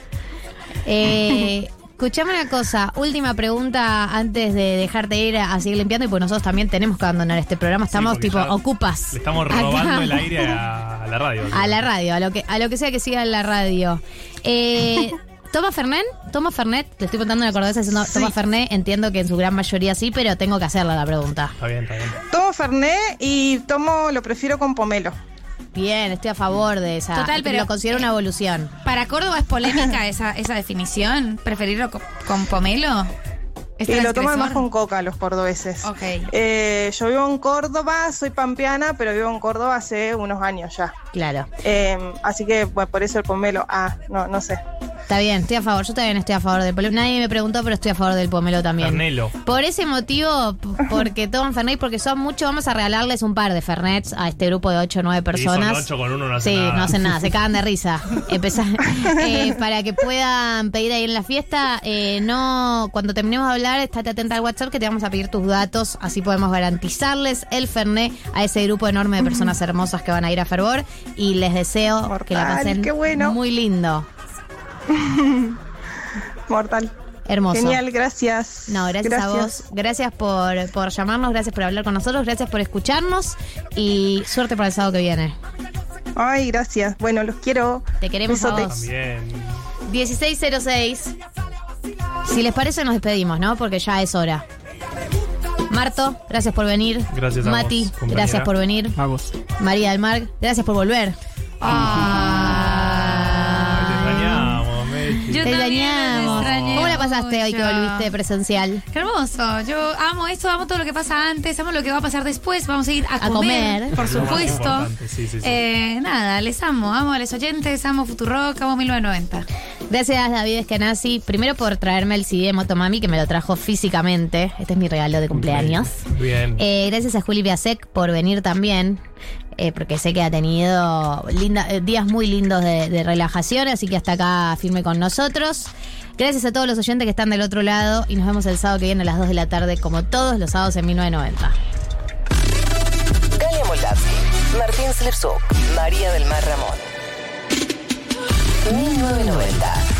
Speaker 3: eh, escuchame una cosa, última pregunta antes de dejarte ir a seguir limpiando y pues nosotros también tenemos que abandonar este programa, estamos tipo ocupas.
Speaker 2: Le estamos
Speaker 3: Acá.
Speaker 2: robando el aire a, a la radio.
Speaker 3: A la radio, a lo que, a lo que sea que siga en la radio. Eh, ¿Toma Fernet? ¿Toma Fernet? Te estoy contando una cordesa diciendo toma Fernet, entiendo que en su gran mayoría sí, pero tengo que hacerle la pregunta.
Speaker 2: Está bien, está bien.
Speaker 7: Tomo Fernet y tomo, lo prefiero con pomelo.
Speaker 3: Bien, estoy a favor de esa.
Speaker 1: Total, pero-
Speaker 3: Lo considero una evolución.
Speaker 1: Para Córdoba es polémica esa, esa definición. ¿Preferirlo co- con, pomelo? ¿Es
Speaker 7: Y lo toman más con coca los cordobeses.
Speaker 1: Ok.
Speaker 7: Eh, yo vivo en Córdoba, soy pampeana, pero vivo en Córdoba hace unos años ya.
Speaker 3: Claro.
Speaker 7: Eh, así que bueno, por eso el pomelo. Ah, no, no sé.
Speaker 3: Está bien, estoy a favor. Yo también estoy a favor del pomelo. Nadie me preguntó, pero estoy a favor del pomelo también.
Speaker 2: Fernelo.
Speaker 3: Por ese motivo, p- porque toman Fernet, porque son muchos, vamos a regalarles un par de Fernets a este grupo de 8 o 9
Speaker 2: Y
Speaker 3: personas.
Speaker 2: son ocho con uno no hacen
Speaker 3: Sí,
Speaker 2: nada.
Speaker 3: no hacen nada, se cagan de risa. Empezar, eh, para que puedan pedir ahí en la fiesta, eh, no, cuando terminemos de hablar, estate atenta al WhatsApp que te vamos a pedir tus datos, así podemos garantizarles el Fernet a ese grupo enorme de personas hermosas que van a ir a Fervor y les deseo que la pasen
Speaker 7: qué bueno.
Speaker 3: muy lindo.
Speaker 7: Mortal.
Speaker 3: Hermoso.
Speaker 7: Genial, gracias.
Speaker 3: No, gracias, a vos. Gracias por, por llamarnos, gracias por hablar con nosotros, gracias por escucharnos y suerte para el sábado que viene.
Speaker 7: Ay, gracias. Bueno, los quiero.
Speaker 3: Te queremos a
Speaker 7: Besotes.
Speaker 3: vos.
Speaker 2: Bien.
Speaker 3: 1606. Si les parece, nos despedimos, ¿no? Porque ya es hora. Marto, gracias por venir.
Speaker 2: Gracias a
Speaker 3: Mati,
Speaker 2: vos,
Speaker 3: gracias por venir.
Speaker 6: A vos.
Speaker 3: María del Mar, gracias por volver.
Speaker 1: Ah. Yo
Speaker 3: Te extrañamos. ¿Cómo la pasaste hoy que
Speaker 1: mucho.
Speaker 3: volviste presencial?
Speaker 1: Qué hermoso. Yo amo esto, amo todo lo que pasa antes, amo lo que va a pasar después. Vamos a ir a,
Speaker 3: A
Speaker 1: comer,
Speaker 3: comer.
Speaker 1: por supuesto.
Speaker 2: sí, sí, sí.
Speaker 1: Eh, nada, les amo. Amo a los oyentes, amo Futurock, amo 1990.
Speaker 3: Gracias, David Eskenazi. Primero por traerme el CD de Motomami, que me lo trajo físicamente. Este es mi regalo de cumpleaños.
Speaker 2: Bien.
Speaker 3: Eh, gracias a Juli Biasek por venir también, eh, porque sé que ha tenido linda- eh, días muy lindos de, relajación, así que hasta acá firme con nosotros. Gracias a todos los oyentes que están del otro lado y nos vemos el sábado que viene a las 2 de la tarde, como todos los sábados en 1990.
Speaker 4: Galia Moldavsky, Martín Slipsuk, María del Mar Ramón. 1990.